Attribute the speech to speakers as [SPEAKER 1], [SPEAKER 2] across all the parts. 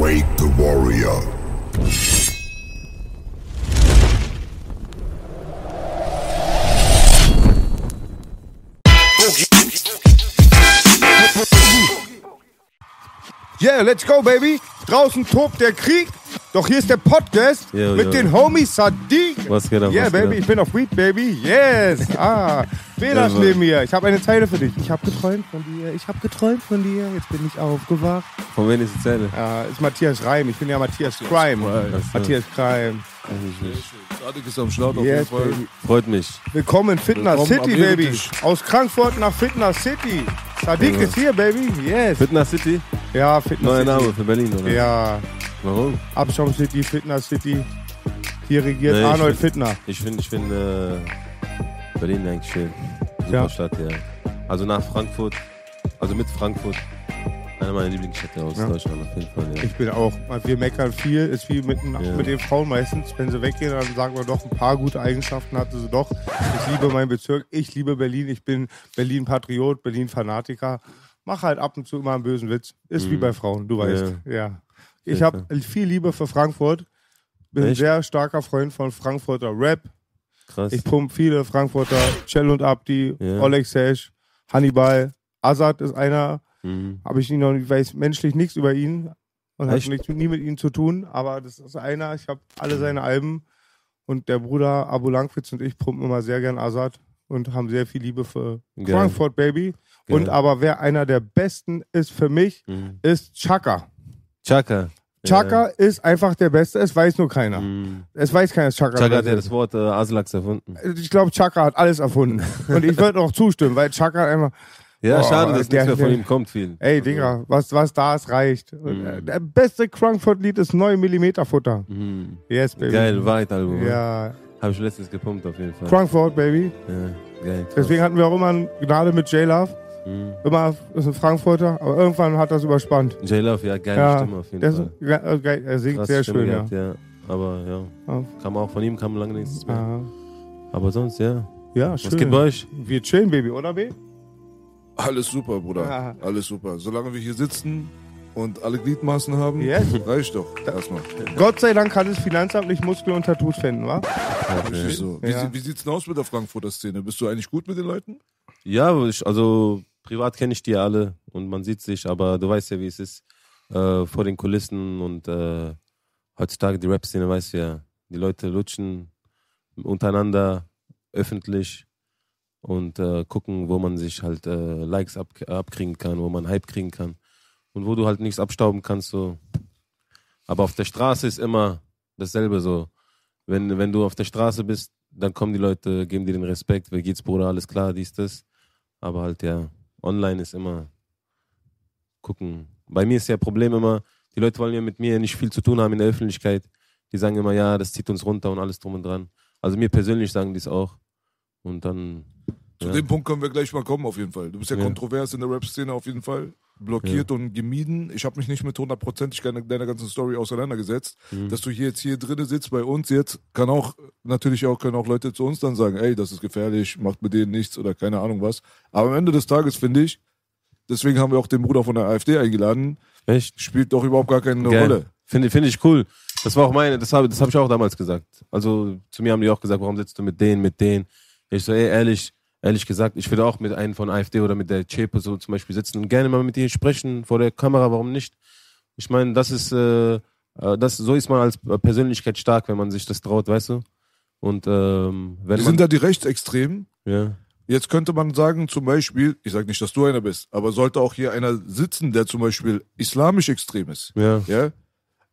[SPEAKER 1] Wake the Warrior.
[SPEAKER 2] Yeah, let's go, baby. Draußen tobt der Krieg. Doch hier ist der Podcast
[SPEAKER 3] Yo,
[SPEAKER 2] mit
[SPEAKER 3] yo.
[SPEAKER 2] den Homies Sadiq.
[SPEAKER 3] Was geht ab,
[SPEAKER 2] Yeah,
[SPEAKER 3] was geht
[SPEAKER 2] baby,
[SPEAKER 3] ab?
[SPEAKER 2] ich bin auf Weed, baby. Yes. Ah, Fehler
[SPEAKER 3] Ja,
[SPEAKER 2] neben mir. Ich habe eine Zeile für dich. Ich habe geträumt von dir. Ich habe geträumt von dir. Jetzt bin ich aufgewacht.
[SPEAKER 3] Von wem ist die Zeile?
[SPEAKER 2] Ja, ist Matthias Reim. Ich bin ja Matthias Crime.
[SPEAKER 3] So.
[SPEAKER 2] Matthias Crime.
[SPEAKER 4] Sadik ist am Start auf jeden Fall.
[SPEAKER 2] baby.
[SPEAKER 3] Freut mich.
[SPEAKER 2] Willkommen in Fitness
[SPEAKER 4] Willkommen
[SPEAKER 2] City, baby. Aus Frankfurt nach Fitness City. Sadiq
[SPEAKER 3] Ja.
[SPEAKER 2] ist hier, baby. Yes.
[SPEAKER 3] Fitness City?
[SPEAKER 2] Ja, Fitness
[SPEAKER 3] Neuer
[SPEAKER 2] City.
[SPEAKER 3] Name für Berlin, oder?
[SPEAKER 2] Ja,
[SPEAKER 3] Warum?
[SPEAKER 2] Abschaum City, Fitness City. Hier regiert
[SPEAKER 3] Nee, ich
[SPEAKER 2] Arnold
[SPEAKER 3] find-
[SPEAKER 2] Fittner.
[SPEAKER 3] Ich finde ich find, äh, Berlin eigentlich schön. Super
[SPEAKER 2] Ja.
[SPEAKER 3] Stadt, ja. Also nach Frankfurt, also mit Frankfurt, eine meiner Lieblingsstädte aus
[SPEAKER 2] Ja.
[SPEAKER 3] Deutschland auf jeden Fall. Ja.
[SPEAKER 2] Ich bin auch, wir meckern viel, ist wie mit, den-
[SPEAKER 3] Ja.
[SPEAKER 2] mit den Frauen meistens. Wenn sie weggehen, dann sagen wir doch, ein paar gute Eigenschaften hatte sie doch. Ich liebe meinen Bezirk, ich liebe Berlin, ich bin Berlin-Patriot, Berlin-Fanatiker. Mach halt ab und zu immer einen bösen Witz. Ist wie bei Frauen, du weißt. Ja. Ich habe viel Liebe für Frankfurt. Bin ein
[SPEAKER 3] Echt?
[SPEAKER 2] sehr starker Freund von Frankfurter Rap.
[SPEAKER 3] Krass.
[SPEAKER 2] Ich pump viele Frankfurter, Cell und Abdi,
[SPEAKER 3] Ja.
[SPEAKER 2] Oleg Sesh, Hannibal, Azad ist einer.
[SPEAKER 3] Mhm.
[SPEAKER 2] habe ich nie noch, ich weiß menschlich nichts über ihn und habe nichts, nie mit ihm zu tun, aber das ist einer, ich habe alle seine Alben und der Bruder Abu Langwitz und ich pumpen immer sehr gern Azad und haben sehr viel Liebe für
[SPEAKER 3] Geil.
[SPEAKER 2] Frankfurt Baby.
[SPEAKER 3] Geil.
[SPEAKER 2] Und aber wer einer der besten ist für mich,
[SPEAKER 3] Mhm.
[SPEAKER 2] ist Chaka.
[SPEAKER 3] Chaka.
[SPEAKER 2] Chaka ist einfach der Beste, es weiß nur keiner.
[SPEAKER 3] Ja. Mhm.
[SPEAKER 2] Es weiß keiner, dass Chaka,
[SPEAKER 3] Chaka hat ja das Wort äh, Aslaks erfunden.
[SPEAKER 2] Ich glaube, Chaka hat alles erfunden. und ich würde auch zustimmen, weil Chaka einfach,
[SPEAKER 3] Ja,
[SPEAKER 2] Boah,
[SPEAKER 3] schade, dass
[SPEAKER 2] der-
[SPEAKER 3] nichts mehr von ihm kommt viel.
[SPEAKER 2] ey Digga, was, was da ist, reicht. Und, äh, Der beste Frankfurt-Lied ist 9 mm Futter.
[SPEAKER 3] Mhm.
[SPEAKER 2] Yes, baby.
[SPEAKER 3] Geil, Wahrheit-Album.
[SPEAKER 2] Ja,
[SPEAKER 3] Habe ich letztens gepumpt auf jeden Fall.
[SPEAKER 2] Frankfurt, baby.
[SPEAKER 3] Ja, geil.
[SPEAKER 2] Deswegen hatten wir auch immer eine Gnade mit J-Love.
[SPEAKER 3] Mhm.
[SPEAKER 2] Immer ist ein Frankfurter, aber irgendwann hat das überspannt.
[SPEAKER 3] J-Love, ja, geile
[SPEAKER 2] Ja,
[SPEAKER 3] Stimme auf jeden
[SPEAKER 2] ist,
[SPEAKER 3] Fall.
[SPEAKER 2] ja, äh, geil, er singt
[SPEAKER 3] Krass
[SPEAKER 2] sehr
[SPEAKER 3] Stimme
[SPEAKER 2] schön, ja.
[SPEAKER 3] gehabt, ja. Aber ja,
[SPEAKER 2] Ja.
[SPEAKER 3] kam auch von ihm, kam lange nichts mehr.
[SPEAKER 2] Aha.
[SPEAKER 3] Aber sonst, ja.
[SPEAKER 2] Ja,
[SPEAKER 3] Was
[SPEAKER 2] schön.
[SPEAKER 3] geht bei euch?
[SPEAKER 2] Wir chillen, Baby, oder, B?
[SPEAKER 4] Alles super, Bruder.
[SPEAKER 2] Ja.
[SPEAKER 4] Alles super. Solange wir hier sitzen und alle Gliedmaßen haben,
[SPEAKER 2] Yes.
[SPEAKER 4] reicht doch. Erstmal.
[SPEAKER 2] Gott sei Dank hat das Finanzamt nicht Muskeln und Tattoos finden, wa?
[SPEAKER 4] Richtig so. Wie,
[SPEAKER 2] Ja.
[SPEAKER 4] wie sieht's denn aus mit der Frankfurter Szene? Bist du eigentlich gut mit den Leuten?
[SPEAKER 3] Ja, ich, also privat kenne ich die alle und man sieht sich, aber du weißt ja, wie es ist äh, vor den Kulissen und äh, heutzutage die Rap-Szene, weißt du ja, die Leute lutschen untereinander öffentlich und äh, gucken, wo man sich halt äh, Likes ab, abkriegen kann, wo man Hype kriegen kann und wo du halt nichts abstauben kannst. So. Aber auf der Straße ist immer dasselbe so. Wenn, wenn du auf der Straße bist, dann kommen die Leute, geben dir den Respekt, wie geht's, Bruder, alles klar, dies, das. Aber halt ja, online ist immer gucken. Bei mir ist ja Problem immer, die Leute wollen ja mit mir nicht viel zu tun haben in der Öffentlichkeit. Die sagen immer, ja, das zieht uns runter und alles drum und dran. Also mir persönlich sagen die es auch. Und dann.
[SPEAKER 4] Zu
[SPEAKER 3] ja.
[SPEAKER 4] dem Punkt können wir gleich mal kommen, auf jeden Fall. Du bist ja,
[SPEAKER 3] Ja.
[SPEAKER 4] kontrovers in der Rap-Szene auf jeden Fall. Blockiert und gemieden. Ich habe mich nicht mit hundertprozentig deiner deiner ganzen Story auseinandergesetzt.
[SPEAKER 3] Mhm.
[SPEAKER 4] Dass du hier jetzt hier drinnen sitzt bei uns jetzt, kann auch, natürlich auch, können auch Leute zu uns dann sagen, ey, das ist gefährlich, macht mit denen nichts oder keine Ahnung was. Aber am Ende des Tages finde ich, deswegen haben wir auch den Bruder von der AfD eingeladen,
[SPEAKER 3] Echt?
[SPEAKER 4] spielt doch überhaupt gar keine
[SPEAKER 3] Geil.
[SPEAKER 4] Rolle.
[SPEAKER 3] Finde find ich cool. Das war auch meine, das habe das hab ich auch damals gesagt. Also zu mir haben die auch gesagt, warum sitzt du mit denen, mit denen? Ich so, ey, ehrlich, ehrlich gesagt, ich würde auch mit einem von AfD oder mit der Chepe so zum Beispiel sitzen und gerne mal mit dir sprechen vor der Kamera, warum nicht? Ich meine, das ist, äh, äh, das, so ist man als Persönlichkeit stark, wenn man sich das traut, weißt du? Und ähm, wenn
[SPEAKER 4] Wir
[SPEAKER 3] man,
[SPEAKER 4] sind da die Rechtsextremen.
[SPEAKER 3] ja,
[SPEAKER 4] Jetzt könnte man sagen, zum Beispiel, ich sage nicht, dass du einer bist, aber sollte auch hier einer sitzen, der zum Beispiel islamisch extrem ist,
[SPEAKER 3] ja,
[SPEAKER 4] ja,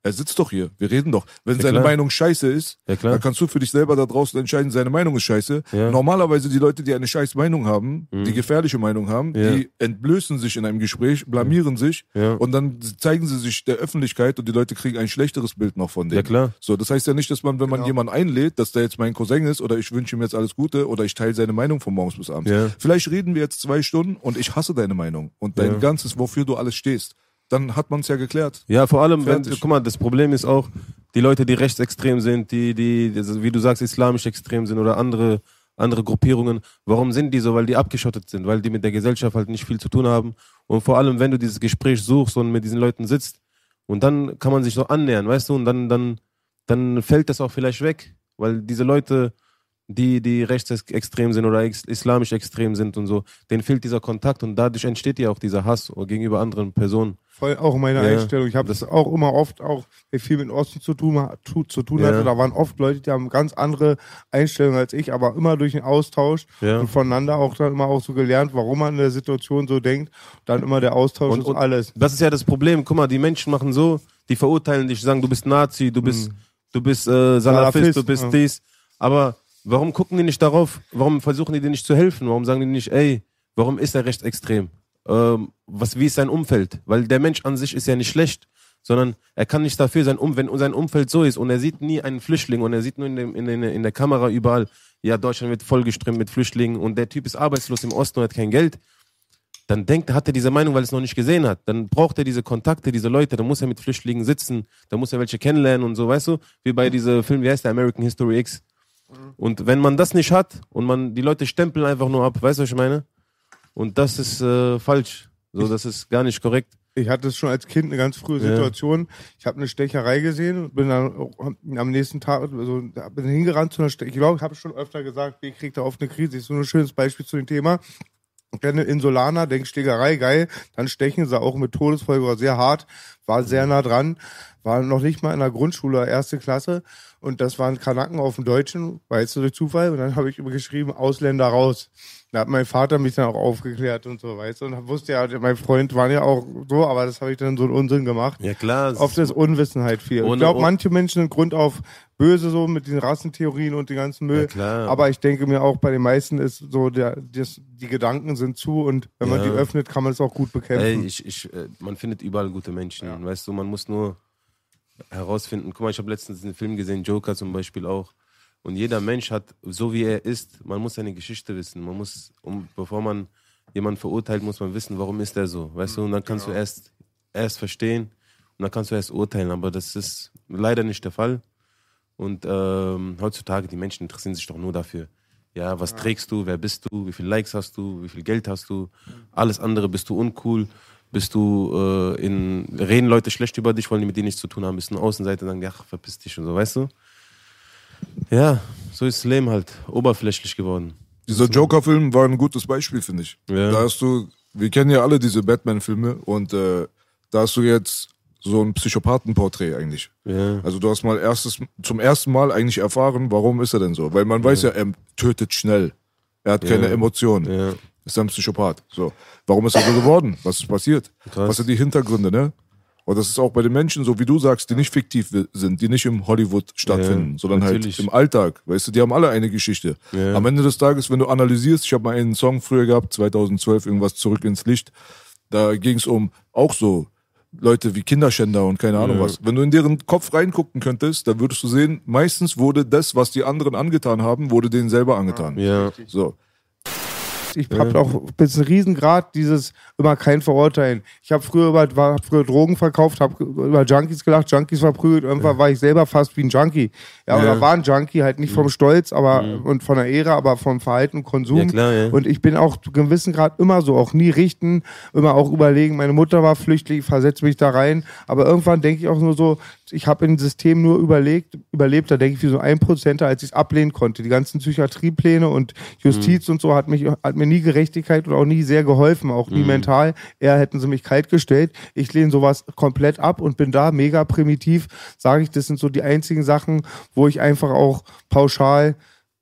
[SPEAKER 4] Er sitzt doch hier. Wir reden doch. Wenn
[SPEAKER 3] Ja,
[SPEAKER 4] seine
[SPEAKER 3] klar.
[SPEAKER 4] Meinung scheiße ist,
[SPEAKER 3] Ja, klar.
[SPEAKER 4] dann kannst du für dich selber da draußen entscheiden, seine Meinung ist scheiße.
[SPEAKER 3] Ja.
[SPEAKER 4] Normalerweise die Leute, die eine scheiß Meinung haben, die gefährliche Meinung haben,
[SPEAKER 3] Ja.
[SPEAKER 4] die entblößen sich in einem Gespräch, blamieren sich
[SPEAKER 3] Ja.
[SPEAKER 4] und dann zeigen sie sich der Öffentlichkeit und die Leute kriegen ein schlechteres Bild noch von denen.
[SPEAKER 3] Ja, klar.
[SPEAKER 4] So, das heißt ja nicht, dass man, wenn man
[SPEAKER 2] Genau.
[SPEAKER 4] jemanden einlädt, dass der jetzt mein Cousin ist oder ich wünsche ihm jetzt alles Gute oder ich teile seine Meinung von morgens bis abends.
[SPEAKER 3] Ja.
[SPEAKER 4] Vielleicht reden wir jetzt zwei Stunden und ich hasse deine Meinung und dein
[SPEAKER 3] Ja.
[SPEAKER 4] ganzes, wofür du alles stehst. Dann hat man es ja geklärt.
[SPEAKER 3] Ja, vor allem, wenn, guck mal, das Problem ist auch, die Leute, die rechtsextrem sind, die, die, wie du sagst, islamisch extrem sind oder andere, andere Gruppierungen, warum sind die so? Weil die abgeschottet sind, weil die mit der Gesellschaft halt nicht viel zu tun haben. Und vor allem, wenn du dieses Gespräch suchst und mit diesen Leuten sitzt, und dann kann man sich so annähern, weißt du, und dann, dann, dann fällt das auch vielleicht weg, weil diese Leute, die, die rechtsextrem sind oder ex islamisch extrem sind und so, denen fehlt dieser Kontakt und dadurch entsteht ja auch dieser Hass gegenüber anderen Personen.
[SPEAKER 2] Voll auch meine
[SPEAKER 3] Ja.
[SPEAKER 2] Einstellung. Ich habe das auch immer oft, auch wer viel mit dem Osten zu tun, tu, zu tun
[SPEAKER 3] Ja.
[SPEAKER 2] hatte. Da waren oft Leute, die haben ganz andere Einstellungen als ich, aber immer durch den Austausch
[SPEAKER 3] Ja.
[SPEAKER 2] und voneinander auch dann immer auch so gelernt, warum man in der Situation so denkt. Dann immer der Austausch
[SPEAKER 3] Und-
[SPEAKER 2] ist
[SPEAKER 3] und-
[SPEAKER 2] alles.
[SPEAKER 3] Das ist ja das Problem. Guck mal, die Menschen machen so, die verurteilen dich, sagen, du bist Nazi, du bist, du bist äh, Salafist,
[SPEAKER 2] Salafist,
[SPEAKER 3] du bist dies. Aber warum gucken die nicht darauf? Warum versuchen die dir nicht zu helfen? Warum sagen die nicht, ey, warum ist er rechtsextrem? Ähm, was, wie ist sein Umfeld? Weil der Mensch an sich ist ja nicht schlecht, sondern er kann nicht dafür sein, um, wenn sein Umfeld so ist und er sieht nie einen Flüchtling und er sieht nur in, dem, in, in, in der Kamera überall, ja, Deutschland wird vollgeströmt mit Flüchtlingen und der Typ ist arbeitslos im Osten und hat kein Geld dann denkt, hat er diese Meinung, weil er es noch nicht gesehen hat. Dann braucht er diese Kontakte, diese Leute, dann muss er mit Flüchtlingen sitzen, dann muss er welche kennenlernen und so, weißt du? Wie bei diesem Film, wie heißt der, American History X. Und wenn man das nicht hat und man, die Leute stempeln einfach nur ab, weißt du, was ich meine? Und das ist äh, falsch. So, das ist gar nicht korrekt.
[SPEAKER 2] Ich hatte es schon als Kind eine ganz frühe
[SPEAKER 3] Ja.
[SPEAKER 2] Situation. Ich habe eine Stecherei gesehen und bin dann am nächsten Tag also, bin hingerannt zu einer Stecherei. Ich glaube, ich habe schon öfter gesagt, ich kriege da oft eine Krise. Ist so ein schönes Beispiel zu dem Thema. Ich kenne Insulaner, denk Stegerei, geil. Dann stechen sie auch mit Todesfolge war sehr hart, war sehr nah dran, war noch nicht mal in der Grundschule, erste Klasse. Und das waren Kanaken auf dem Deutschen, weißt du, durch Zufall. Und dann habe ich immer geschrieben, Ausländer raus. Da hat mein Vater mich dann auch aufgeklärt und so, weißt du. Und wusste ja, mein Freund war ja auch so, aber das habe ich dann so einen Unsinn gemacht.
[SPEAKER 3] Ja, klar.
[SPEAKER 2] Oft
[SPEAKER 3] ist-
[SPEAKER 2] Unwissenheit viel. ich glaube, manche Menschen sind Grund auf böse so mit den Rassentheorien und den ganzen Müll.
[SPEAKER 3] Ja, klar.
[SPEAKER 2] Aber ich denke mir auch, bei den meisten ist so, der, das, die Gedanken sind zu und wenn man
[SPEAKER 3] Ja.
[SPEAKER 2] die öffnet, kann man es auch gut bekämpfen.
[SPEAKER 3] Ey, ich, ich, äh, man findet überall gute Menschen, weißt du, man muss nur herausfinden. Guck mal, ich habe letztens einen Film gesehen, Joker zum Beispiel auch. Und jeder Mensch hat, so wie er ist, man muss seine Geschichte wissen. Man muss, um, bevor man jemanden verurteilt, muss man wissen, warum ist er so, weißt du? Und dann kannst du erst, erst verstehen und dann kannst du erst urteilen. Aber das ist leider nicht der Fall. Und ähm, heutzutage, die Menschen interessieren sich doch nur dafür. Ja, was trägst du, wer bist du, wie viele Likes hast du, wie viel Geld hast du, alles andere, bist du uncool, bist du äh, in, reden Leute schlecht über dich, wollen die mit dir nichts zu tun haben, bist du eine Außenseite, dann ach, verpiss dich und so, weißt du? Ja, so ist das Leben halt, oberflächlich geworden.
[SPEAKER 4] Dieser Joker-Film war ein gutes Beispiel, finde ich.
[SPEAKER 3] Ja.
[SPEAKER 4] Da hast du, wir kennen ja alle diese Batman-Filme und äh, da hast du jetzt so ein Psychopathenporträt eigentlich.
[SPEAKER 3] Ja.
[SPEAKER 4] Also du hast mal erstes, zum ersten Mal eigentlich erfahren, warum ist er denn so? Weil man weiß ja, er tötet schnell. Er hat keine
[SPEAKER 3] Ja.
[SPEAKER 4] Emotionen.
[SPEAKER 3] Ja.
[SPEAKER 4] Ist ein Psychopath. So. Warum ist er so geworden? Was ist passiert?
[SPEAKER 3] Krass.
[SPEAKER 4] Was sind die Hintergründe, ne? Und das ist auch bei den Menschen, so wie du sagst, die nicht fiktiv sind, die nicht im Hollywood stattfinden,
[SPEAKER 3] Ja,
[SPEAKER 4] sondern
[SPEAKER 3] natürlich.
[SPEAKER 4] halt im Alltag. Weißt du, die haben alle eine Geschichte.
[SPEAKER 3] Ja.
[SPEAKER 4] Am Ende des Tages, wenn du analysierst, ich habe mal einen Song früher gehabt, 2012, irgendwas zurück ins Licht. Da ging es um auch so Leute wie Kinderschänder und keine Ahnung
[SPEAKER 3] Ja.
[SPEAKER 4] was. Wenn du in deren Kopf reingucken könntest, dann würdest du sehen, meistens wurde das, was die anderen angetan haben, wurde denen selber angetan.
[SPEAKER 3] Ja.
[SPEAKER 4] So.
[SPEAKER 2] Ich habe auch bis ein Riesengrad dieses immer kein Verurteilen. Ich habe früher über, war, hab früher Drogen verkauft, habe über Junkies gelacht, Junkies verprügelt. Irgendwann war ich selber fast wie ein Junkie. Ja, oder war ein Junkie, halt nicht vom Stolz, aber und von der Ehre, aber vom Verhalten und Konsum.
[SPEAKER 3] Ja, klar, ja.
[SPEAKER 2] Und ich bin auch zu gewissen Grad immer so, auch nie richten, immer auch überlegen. Meine Mutter war Flüchtling, versetze mich da rein. Aber irgendwann denke ich auch nur so, ich habe im System nur überlegt, überlebt, da denke ich wie so ein Prozenter, als ich es ablehnen konnte. Die ganzen Psychiatriepläne und Justiz und so hat mich hat mir nie Gerechtigkeit und auch nie sehr geholfen, auch nie mental. Eher hätten sie mich kalt gestellt. Ich lehne sowas komplett ab und bin da mega primitiv. Sage ich, das sind so die einzigen Sachen, wo ich einfach auch pauschal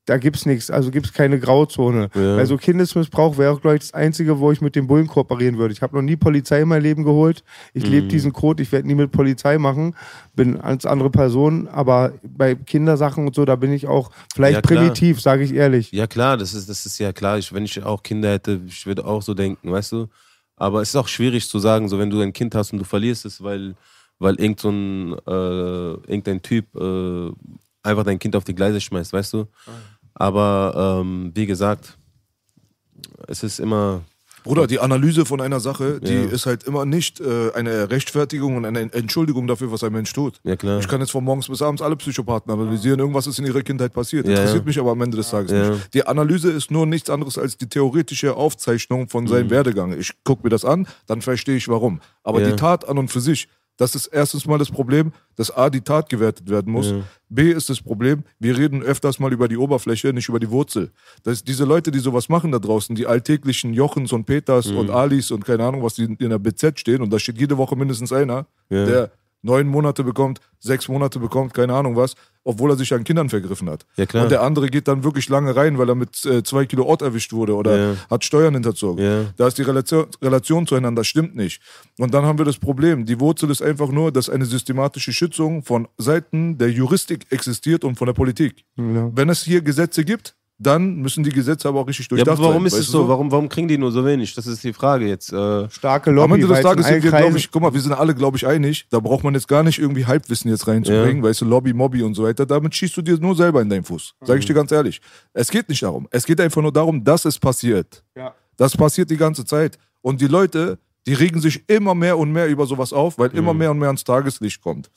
[SPEAKER 2] da gibt's nichts, also gibt's keine Grauzone.
[SPEAKER 3] Ja.
[SPEAKER 2] Also Kindesmissbrauch wäre auch, glaube ich, das Einzige, wo ich mit den Bullen kooperieren würde. Ich habe noch nie Polizei in mein Leben geholt. Ich
[SPEAKER 3] Mhm.
[SPEAKER 2] lebe diesen Code, ich werde nie mit Polizei machen, bin als andere Person, aber bei Kindersachen und so, da bin ich auch vielleicht
[SPEAKER 3] Ja,
[SPEAKER 2] primitiv, sage ich ehrlich.
[SPEAKER 3] Ja, klar, das ist, das ist ja klar. Ich, wenn ich auch Kinder hätte, ich würde auch so denken, weißt du? Aber es ist auch schwierig zu sagen, so wenn du ein Kind hast und du verlierst es, weil, weil irgend so ein, äh, irgendein Typ äh, einfach dein Kind auf die Gleise schmeißt, weißt du? Aber ähm, wie gesagt, es ist immer.
[SPEAKER 4] Bruder, die Analyse von einer Sache, die
[SPEAKER 3] Ja.
[SPEAKER 4] ist halt immer nicht äh, eine Rechtfertigung und eine Entschuldigung dafür, was ein Mensch tut.
[SPEAKER 3] Ja, klar.
[SPEAKER 4] Ich kann jetzt von morgens bis abends alle Psychopathen analysieren, irgendwas ist in ihrer Kindheit passiert.
[SPEAKER 3] Ja,
[SPEAKER 4] Interessiert
[SPEAKER 3] ja.
[SPEAKER 4] mich aber am Ende des Tages nicht. Die Analyse ist nur nichts anderes als die theoretische Aufzeichnung von
[SPEAKER 3] Mhm.
[SPEAKER 4] seinem Werdegang. Ich gucke mir das an, dann verstehe ich warum. Aber die Tat an und für sich, das ist erstens mal das Problem, dass A, die Tat gewertet werden muss.
[SPEAKER 3] Ja.
[SPEAKER 4] B ist das Problem, wir reden öfters mal über die Oberfläche, nicht über die Wurzel. Das diese Leute, die sowas machen da draußen, die alltäglichen Jochens und Peters
[SPEAKER 3] Mhm.
[SPEAKER 4] und Alis und keine Ahnung, was die in der BZ stehen, und da steht jede Woche mindestens einer,
[SPEAKER 3] Ja.
[SPEAKER 4] der neun Monate bekommt, sechs Monate bekommt, keine Ahnung was, obwohl er sich an Kindern vergriffen hat.
[SPEAKER 3] Ja, klar.
[SPEAKER 4] Und der andere geht dann wirklich lange rein, weil er mit äh, zwei Kilo Ort erwischt wurde oder
[SPEAKER 3] Ja.
[SPEAKER 4] hat Steuern hinterzogen.
[SPEAKER 3] Ja.
[SPEAKER 4] Da ist die Relation, Relation zueinander stimmt nicht. Und dann haben wir das Problem. Die Wurzel ist einfach nur, dass eine systematische Schützung von Seiten der Juristik existiert und von der Politik.
[SPEAKER 2] Ja.
[SPEAKER 4] Wenn es hier Gesetze gibt, dann müssen die Gesetze aber auch richtig
[SPEAKER 3] Ja,
[SPEAKER 4] durchdacht
[SPEAKER 3] aber warum
[SPEAKER 4] sein.
[SPEAKER 3] ist es
[SPEAKER 4] du
[SPEAKER 3] so? Warum, warum kriegen die nur so wenig? Das ist die Frage jetzt. Äh,
[SPEAKER 2] Starke
[SPEAKER 4] Am
[SPEAKER 2] Lobby,
[SPEAKER 4] Ende des Tages sind wir, glaube ich, guck mal, wir sind alle, glaube ich, einig. Da braucht man jetzt gar nicht irgendwie Halbwissen jetzt reinzubringen, weißt du, Lobby, Mobby und so weiter. Damit schießt du dir nur selber in deinen Fuß. Sag ich dir ganz ehrlich. Es geht nicht darum. Es geht einfach nur darum, dass es passiert.
[SPEAKER 2] Ja.
[SPEAKER 4] Das passiert die ganze Zeit. Und die Leute, die regen sich immer mehr und mehr über sowas auf, weil immer mehr und mehr ans Tageslicht kommt.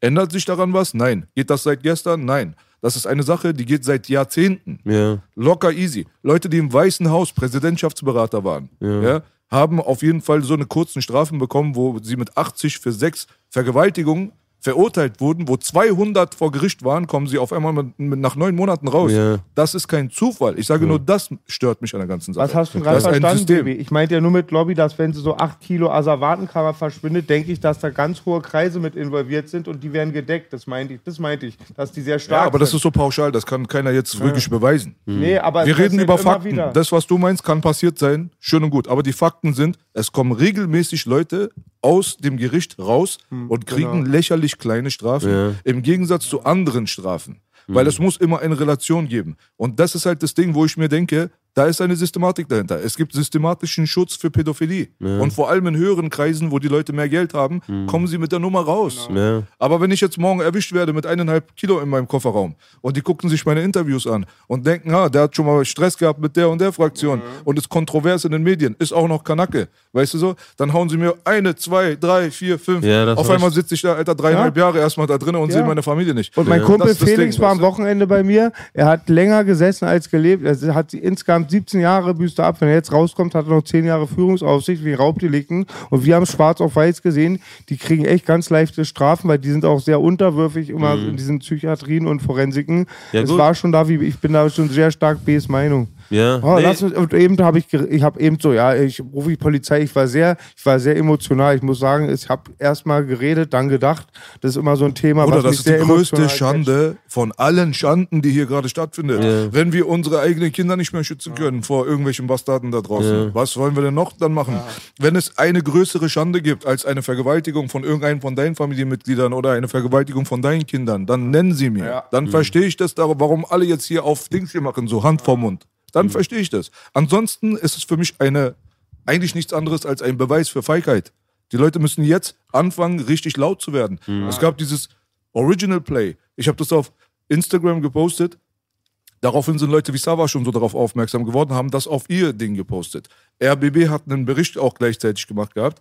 [SPEAKER 4] Ändert sich daran was? Nein. Geht das seit gestern? Nein. Das ist eine Sache, die geht seit Jahrzehnten.
[SPEAKER 3] ja.
[SPEAKER 4] Locker easy. Leute, die im Weißen Haus Präsidentschaftsberater waren, ja. haben auf jeden Fall so eine kurzen Strafen bekommen, wo sie mit 80 für sechs Vergewaltigungen verurteilt wurden, wo 200 vor Gericht waren, kommen sie auf einmal mit, mit nach neun Monaten raus.
[SPEAKER 3] Ja.
[SPEAKER 4] Das ist kein Zufall. Ich sage nur, das stört mich an der ganzen Sache.
[SPEAKER 2] Was hast du gerade verstanden. Baby? Ich meinte ja nur mit Lobby, dass wenn so 8 Kilo Asservatenkammer verschwindet, denke ich, dass da ganz hohe Kreise mit involviert sind und die werden gedeckt. Das meinte ich, das meinte ich, dass die sehr stark
[SPEAKER 4] Ja, aber das
[SPEAKER 2] sind.
[SPEAKER 4] ist so pauschal, das kann keiner jetzt wirklich beweisen.
[SPEAKER 2] Nee, aber
[SPEAKER 4] Wir reden über Fakten.
[SPEAKER 2] wieder.
[SPEAKER 4] Das, was du meinst, kann passiert sein. Schön und gut. Aber die Fakten sind, es kommen regelmäßig Leute aus dem Gericht raus
[SPEAKER 2] Hm,
[SPEAKER 4] und kriegen
[SPEAKER 2] genau.
[SPEAKER 4] lächerlich kleine Strafen. Im Gegensatz zu anderen Strafen. Weil es muss immer eine Relation geben. Und das ist halt das Ding, wo ich mir denke, da ist eine Systematik dahinter. Es gibt systematischen Schutz für Pädophilie. Und vor allem in höheren Kreisen, wo die Leute mehr Geld haben, kommen sie mit der Nummer raus.
[SPEAKER 3] Ja.
[SPEAKER 4] Aber wenn ich jetzt morgen erwischt werde mit eineinhalb Kilo in meinem Kofferraum und die gucken sich meine Interviews an und denken, ha, der hat schon mal Stress gehabt mit der und der Fraktion und ist kontrovers in den Medien, ist auch noch Kanacke, weißt du so, dann hauen sie mir eine, zwei, drei, vier, fünf.
[SPEAKER 3] Ja,
[SPEAKER 4] Auf einmal sitze ich da, Alter, dreieinhalb Jahre erstmal da drin und
[SPEAKER 2] Ja.
[SPEAKER 4] sehe meine Familie nicht.
[SPEAKER 2] Und mein
[SPEAKER 4] Ja.
[SPEAKER 2] Kumpel Felix
[SPEAKER 4] Ding,
[SPEAKER 2] war am? Wochenende bei mir. Er hat länger gesessen als gelebt. Er hat sie insgesamt 17 Jahre büßt er ab. Wenn er jetzt rauskommt, hat er noch 10 Jahre Führungsaufsicht wegen Raubdelikten. Und wir haben schwarz auf weiß gesehen, die kriegen echt ganz leichte Strafen, weil die sind auch sehr unterwürfig immer in diesen Psychiatrien und Forensiken.
[SPEAKER 3] Mhm. Ja,
[SPEAKER 2] es war schon da, wie ich bin da schon sehr stark Bs Meinung.
[SPEAKER 3] Ja.
[SPEAKER 2] Oh,
[SPEAKER 3] Nee.
[SPEAKER 2] lass uns, und eben habe ich, ich habe eben so, ja, ich rufe die Polizei, ich war sehr, ich war sehr emotional. Ich muss sagen, ich habe erstmal geredet, dann gedacht. Das ist immer so ein Thema,
[SPEAKER 4] Oder
[SPEAKER 2] was
[SPEAKER 4] das
[SPEAKER 2] mich
[SPEAKER 4] ist die größte Schande von allen Schanden, die hier gerade stattfindet.
[SPEAKER 3] Ja.
[SPEAKER 4] Wenn wir unsere eigenen Kinder nicht mehr schützen können vor irgendwelchen Bastarden da draußen, was wollen wir denn noch dann machen? Wenn es eine größere Schande gibt als eine Vergewaltigung von irgendeinem von deinen Familienmitgliedern oder eine Vergewaltigung von deinen Kindern, dann nennen sie mir.
[SPEAKER 2] Ja.
[SPEAKER 4] Dann verstehe ich das, warum alle jetzt hier auf Dings hier machen, so Hand vor Mund. Dann verstehe ich das. Ansonsten ist es für mich eine, eigentlich nichts anderes als ein Beweis für Feigheit. Die Leute müssen jetzt anfangen, richtig laut zu werden. Es gab dieses Original Play. Ich habe das auf Instagram gepostet. Daraufhin sind Leute wie Sava schon so darauf aufmerksam geworden, haben das auf ihr Ding gepostet. RBB hat einen Bericht auch gleichzeitig gemacht gehabt.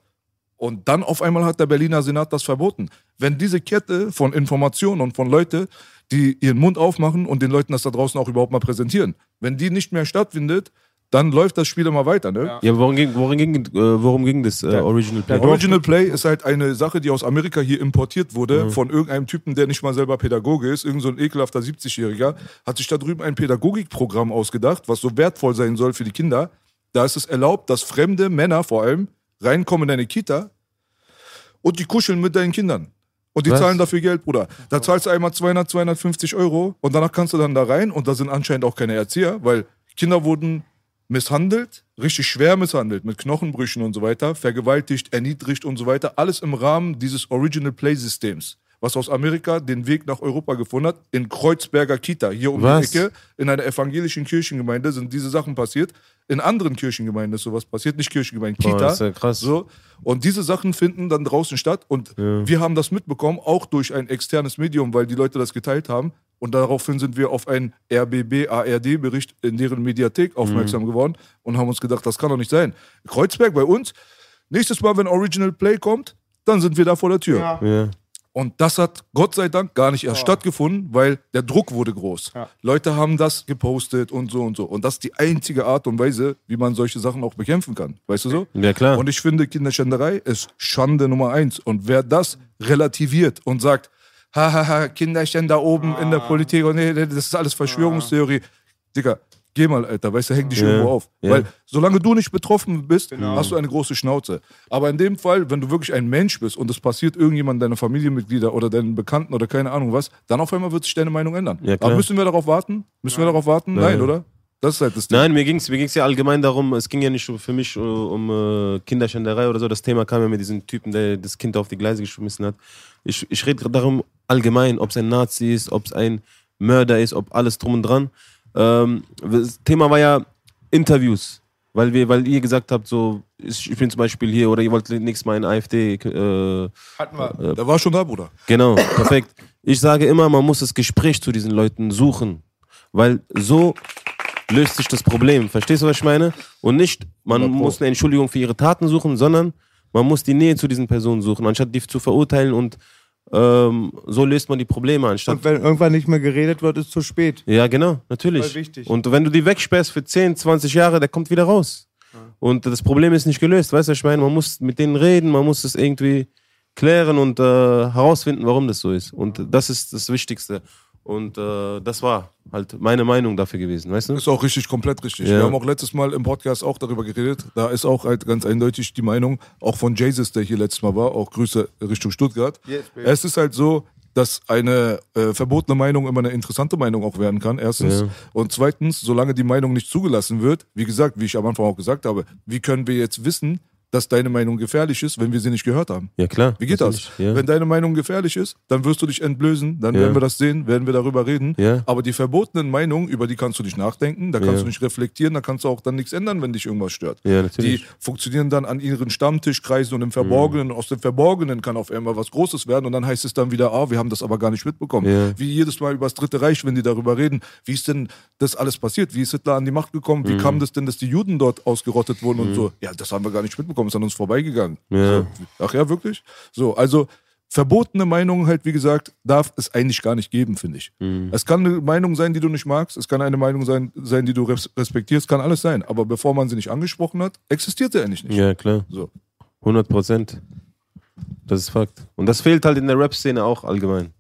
[SPEAKER 4] Und dann auf einmal hat der Berliner Senat das verboten. Wenn diese Kette von Informationen und von Leuten, die ihren Mund aufmachen und den Leuten das da draußen auch überhaupt mal präsentieren, wenn die nicht mehr stattfindet, dann läuft das Spiel immer weiter. Ne?
[SPEAKER 3] Ja, worum ging, worum ging, äh, worum ging das äh, Original Play?
[SPEAKER 4] Original Play ist halt eine Sache, die aus Amerika hier importiert wurde, von irgendeinem Typen, der nicht mal selber Pädagoge ist, irgend so ein ekelhafter 70-Jähriger, hat sich da drüben ein Pädagogikprogramm ausgedacht, was so wertvoll sein soll für die Kinder. Da ist es erlaubt, dass fremde Männer vor allem reinkommen in deine Kita und die kuscheln mit deinen Kindern. Und die
[SPEAKER 3] Was?
[SPEAKER 4] zahlen dafür Geld, Bruder. Da zahlst du einmal 200, 250 Euro und danach kannst du dann da rein und da sind anscheinend auch keine Erzieher, weil Kinder wurden misshandelt, richtig schwer misshandelt, mit Knochenbrüchen und so weiter, vergewaltigt, erniedrigt und so weiter. Alles im Rahmen dieses Original Play Systems, was aus Amerika den Weg nach Europa gefunden hat, in Kreuzberger Kita, hier um
[SPEAKER 3] Was?
[SPEAKER 4] die Ecke, in einer evangelischen Kirchengemeinde sind diese Sachen passiert. In anderen Kirchengemeinden ist sowas passiert, nicht Kirchengemeinden,
[SPEAKER 3] Boah,
[SPEAKER 4] Kita.
[SPEAKER 3] ist ja krass.
[SPEAKER 4] So. Und diese Sachen finden dann draußen statt. Und wir haben das mitbekommen, auch durch ein externes Medium, weil die Leute das geteilt haben. Und daraufhin sind wir auf einen RBB-ARD-Bericht in deren Mediathek aufmerksam geworden und haben uns gedacht, das kann doch nicht sein. Kreuzberg bei uns, nächstes Mal, wenn Original Play kommt, dann sind wir da vor der Tür.
[SPEAKER 2] Ja.
[SPEAKER 3] Ja.
[SPEAKER 4] Und das hat Gott sei Dank gar nicht erst stattgefunden, weil der Druck wurde groß.
[SPEAKER 2] Ja.
[SPEAKER 4] Leute haben das gepostet und so und so. Und das ist die einzige Art und Weise, wie man solche Sachen auch bekämpfen kann. Weißt du so?
[SPEAKER 3] Ja, klar.
[SPEAKER 4] Und ich finde, Kinderschänderei ist Schande Nummer eins. Und wer das relativiert und sagt, hahaha, Kinderschänder oben in der Politik und nee, nee, das ist alles Verschwörungstheorie. Digga, geh mal, Alter, weißt du, häng dich
[SPEAKER 3] Ja.
[SPEAKER 4] irgendwo auf.
[SPEAKER 3] Ja.
[SPEAKER 4] Weil solange du nicht betroffen bist,
[SPEAKER 2] Genau.
[SPEAKER 4] hast du eine große Schnauze. Aber in dem Fall, wenn du wirklich ein Mensch bist und es passiert irgendjemand, deine Familienmitglieder oder deinen Bekannten oder keine Ahnung was, dann auf einmal wird sich deine Meinung ändern.
[SPEAKER 3] Ja.
[SPEAKER 4] Aber müssen wir darauf warten? Müssen wir darauf warten? Nein,
[SPEAKER 3] Nein.
[SPEAKER 4] oder? Das ist halt das Ding.
[SPEAKER 3] Nein, mir ging es mir ging's ja allgemein darum, es ging ja nicht für mich äh, um äh, Kinderschänderei oder so. Das Thema kam ja mit diesem Typen, der das Kind auf die Gleise geschmissen hat. Ich, ich rede darum allgemein, ob es ein Nazi ist, ob es ein Mörder ist, ob alles drum und dran. Ähm, das Thema war ja Interviews. Weil, wir, weil ihr gesagt habt, so, ich bin zum Beispiel hier oder ihr wollt nächstes Mal in AfD. Äh,
[SPEAKER 2] Hatten wir.
[SPEAKER 4] Der war schon da, Bruder.
[SPEAKER 3] Genau, perfekt. Ich sage immer, man muss das Gespräch zu diesen Leuten suchen, weil so löst sich das Problem. Verstehst du, was ich meine? Und nicht, man
[SPEAKER 4] 100 Pro.
[SPEAKER 3] muss eine Entschuldigung für ihre Taten suchen, sondern man muss die Nähe zu diesen Personen suchen, anstatt die zu verurteilen und ähm, so löst man die Probleme, anstatt
[SPEAKER 2] Und wenn irgendwann nicht mehr geredet wird, ist zu spät.
[SPEAKER 3] ja, genau, natürlich.
[SPEAKER 2] Voll wichtig.
[SPEAKER 3] Und wenn du die wegsperrst für 10, 20 Jahre, der kommt wieder raus. Und das Problem ist nicht gelöst, weißt du, was ich meine? Man muss mit denen reden, man muss es irgendwie klären und äh, herausfinden, warum das so ist. Und das ist das Wichtigste. Und äh, das war halt meine Meinung dafür gewesen, weißt du?
[SPEAKER 4] Ist auch richtig, komplett richtig.
[SPEAKER 3] Ja.
[SPEAKER 4] Wir haben auch letztes Mal im Podcast auch darüber geredet. Da ist auch halt ganz eindeutig die Meinung, auch von Jesus, der hier letztes Mal war, auch Grüße Richtung Stuttgart.
[SPEAKER 2] Yes,
[SPEAKER 4] es ist halt so, dass eine äh, verbotene Meinung immer eine interessante Meinung auch werden kann, erstens.
[SPEAKER 3] Ja.
[SPEAKER 4] Und zweitens, solange die Meinung nicht zugelassen wird, wie gesagt, wie ich am Anfang auch gesagt habe, wie können wir jetzt wissen, dass deine Meinung gefährlich ist, wenn wir sie nicht gehört haben?
[SPEAKER 3] Ja, klar.
[SPEAKER 4] Wie geht das?
[SPEAKER 3] natürlich, Ja.
[SPEAKER 4] Wenn deine Meinung gefährlich ist, dann wirst du dich entblößen, dann
[SPEAKER 3] Ja.
[SPEAKER 4] werden wir das sehen, werden wir darüber reden.
[SPEAKER 3] Ja.
[SPEAKER 4] Aber die verbotenen Meinungen, über die kannst du nicht nachdenken, da kannst du nicht reflektieren, da kannst du auch dann nichts ändern, wenn dich irgendwas stört. Die funktionieren dann an ihren Stammtischkreisen und im Verborgenen. Aus dem Verborgenen kann auf einmal was Großes werden und dann heißt es dann wieder, ah, wir haben das aber gar nicht mitbekommen. Wie jedes Mal über das Dritte Reich, wenn die darüber reden, wie ist denn das alles passiert? Wie ist Hitler an die Macht gekommen?
[SPEAKER 3] Mhm.
[SPEAKER 4] Wie kam das denn, dass die Juden dort ausgerottet wurden und so? Ja, das haben wir gar nicht mitbekommen, ist an uns vorbeigegangen.
[SPEAKER 3] Ja.
[SPEAKER 4] So. Ach ja, wirklich? So, also verbotene Meinungen halt, wie gesagt, darf es eigentlich gar nicht geben, finde ich.
[SPEAKER 3] Mhm.
[SPEAKER 4] Es kann eine Meinung sein, die du nicht magst, es kann eine Meinung sein, sein die du res- respektierst, kann alles sein. Aber bevor man sie nicht angesprochen hat, existiert sie eigentlich nicht.
[SPEAKER 3] Ja, klar.
[SPEAKER 4] So.
[SPEAKER 3] 100 Prozent. Das ist Fakt. Und das fehlt halt in der Rap-Szene auch allgemein.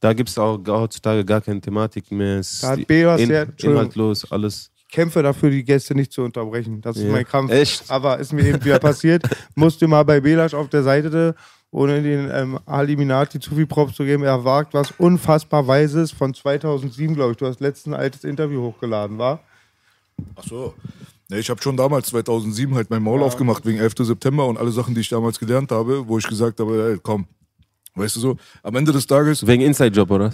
[SPEAKER 3] Da gibt es auch heutzutage gar keine Thematik mehr. Es
[SPEAKER 2] Da hat
[SPEAKER 3] ist
[SPEAKER 2] B was
[SPEAKER 3] in, inhaltlos, alles.
[SPEAKER 2] Kämpfe dafür, die Gäste nicht zu unterbrechen. Das ist
[SPEAKER 3] Ja.
[SPEAKER 2] mein Kampf.
[SPEAKER 3] Echt?
[SPEAKER 2] Aber ist mir eben wieder passiert. Musste mal bei Belasch auf der Seite, ohne den ähm, Aliminati zu viel Props zu geben, er wagt was unfassbar Weises von 2007, glaube ich. Du hast letztens ein altes Interview hochgeladen, war?
[SPEAKER 4] Ach so. Nee, ich habe schon damals 2007 halt mein Maul aufgemacht wegen 11. September und alle Sachen, die ich damals gelernt habe, wo ich gesagt habe, ey, komm. Weißt du so, am Ende des Tages,
[SPEAKER 3] Wegen Inside-Job, oder?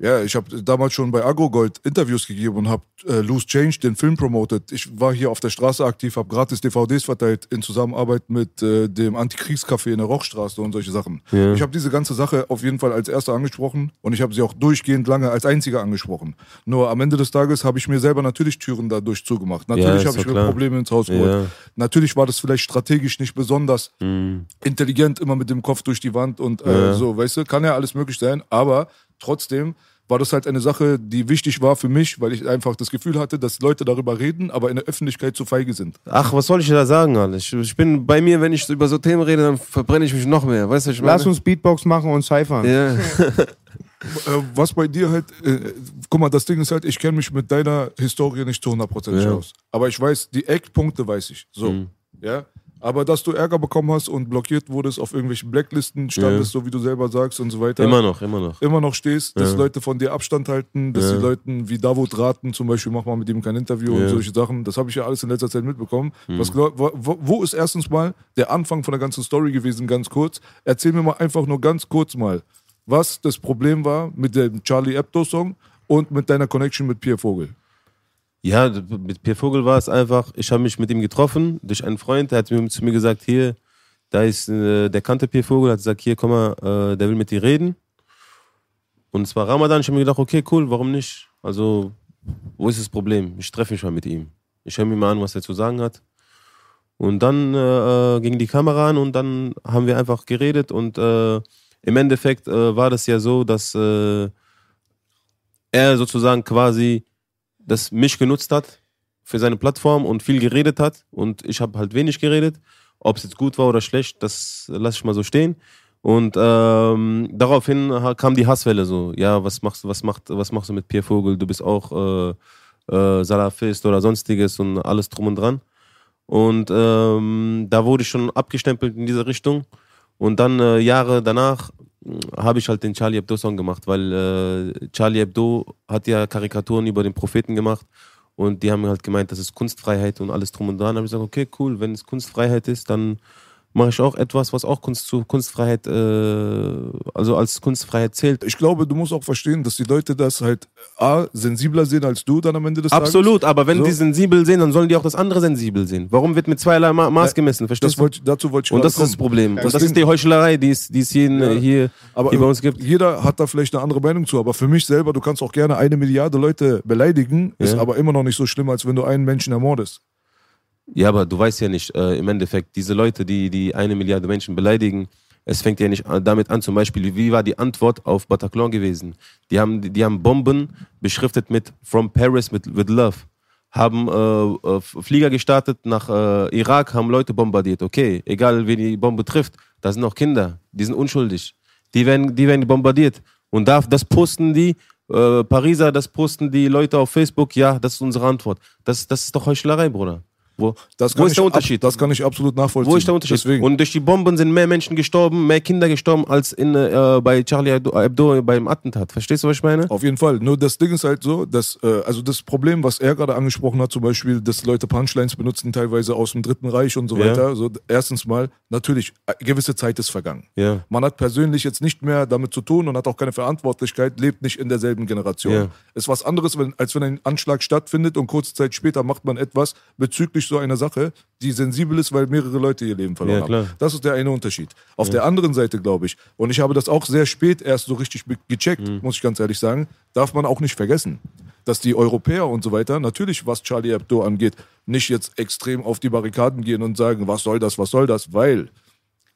[SPEAKER 4] Ja, ich habe damals schon bei Agrogold Interviews gegeben und habe äh, Loose Change, den Film promotet. Ich war hier auf der Straße aktiv, habe gratis DVDs verteilt in Zusammenarbeit mit äh, dem Antikriegscafé in der Rochstraße und solche Sachen.
[SPEAKER 3] Ja.
[SPEAKER 4] Ich habe diese ganze Sache auf jeden Fall als erster angesprochen und ich habe sie auch durchgehend lange als einziger angesprochen. Nur am Ende des Tages habe ich mir selber natürlich Türen dadurch zugemacht. Natürlich
[SPEAKER 3] ist
[SPEAKER 4] habe ich mir
[SPEAKER 3] klar.
[SPEAKER 4] Probleme ins Haus geholt.
[SPEAKER 3] Ja.
[SPEAKER 4] Natürlich war das vielleicht strategisch nicht besonders
[SPEAKER 3] Mhm.
[SPEAKER 4] intelligent, immer mit dem Kopf durch die Wand und äh,
[SPEAKER 3] Ja.
[SPEAKER 4] so, weißt du, kann ja alles möglich sein, aber trotzdem war das halt eine Sache, die wichtig war für mich, weil ich einfach das Gefühl hatte, dass Leute darüber reden, aber in der Öffentlichkeit zu feige sind.
[SPEAKER 3] Ach, was soll ich da sagen, Alter? Ich, ich bin bei mir, wenn ich über so Themen rede, dann verbrenne ich mich noch mehr. Weißt du, was ich meine?
[SPEAKER 2] Lass uns Beatbox machen und cyphern.
[SPEAKER 3] Ja.
[SPEAKER 4] Äh, was bei dir halt, äh, guck mal, das Ding ist halt, ich kenne mich mit deiner Historie nicht zu 100%
[SPEAKER 3] Ja.
[SPEAKER 4] aus. Aber ich weiß, die Eckpunkte weiß ich. So.
[SPEAKER 3] Mhm.
[SPEAKER 4] Ja. Aber dass du Ärger bekommen hast und blockiert wurdest, auf irgendwelchen Blacklisten standest, so wie du selber sagst und so weiter.
[SPEAKER 3] Immer noch, immer noch.
[SPEAKER 4] Immer noch stehst, dass
[SPEAKER 3] Ja.
[SPEAKER 4] Leute von dir Abstand halten, dass
[SPEAKER 3] Ja.
[SPEAKER 4] die Leuten wie Davut raten, zum Beispiel, mach mal mit ihm kein Interview und
[SPEAKER 3] Ja.
[SPEAKER 4] solche Sachen. Das habe ich ja alles in letzter Zeit mitbekommen.
[SPEAKER 3] Hm.
[SPEAKER 4] Was, wo- wo ist erstens mal der Anfang von der ganzen Story gewesen, ganz kurz? Erzähl mir mal einfach nur ganz kurz mal, was das Problem war mit dem Charlie Hebdo-Song und mit deiner Connection mit Pierre Vogel.
[SPEAKER 3] Ja, mit Pierre Vogel war es einfach, ich habe mich mit ihm getroffen, durch einen Freund, der hat mir, zu mir gesagt, hier, da ist, äh, der kannte Pierre Vogel, hat gesagt, hier, komm mal, äh, der will mit dir reden. Und es war Ramadan, ich habe mir gedacht, okay, cool, warum nicht? Also, wo ist das Problem? Ich treffe mich mal mit ihm. Ich höre mir mal an, was er zu sagen hat. Und dann äh, äh, ging die Kamera an und dann haben wir einfach geredet und äh, im Endeffekt äh, war das ja so, dass äh, er sozusagen quasi das mich genutzt hat für seine Plattform und viel geredet hat und ich habe halt wenig geredet. Ob es jetzt gut war oder schlecht, das lasse ich mal so stehen. Und ähm, daraufhin kam die Hasswelle so, ja, was machst du, was macht, was machst du mit Pierre Vogel? Du bist auch äh, äh, Salafist oder sonstiges und alles drum und dran. Und ähm, da wurde ich schon abgestempelt in diese Richtung. Und dann äh, Jahre danach habe ich halt den Charlie Hebdo-Song gemacht, weil äh, Charlie Hebdo hat ja Karikaturen über den Propheten gemacht und die haben halt gemeint, das ist Kunstfreiheit und alles drum und dran. Da habe ich gesagt, okay, cool, wenn es Kunstfreiheit ist, dann mache ich auch etwas, was auch Kunst zu Kunstfreiheit, äh, also als Kunstfreiheit zählt.
[SPEAKER 4] Ich glaube, du musst auch verstehen, dass die Leute das halt A, sensibler sehen als du dann am Ende des Tages.
[SPEAKER 3] Absolut, aber wenn
[SPEAKER 4] So.
[SPEAKER 3] die sensibel sehen, dann sollen die auch das andere sensibel sehen. Warum wird mit zweierlei Ma Maß gemessen? Verstehst
[SPEAKER 4] wollte, dazu wollte ich
[SPEAKER 3] Und das ist das
[SPEAKER 4] kommen.
[SPEAKER 3] Problem.
[SPEAKER 4] Ja,
[SPEAKER 3] und das ist die Heuchlerei, die es, die es hier,
[SPEAKER 4] Ja.
[SPEAKER 3] hier,
[SPEAKER 4] Aber
[SPEAKER 3] hier bei uns gibt.
[SPEAKER 4] jeder hat da vielleicht eine andere Meinung zu. Aber für mich selber, du kannst auch gerne eine Milliarde Leute beleidigen, ist
[SPEAKER 3] Ja.
[SPEAKER 4] aber immer noch nicht so schlimm, als wenn du einen Menschen ermordest.
[SPEAKER 3] Ja, aber du weißt ja nicht, äh, im Endeffekt, diese Leute, die, die eine Milliarde Menschen beleidigen, es fängt ja nicht an- damit an, zum Beispiel, wie war die Antwort auf Bataclan gewesen? Die haben, die, haben Bomben beschriftet mit From Paris with, with Love. Haben äh, äh, Flieger gestartet nach äh, Irak, haben Leute bombardiert. Okay, egal wen die Bombe trifft, da sind auch Kinder, die sind unschuldig. Die werden, die werden bombardiert. Und da, das posten die, äh, Pariser, das posten die Leute auf Facebook, ja, das ist unsere Antwort. Das, das ist doch Heuchlerei, Bruder. Wo,
[SPEAKER 4] Das
[SPEAKER 3] wo ist
[SPEAKER 4] ich
[SPEAKER 3] der
[SPEAKER 4] ab-
[SPEAKER 3] Unterschied?
[SPEAKER 4] Das kann ich absolut nachvollziehen.
[SPEAKER 3] Wo ist der Unterschied?
[SPEAKER 4] Deswegen.
[SPEAKER 3] Und durch die Bomben sind mehr Menschen gestorben, mehr Kinder gestorben als in, äh, bei Charlie Hebdo, beim Attentat. Verstehst du, was ich meine?
[SPEAKER 4] Auf jeden Fall. Nur das Ding ist halt so, dass, äh, also das Problem, was er gerade angesprochen hat, zum Beispiel, dass Leute Punchlines benutzen, teilweise aus dem Dritten Reich und so
[SPEAKER 3] Ja.
[SPEAKER 4] weiter. So, erstens mal, natürlich, äh, gewisse Zeit ist vergangen.
[SPEAKER 3] Ja.
[SPEAKER 4] Man hat persönlich jetzt nicht mehr damit zu tun und hat auch keine Verantwortlichkeit, lebt nicht in derselben Generation.
[SPEAKER 3] Ja.
[SPEAKER 4] Ist was anderes, wenn, als wenn ein Anschlag stattfindet und kurze Zeit später macht man etwas bezüglich so einer Sache, die sensibel ist, weil mehrere Leute ihr Leben verloren
[SPEAKER 3] Ja,
[SPEAKER 4] haben. Das ist der eine Unterschied. Auf der anderen Seite, glaube ich, und ich habe das auch sehr spät erst so richtig gecheckt,
[SPEAKER 3] Mhm.
[SPEAKER 4] muss ich ganz ehrlich sagen, darf man auch nicht vergessen, dass die Europäer und so weiter, natürlich was Charlie Hebdo angeht, nicht jetzt extrem auf die Barrikaden gehen und sagen, was soll das, was soll das, weil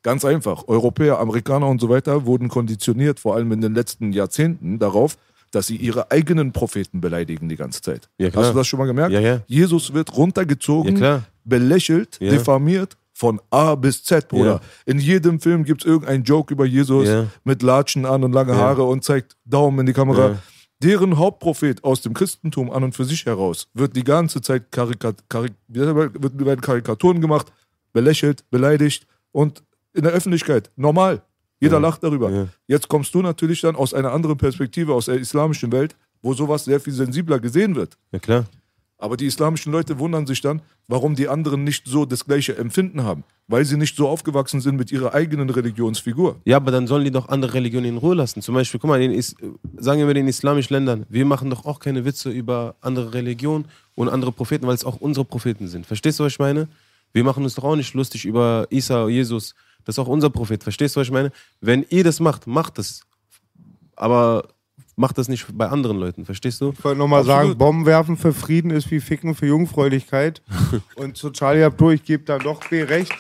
[SPEAKER 4] Ganz einfach. Europäer, Amerikaner und so weiter wurden konditioniert, vor allem in den letzten Jahrzehnten, darauf, dass sie ihre eigenen Propheten beleidigen die ganze Zeit.
[SPEAKER 3] Ja.
[SPEAKER 4] Hast du das schon mal gemerkt?
[SPEAKER 3] Ja, ja.
[SPEAKER 4] Jesus wird runtergezogen, belächelt, diffamiert von A bis Z, Bruder.
[SPEAKER 3] Ja.
[SPEAKER 4] In jedem Film gibt es irgendeinen Joke über Jesus
[SPEAKER 3] Ja.
[SPEAKER 4] mit Latschen an und lange. Haare und zeigt Daumen in die Kamera. Deren Hauptprophet aus dem Christentum an und für sich heraus wird die ganze Zeit Karikat Karik wird, werden Karikaturen gemacht, belächelt, beleidigt und in der Öffentlichkeit normal. Jeder
[SPEAKER 3] Ja.
[SPEAKER 4] lacht darüber.
[SPEAKER 3] Ja.
[SPEAKER 4] Jetzt kommst du natürlich dann aus einer anderen Perspektive, aus der islamischen Welt, wo sowas sehr viel sensibler gesehen wird.
[SPEAKER 3] Ja, klar.
[SPEAKER 4] Aber die islamischen Leute wundern sich dann, warum die anderen nicht so das gleiche Empfinden haben. Weil sie nicht so aufgewachsen sind mit ihrer eigenen Religionsfigur.
[SPEAKER 3] Ja, aber dann sollen die doch andere Religionen in Ruhe lassen. Zum Beispiel, guck mal, sagen wir in den islamischen Ländern, wir machen doch auch keine Witze über andere Religionen und andere Propheten, weil es auch unsere Propheten sind. Verstehst du, was ich meine? Wir machen uns doch auch nicht lustig über Isa, Jesus. Das ist auch unser Prophet. Verstehst du, was ich meine? Wenn ihr das macht, macht es. Aber macht das nicht bei anderen Leuten. Verstehst du?
[SPEAKER 2] Ich wollte nochmal sagen, Bomben werfen für Frieden ist wie Ficken für Jungfräulichkeit. und zu Charlie Hebdo, ich gebe dann doch B recht,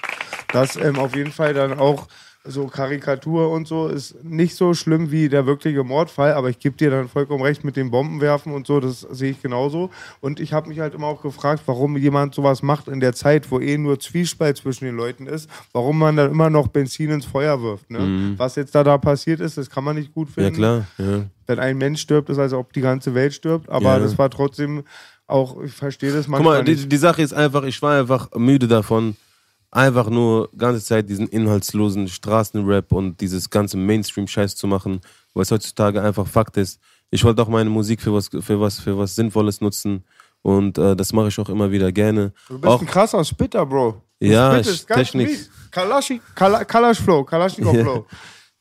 [SPEAKER 2] dass ähm, auf jeden Fall dann auch so Karikatur und so ist nicht so schlimm wie der wirkliche Mordfall, aber ich gebe dir dann vollkommen recht mit dem Bombenwerfen und so, das sehe ich genauso. Und ich habe mich halt immer auch gefragt, warum jemand sowas macht in der Zeit, wo eh nur Zwiespalt zwischen den Leuten ist, warum man dann immer noch Benzin ins Feuer wirft. Ne? Was jetzt da, da passiert ist, das kann man nicht gut
[SPEAKER 3] Ja,
[SPEAKER 2] finden
[SPEAKER 3] klar. Ja.
[SPEAKER 2] wenn ein Mensch stirbt, ist als ob die ganze Welt stirbt. Aber
[SPEAKER 3] Ja.
[SPEAKER 2] das war trotzdem auch, ich verstehe das
[SPEAKER 3] Guck
[SPEAKER 2] manchmal
[SPEAKER 3] mal, die, die Sache ist einfach, ich war einfach müde davon, einfach nur ganze Zeit diesen inhaltslosen Straßenrap und dieses ganze Mainstream-Scheiß zu machen, was heutzutage einfach Fakt ist. Ich wollte auch meine Musik für was, für was, für was Sinnvolles nutzen und äh, das mache ich auch immer wieder gerne.
[SPEAKER 2] Du bist
[SPEAKER 3] auch,
[SPEAKER 2] ein krasser Spitter, Bro.
[SPEAKER 3] Ja, Technik.
[SPEAKER 2] Kalashi, Kala, Kalash Flow, Kalaschnikow
[SPEAKER 3] Ja.
[SPEAKER 2] Flow.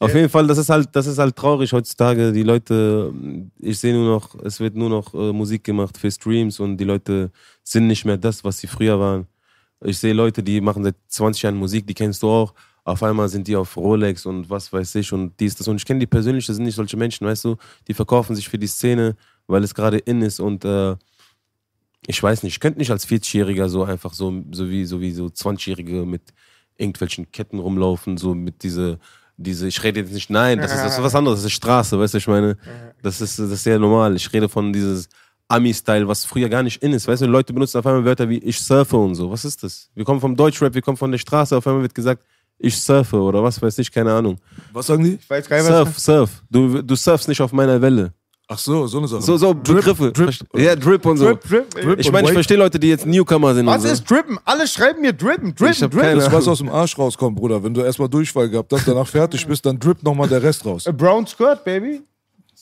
[SPEAKER 3] Auf jeden Fall, das ist halt, das ist halt traurig heutzutage. Die Leute, ich sehe nur noch, es wird nur noch äh, Musik gemacht für Streams und die Leute sind nicht mehr das, was sie früher waren. Ich sehe Leute, die machen seit 20 Jahren Musik, die kennst du auch. Auf einmal sind die auf Rolex und was weiß ich und dies, das. Und ich kenne die persönlich, das sind nicht solche Menschen, weißt du, die verkaufen sich für die Szene, weil es gerade in ist und äh, ich weiß nicht, ich könnte nicht als 40-Jähriger so einfach so, so wie so wie so 20-Jährige mit irgendwelchen Ketten rumlaufen, so mit diese, diese, ich rede jetzt nicht, nein, das ist, das ist was anderes, das ist Straße, weißt du, ich meine, das ist, das ist sehr normal. Ich rede von dieses Ami-Style, was früher gar nicht in ist, weißt du, Leute benutzen auf einmal Wörter wie ich surfe und so, was ist das? Wir kommen vom Deutschrap, wir kommen von der Straße, auf einmal wird gesagt, ich surfe oder was weiß ich, keine Ahnung.
[SPEAKER 4] Was sagen die?
[SPEAKER 2] Ich weiß gar nicht, was
[SPEAKER 3] Surf, surf. Du, du surfst nicht auf meiner Welle.
[SPEAKER 4] Ach so, so eine Sache.
[SPEAKER 3] So, so Begriffe.
[SPEAKER 4] Drip.
[SPEAKER 3] ja, Drip und so.
[SPEAKER 2] Drip, Drip.
[SPEAKER 4] Drip.
[SPEAKER 3] Ich meine, ich verstehe Leute, die jetzt Newcomer sind
[SPEAKER 2] Was
[SPEAKER 3] und so.
[SPEAKER 2] ist Drippen? Alle schreiben mir Drippen,
[SPEAKER 3] Ich
[SPEAKER 2] Drippen,
[SPEAKER 3] hab
[SPEAKER 2] Drippen.
[SPEAKER 4] Das ist was aus dem Arsch rauskommt, Bruder. Wenn du erstmal Durchfall gehabt hast, danach fertig bist, dann drippt nochmal der Rest raus.
[SPEAKER 2] A brown skirt, baby.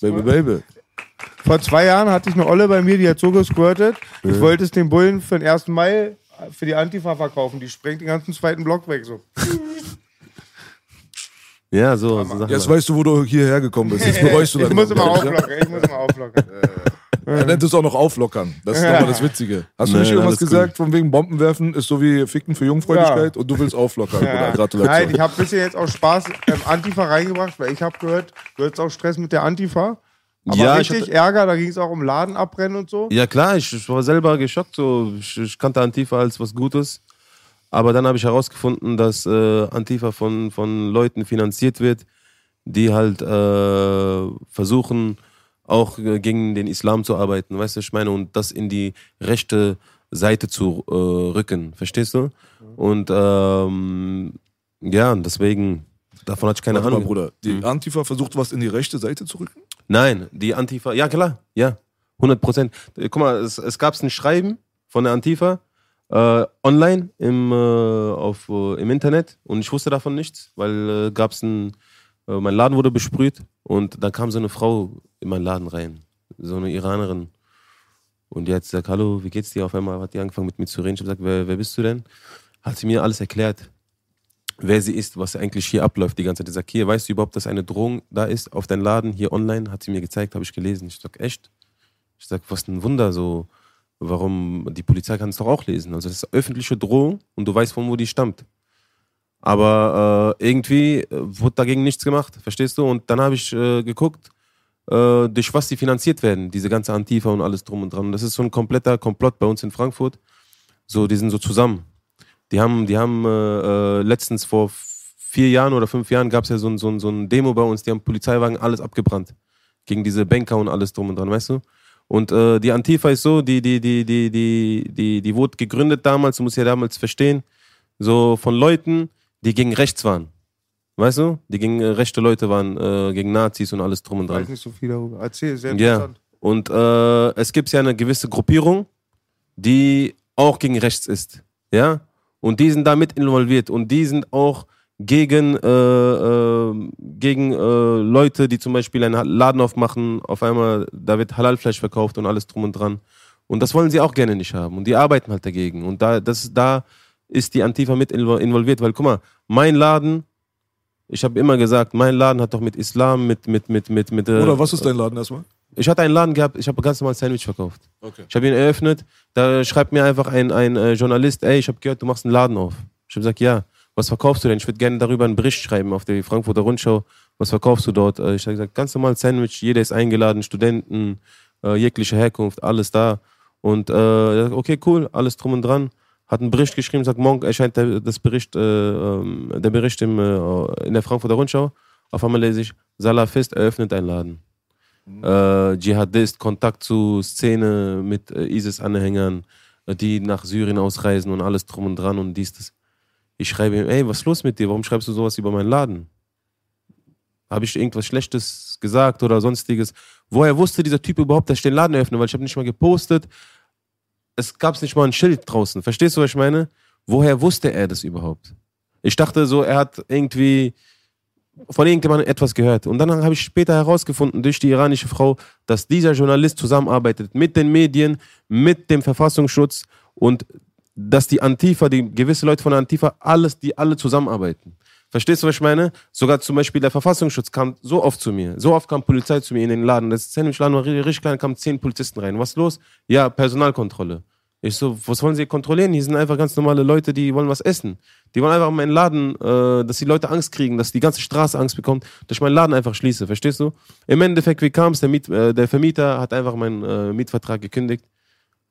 [SPEAKER 4] Baby, baby.
[SPEAKER 2] Vor zwei Jahren hatte ich eine Olle bei mir, die hat so gesquirtet. Ich wollte es den Bullen für den 1. Mai für die Antifa verkaufen. Die sprengt den ganzen zweiten Block weg. So.
[SPEAKER 3] Ja, so. so Sachen
[SPEAKER 4] Jetzt
[SPEAKER 3] halt.
[SPEAKER 4] weißt du, wo du hierher gekommen bist. Jetzt bereust du
[SPEAKER 2] Ich
[SPEAKER 4] das.
[SPEAKER 2] muss immer auflockern. Ich muss immer auflockern.
[SPEAKER 4] Er nennt es auch noch auflockern. Das ist
[SPEAKER 2] Ja.
[SPEAKER 4] nochmal das Witzige. Hast du nicht irgendwas
[SPEAKER 3] alles gut.
[SPEAKER 4] gesagt, von wegen Bomben werfen ist so wie Ficken für Jungfräulichkeit und du willst auflockern.
[SPEAKER 2] Ja.
[SPEAKER 4] Gratulation.
[SPEAKER 2] Nein, ich habe bisschen jetzt auch Spaß ähm, Antifa reingebracht, weil ich habe gehört, du hattest auch Stress mit der Antifa. Aber
[SPEAKER 3] Ja, ich
[SPEAKER 2] richtig
[SPEAKER 3] hatte-
[SPEAKER 2] Ärger, da ging es auch um Laden abbrennen und so.
[SPEAKER 3] Ja, klar, ich, ich war selber geschockt. So. Ich, ich kannte Antifa als was Gutes. Aber dann habe ich herausgefunden, dass äh, Antifa von, von Leuten finanziert wird, die halt äh, versuchen, auch äh, gegen den Islam zu arbeiten. Weißt du, ich meine, und das in die rechte Seite zu äh, rücken. Verstehst du? Und ähm, ja, deswegen, davon hatte ich keine
[SPEAKER 4] Warte mal,
[SPEAKER 3] Ahnung.
[SPEAKER 4] Bruder. Die
[SPEAKER 3] Mhm.
[SPEAKER 4] Antifa versucht, was in die rechte Seite zu rücken?
[SPEAKER 3] Nein, die Antifa, ja klar, ja, 100 Prozent. Guck mal, es, es gab ein Schreiben von der Antifa äh, online im, äh, auf, äh, im Internet und ich wusste davon nichts, weil äh, gab's ein, äh, mein Laden wurde besprüht und da kam so eine Frau in meinen Laden rein, so eine Iranerin. Und die hat gesagt, hallo, wie geht's dir? Auf einmal hat die angefangen mit mir zu reden. Ich habe gesagt, wer, wer bist du denn? Hat sie mir alles erklärt wer sie ist, was eigentlich hier abläuft die ganze Zeit. Ich sag, hier, weißt du überhaupt, dass eine Drohung da ist auf deinen Laden, hier online, hat sie mir gezeigt, habe ich gelesen. Ich sag, echt? Ich sag, was ein Wunder, so, warum, die Polizei kann es doch auch lesen. Also das ist öffentliche Drohung und du weißt, von wo die stammt. Aber äh, irgendwie äh, wurde dagegen nichts gemacht, verstehst du? Und dann habe ich äh, geguckt, äh, durch was die finanziert werden, diese ganze Antifa und alles drum und dran. Und das ist so ein kompletter Komplott bei uns in Frankfurt. So, die sind so zusammen. Die haben, die haben äh, äh, letztens vor vier Jahren oder fünf Jahren gab es ja so ein, so, ein, so ein Demo bei uns, die haben Polizeiwagen alles abgebrannt. Gegen diese Banker und alles drum und dran, weißt du? Und äh, die Antifa ist so, die, die, die, die, die, die, die wurde gegründet damals, du musst ja damals verstehen, so von Leuten, die gegen rechts waren. Weißt du? Die gegen äh, rechte Leute waren, äh, gegen Nazis und alles drum und
[SPEAKER 2] Ich weiß
[SPEAKER 3] dran.
[SPEAKER 2] nicht so viel darüber. Erzähl, sehr
[SPEAKER 3] Ja.
[SPEAKER 2] interessant.
[SPEAKER 3] Und äh, es gibt ja eine gewisse Gruppierung, die auch gegen rechts ist. Ja? Und die sind da mit involviert. Und die sind auch gegen, äh, äh, gegen äh, Leute, die zum Beispiel einen Laden aufmachen, auf einmal, da wird Halalfleisch verkauft und alles drum und dran. Und das wollen sie auch gerne nicht haben. Und die arbeiten halt dagegen. Und da, das, da ist die Antifa mit invo- involviert, weil guck mal, mein Laden, ich habe immer gesagt, mein Laden hat doch mit Islam, mit, mit, mit, mit, mit. äh,
[SPEAKER 4] Oder was ist dein Laden erstmal?
[SPEAKER 3] Ich hatte einen Laden gehabt, ich habe ganz normal Sandwich verkauft.
[SPEAKER 4] Okay.
[SPEAKER 3] Ich habe ihn eröffnet, da schreibt mir einfach ein, ein äh, Journalist, ey, ich habe gehört, du machst einen Laden auf. Ich habe gesagt, ja, was verkaufst du denn? Ich würde gerne darüber einen Bericht schreiben auf der Frankfurter Rundschau. Was verkaufst du dort? Äh, Ich habe gesagt, ganz normal Sandwich, jeder ist eingeladen, Studenten, äh, jegliche Herkunft, alles da. Und äh, okay, cool, alles drum und dran. Hat einen Bericht geschrieben, sagt, morgen erscheint der, das Bericht, äh, ähm, der Bericht im, in der Frankfurter Rundschau. Auf einmal lese ich, Salafist eröffnet einen Laden äh, Dschihadist, Kontakt zu Szene mit äh, ISIS-Anhängern, äh, die nach Syrien ausreisen und alles drum und dran und dies, das. Ich schreibe ihm, ey, was ist los mit dir? Warum schreibst du sowas über meinen Laden? Habe ich irgendwas Schlechtes gesagt oder sonstiges? Woher wusste dieser Typ überhaupt, dass ich den Laden öffne? Weil ich habe nicht mal gepostet. Es gab nicht mal ein Schild draußen. Verstehst du, was ich meine? woher wusste er das überhaupt? Ich dachte so, er hat irgendwie von irgendjemandem etwas gehört. Und dann habe ich später herausgefunden durch die iranische Frau, dass dieser Journalist zusammenarbeitet mit den Medien, mit dem Verfassungsschutz und dass die Antifa, die gewisse Leute von der Antifa, alles, die alle zusammenarbeiten. Verstehst du, was ich meine? Sogar zum Beispiel der Verfassungsschutz kam so oft zu mir. So oft kam Polizei zu mir in den Laden. Das Sandwichladen war richtig klein, kamen zehn Polizisten rein. Was ist los? Ja, Personalkontrolle. Ich so, was wollen sie kontrollieren? Hier sind einfach ganz normale Leute, die wollen was essen. Die wollen einfach meinen Laden, äh, dass die Leute Angst kriegen, dass die ganze Straße Angst bekommt, dass ich meinen Laden einfach schließe. Verstehst du? Im Endeffekt, wie kam es? Der, äh, der Vermieter hat einfach meinen äh, Mietvertrag gekündigt,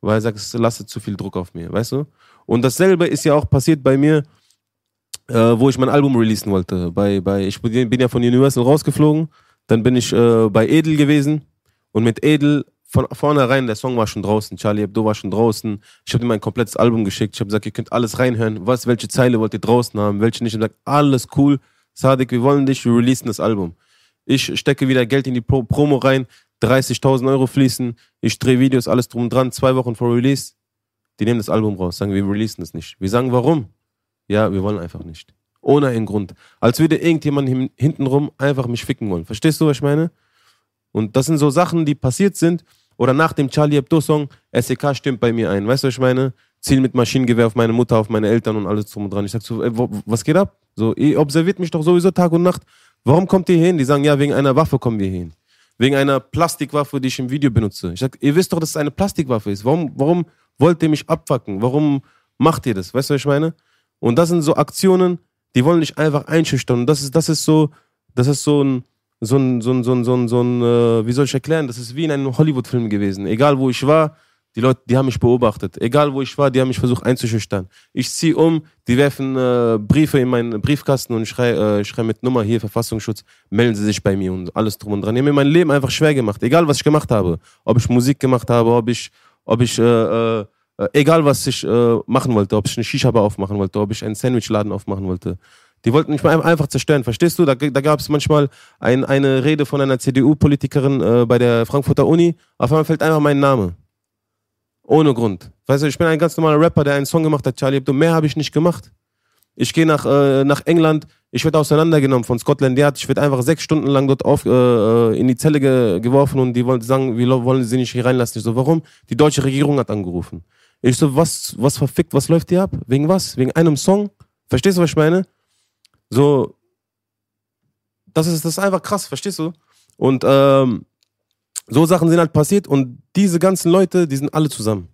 [SPEAKER 3] weil er sagt, es lastet zu viel Druck auf mir. Weißt du? Und dasselbe ist ja auch passiert bei mir, äh, wo ich mein Album releasen wollte. Bei, bei, ich bin ja von Universal rausgeflogen, dann bin ich äh, bei Edel gewesen und mit Edel von vornherein, der Song war schon draußen, Charlie Hebdo war schon draußen. Ich habe ihm mein komplettes Album geschickt. Ich habe gesagt, ihr könnt alles reinhören. Was, welche Zeile wollt ihr draußen haben, welche nicht? Und sagt, alles cool. Sadik, wir wollen dich, wir releasen das Album. Ich stecke wieder Geld in die Pro Promo rein, 30.000 Euro fließen. Ich drehe Videos, alles drum und dran, zwei Wochen vor Release. Die nehmen das Album raus, sagen, wir releasen es nicht. Wir sagen, warum? Ja, wir wollen einfach nicht. Ohne einen Grund. Als würde irgendjemand hin, hintenrum einfach mich ficken wollen. Verstehst du, was ich meine? Und das sind so Sachen, die passiert sind. Oder nach dem Charlie Hebdo-Song, SEK stimmt bei mir ein. Weißt du, was ich meine? Ziel mit Maschinengewehr auf meine Mutter, auf meine Eltern und alles drum und dran. Ich sag so, ey, wo, was geht ab? So, ihr observiert mich doch sowieso Tag und Nacht. Warum kommt ihr hier hin? Die sagen, ja, wegen einer Waffe kommen wir hin. Wegen einer Plastikwaffe, die ich im Video benutze. Ich sag, ihr wisst doch, dass es eine Plastikwaffe ist. Warum, warum wollt ihr mich abfacken? Warum macht ihr das? Weißt du, was ich meine? Und das sind so Aktionen, die wollen dich einfach einschüchtern. Und das ist, das ist so, das ist so ein, so ein, so ein, so ein, so ein, so ein äh, wie soll ich erklären, das ist wie in einem Hollywood-Film gewesen. Egal wo ich war, die Leute, die haben mich beobachtet. Egal wo ich war, die haben mich versucht einzuschüchtern. Ich ziehe um, die werfen äh, Briefe in meinen Briefkasten und schrei, äh, schrei mit Nummer hier, Verfassungsschutz, melden sie sich bei mir und alles drum und dran. Die haben mir mein Leben einfach schwer gemacht. Egal was ich gemacht habe. Ob ich Musik gemacht habe, ob ich, ob ich, äh, äh, egal was ich äh, machen wollte, ob ich eine Shisha-Bar aufmachen wollte, ob ich einen Sandwichladen aufmachen wollte. Die wollten mich einfach zerstören, verstehst du? Da, da gab es manchmal ein, eine Rede von einer CDU-Politikerin äh, bei der Frankfurter Uni. Auf einmal fällt einfach mein Name. Ohne Grund. Weißt du, ich bin ein ganz normaler Rapper, der einen Song gemacht hat, Charlie Hebdo. Mehr habe ich nicht gemacht. Ich gehe nach, äh, nach England, ich werde auseinandergenommen von Scotland Yard. Ich werde einfach sechs Stunden lang dort auf, äh, in die Zelle ge geworfen und die wollen sagen, wir wollen sie nicht hier reinlassen. Ich so, warum? Die deutsche Regierung hat angerufen. Ich so, was, was verfickt, was läuft hier ab? Wegen was? Wegen einem Song? Verstehst du, was ich meine? So, das ist, das ist einfach krass, verstehst du? Und ähm, so Sachen sind halt passiert und diese ganzen Leute, die sind alle zusammen.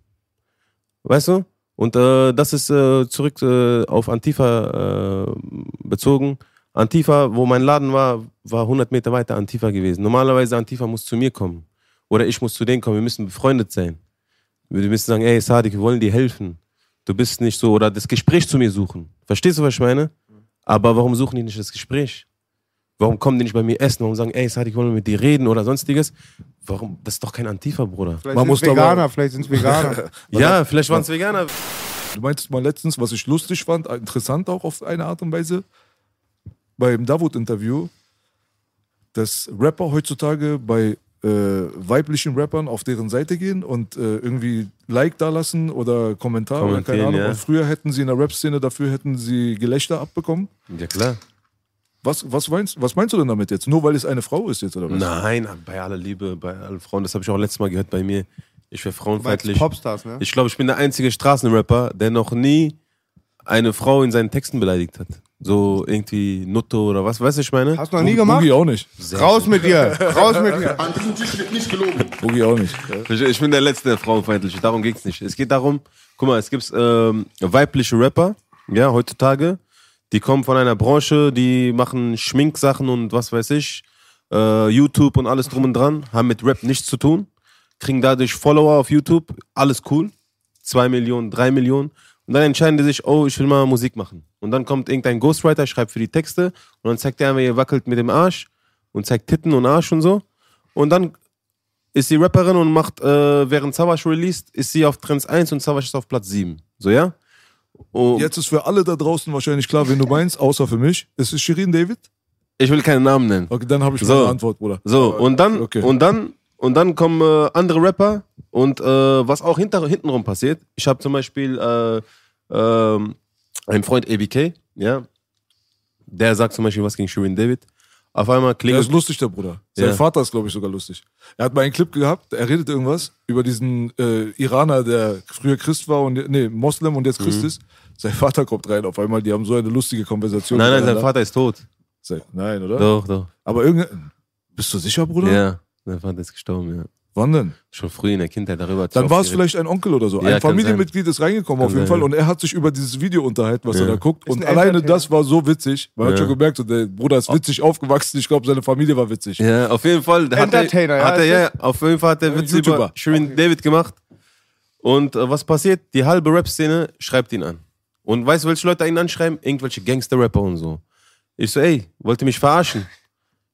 [SPEAKER 3] Weißt du? Und äh, das ist äh, zurück äh, auf Antifa äh, bezogen. Antifa, wo mein Laden war, war 100 Meter weiter Antifa gewesen. Normalerweise Antifa muss zu mir kommen. Oder ich muss zu denen kommen. Wir müssen befreundet sein. Wir müssen sagen, ey Sadik, wir wollen dir helfen. Du bist nicht so. Oder das Gespräch zu mir suchen. Verstehst du, was ich meine? Aber warum suchen die nicht das Gespräch? Warum kommen die nicht bei mir essen? Warum sagen, ey, Sadik, wollen wir mit dir reden oder sonstiges? Warum? Das ist doch kein Antifa, Bruder.
[SPEAKER 2] Vielleicht
[SPEAKER 4] Man
[SPEAKER 2] sind
[SPEAKER 4] muss
[SPEAKER 2] es
[SPEAKER 4] aber-
[SPEAKER 2] Veganer, vielleicht sind es Veganer.
[SPEAKER 3] Ja, vielleicht waren es Veganer.
[SPEAKER 4] Du meintest mal letztens, was ich lustig fand, interessant auch auf eine Art und Weise, beim Davut-Interview, dass Rapper heutzutage bei äh, weiblichen Rappern auf deren Seite gehen und äh, irgendwie Like da lassen oder Kommentar oder keine Ahnung.
[SPEAKER 3] ja.
[SPEAKER 4] Und früher hätten sie in der Rap-Szene dafür hätten sie Gelächter abbekommen.
[SPEAKER 3] Ja, klar.
[SPEAKER 4] Was, was, meinst, was meinst du denn damit jetzt? Nur weil es eine Frau ist jetzt oder was?
[SPEAKER 3] Nein, bei aller Liebe, bei allen Frauen, das habe ich auch letztes Mal gehört bei mir. Ich wäre frauenfeindlich.
[SPEAKER 2] Popstars, ne?
[SPEAKER 3] Ich glaube, ich bin der einzige Straßenrapper, der noch nie eine Frau in seinen Texten beleidigt hat. So irgendwie Nutte oder was, weißt du, ich meine?
[SPEAKER 2] Hast du noch nie gemacht?
[SPEAKER 4] Boogie auch nicht.
[SPEAKER 2] Raus mit dir, raus mit dir.
[SPEAKER 1] An diesem Tisch wird nicht gelogen.
[SPEAKER 4] Boogie auch nicht.
[SPEAKER 3] Ich, ich bin der Letzte, der frauenfeindlich ist. Darum geht's nicht. Es geht darum, guck mal, es gibt ähm, weibliche Rapper, ja, heutzutage, die kommen von einer Branche, die machen Schminksachen und was weiß ich, äh, YouTube und alles drum und dran, haben mit Rap nichts zu tun, kriegen dadurch Follower auf YouTube, alles cool, zwei Millionen, drei Millionen. Und dann entscheiden die sich, oh, ich will mal Musik machen. Und dann kommt irgendein Ghostwriter, schreibt für die Texte und dann zeigt der einfach, ihr wackelt mit dem Arsch und zeigt Titten und Arsch und so. Und dann ist sie Rapperin und macht, äh, während Savage released, ist sie auf Trends 1 und Savage ist auf Platz 7. So, ja? Und
[SPEAKER 4] Jetzt ist für alle da draußen wahrscheinlich klar, wen du meinst, außer für mich. Es ist Shirin David.
[SPEAKER 3] ich will keinen Namen nennen.
[SPEAKER 4] Okay, dann habe ich
[SPEAKER 3] So.
[SPEAKER 4] meine Antwort, Bruder.
[SPEAKER 3] So, und dann,
[SPEAKER 4] Okay.
[SPEAKER 3] und dann, und dann kommen äh, andere Rapper und äh, was auch hinter, hintenrum passiert. Ich habe zum Beispiel äh, ähm, ein Freund ABK, ja, der sagt zum Beispiel was gegen Shirin David. Auf einmal
[SPEAKER 4] Der
[SPEAKER 3] klingelt.
[SPEAKER 4] ist lustig, der Bruder. Sein
[SPEAKER 3] Ja.
[SPEAKER 4] Vater ist, glaube ich, sogar lustig. Er hat mal einen Clip gehabt, er redet irgendwas über diesen äh, Iraner, der früher Christ war und nee, Moslem und jetzt
[SPEAKER 3] Mhm.
[SPEAKER 4] Christ ist. Sein Vater kommt rein auf einmal, die haben so eine lustige Konversation.
[SPEAKER 3] Nein, nein, sein. Vater ist tot.
[SPEAKER 4] Sei- Nein, oder?
[SPEAKER 3] Doch, doch.
[SPEAKER 4] Aber irgendein. Bist du sicher, Bruder?
[SPEAKER 3] Ja, sein Vater ist gestorben, ja.
[SPEAKER 4] Wann denn?
[SPEAKER 3] Schon früh in der Kindheit darüber. hat
[SPEAKER 4] Dann war es vielleicht ein Onkel oder so.
[SPEAKER 3] Ja,
[SPEAKER 4] ein
[SPEAKER 3] kann
[SPEAKER 4] Familienmitglied ist reingekommen
[SPEAKER 3] Kann
[SPEAKER 4] auf jeden
[SPEAKER 3] sein,
[SPEAKER 4] Fall
[SPEAKER 3] ja.
[SPEAKER 4] und er hat sich über dieses Video unterhalten, was
[SPEAKER 3] Ja.
[SPEAKER 4] er da guckt.
[SPEAKER 2] Ist
[SPEAKER 4] Und
[SPEAKER 2] ein
[SPEAKER 4] alleine das war so witzig. Man hat
[SPEAKER 3] Ja.
[SPEAKER 4] schon gemerkt, so, der Bruder ist witzig aufgewachsen. Ich glaube, seine Familie war witzig.
[SPEAKER 3] Ja, auf jeden Fall. Hat er,
[SPEAKER 2] Entertainer, ja,
[SPEAKER 3] hat er, ja, auf jeden Fall hat er
[SPEAKER 4] Ja,
[SPEAKER 3] Witze
[SPEAKER 4] YouTuber.
[SPEAKER 3] über Shirin David gemacht. Und äh, was passiert? Die halbe Rap-Szene schreibt ihn an. Und weißt du, welche Leute ihn anschreiben? Irgendwelche Gangster-Rapper und so. Ich so, ey, wollt ihr mich verarschen?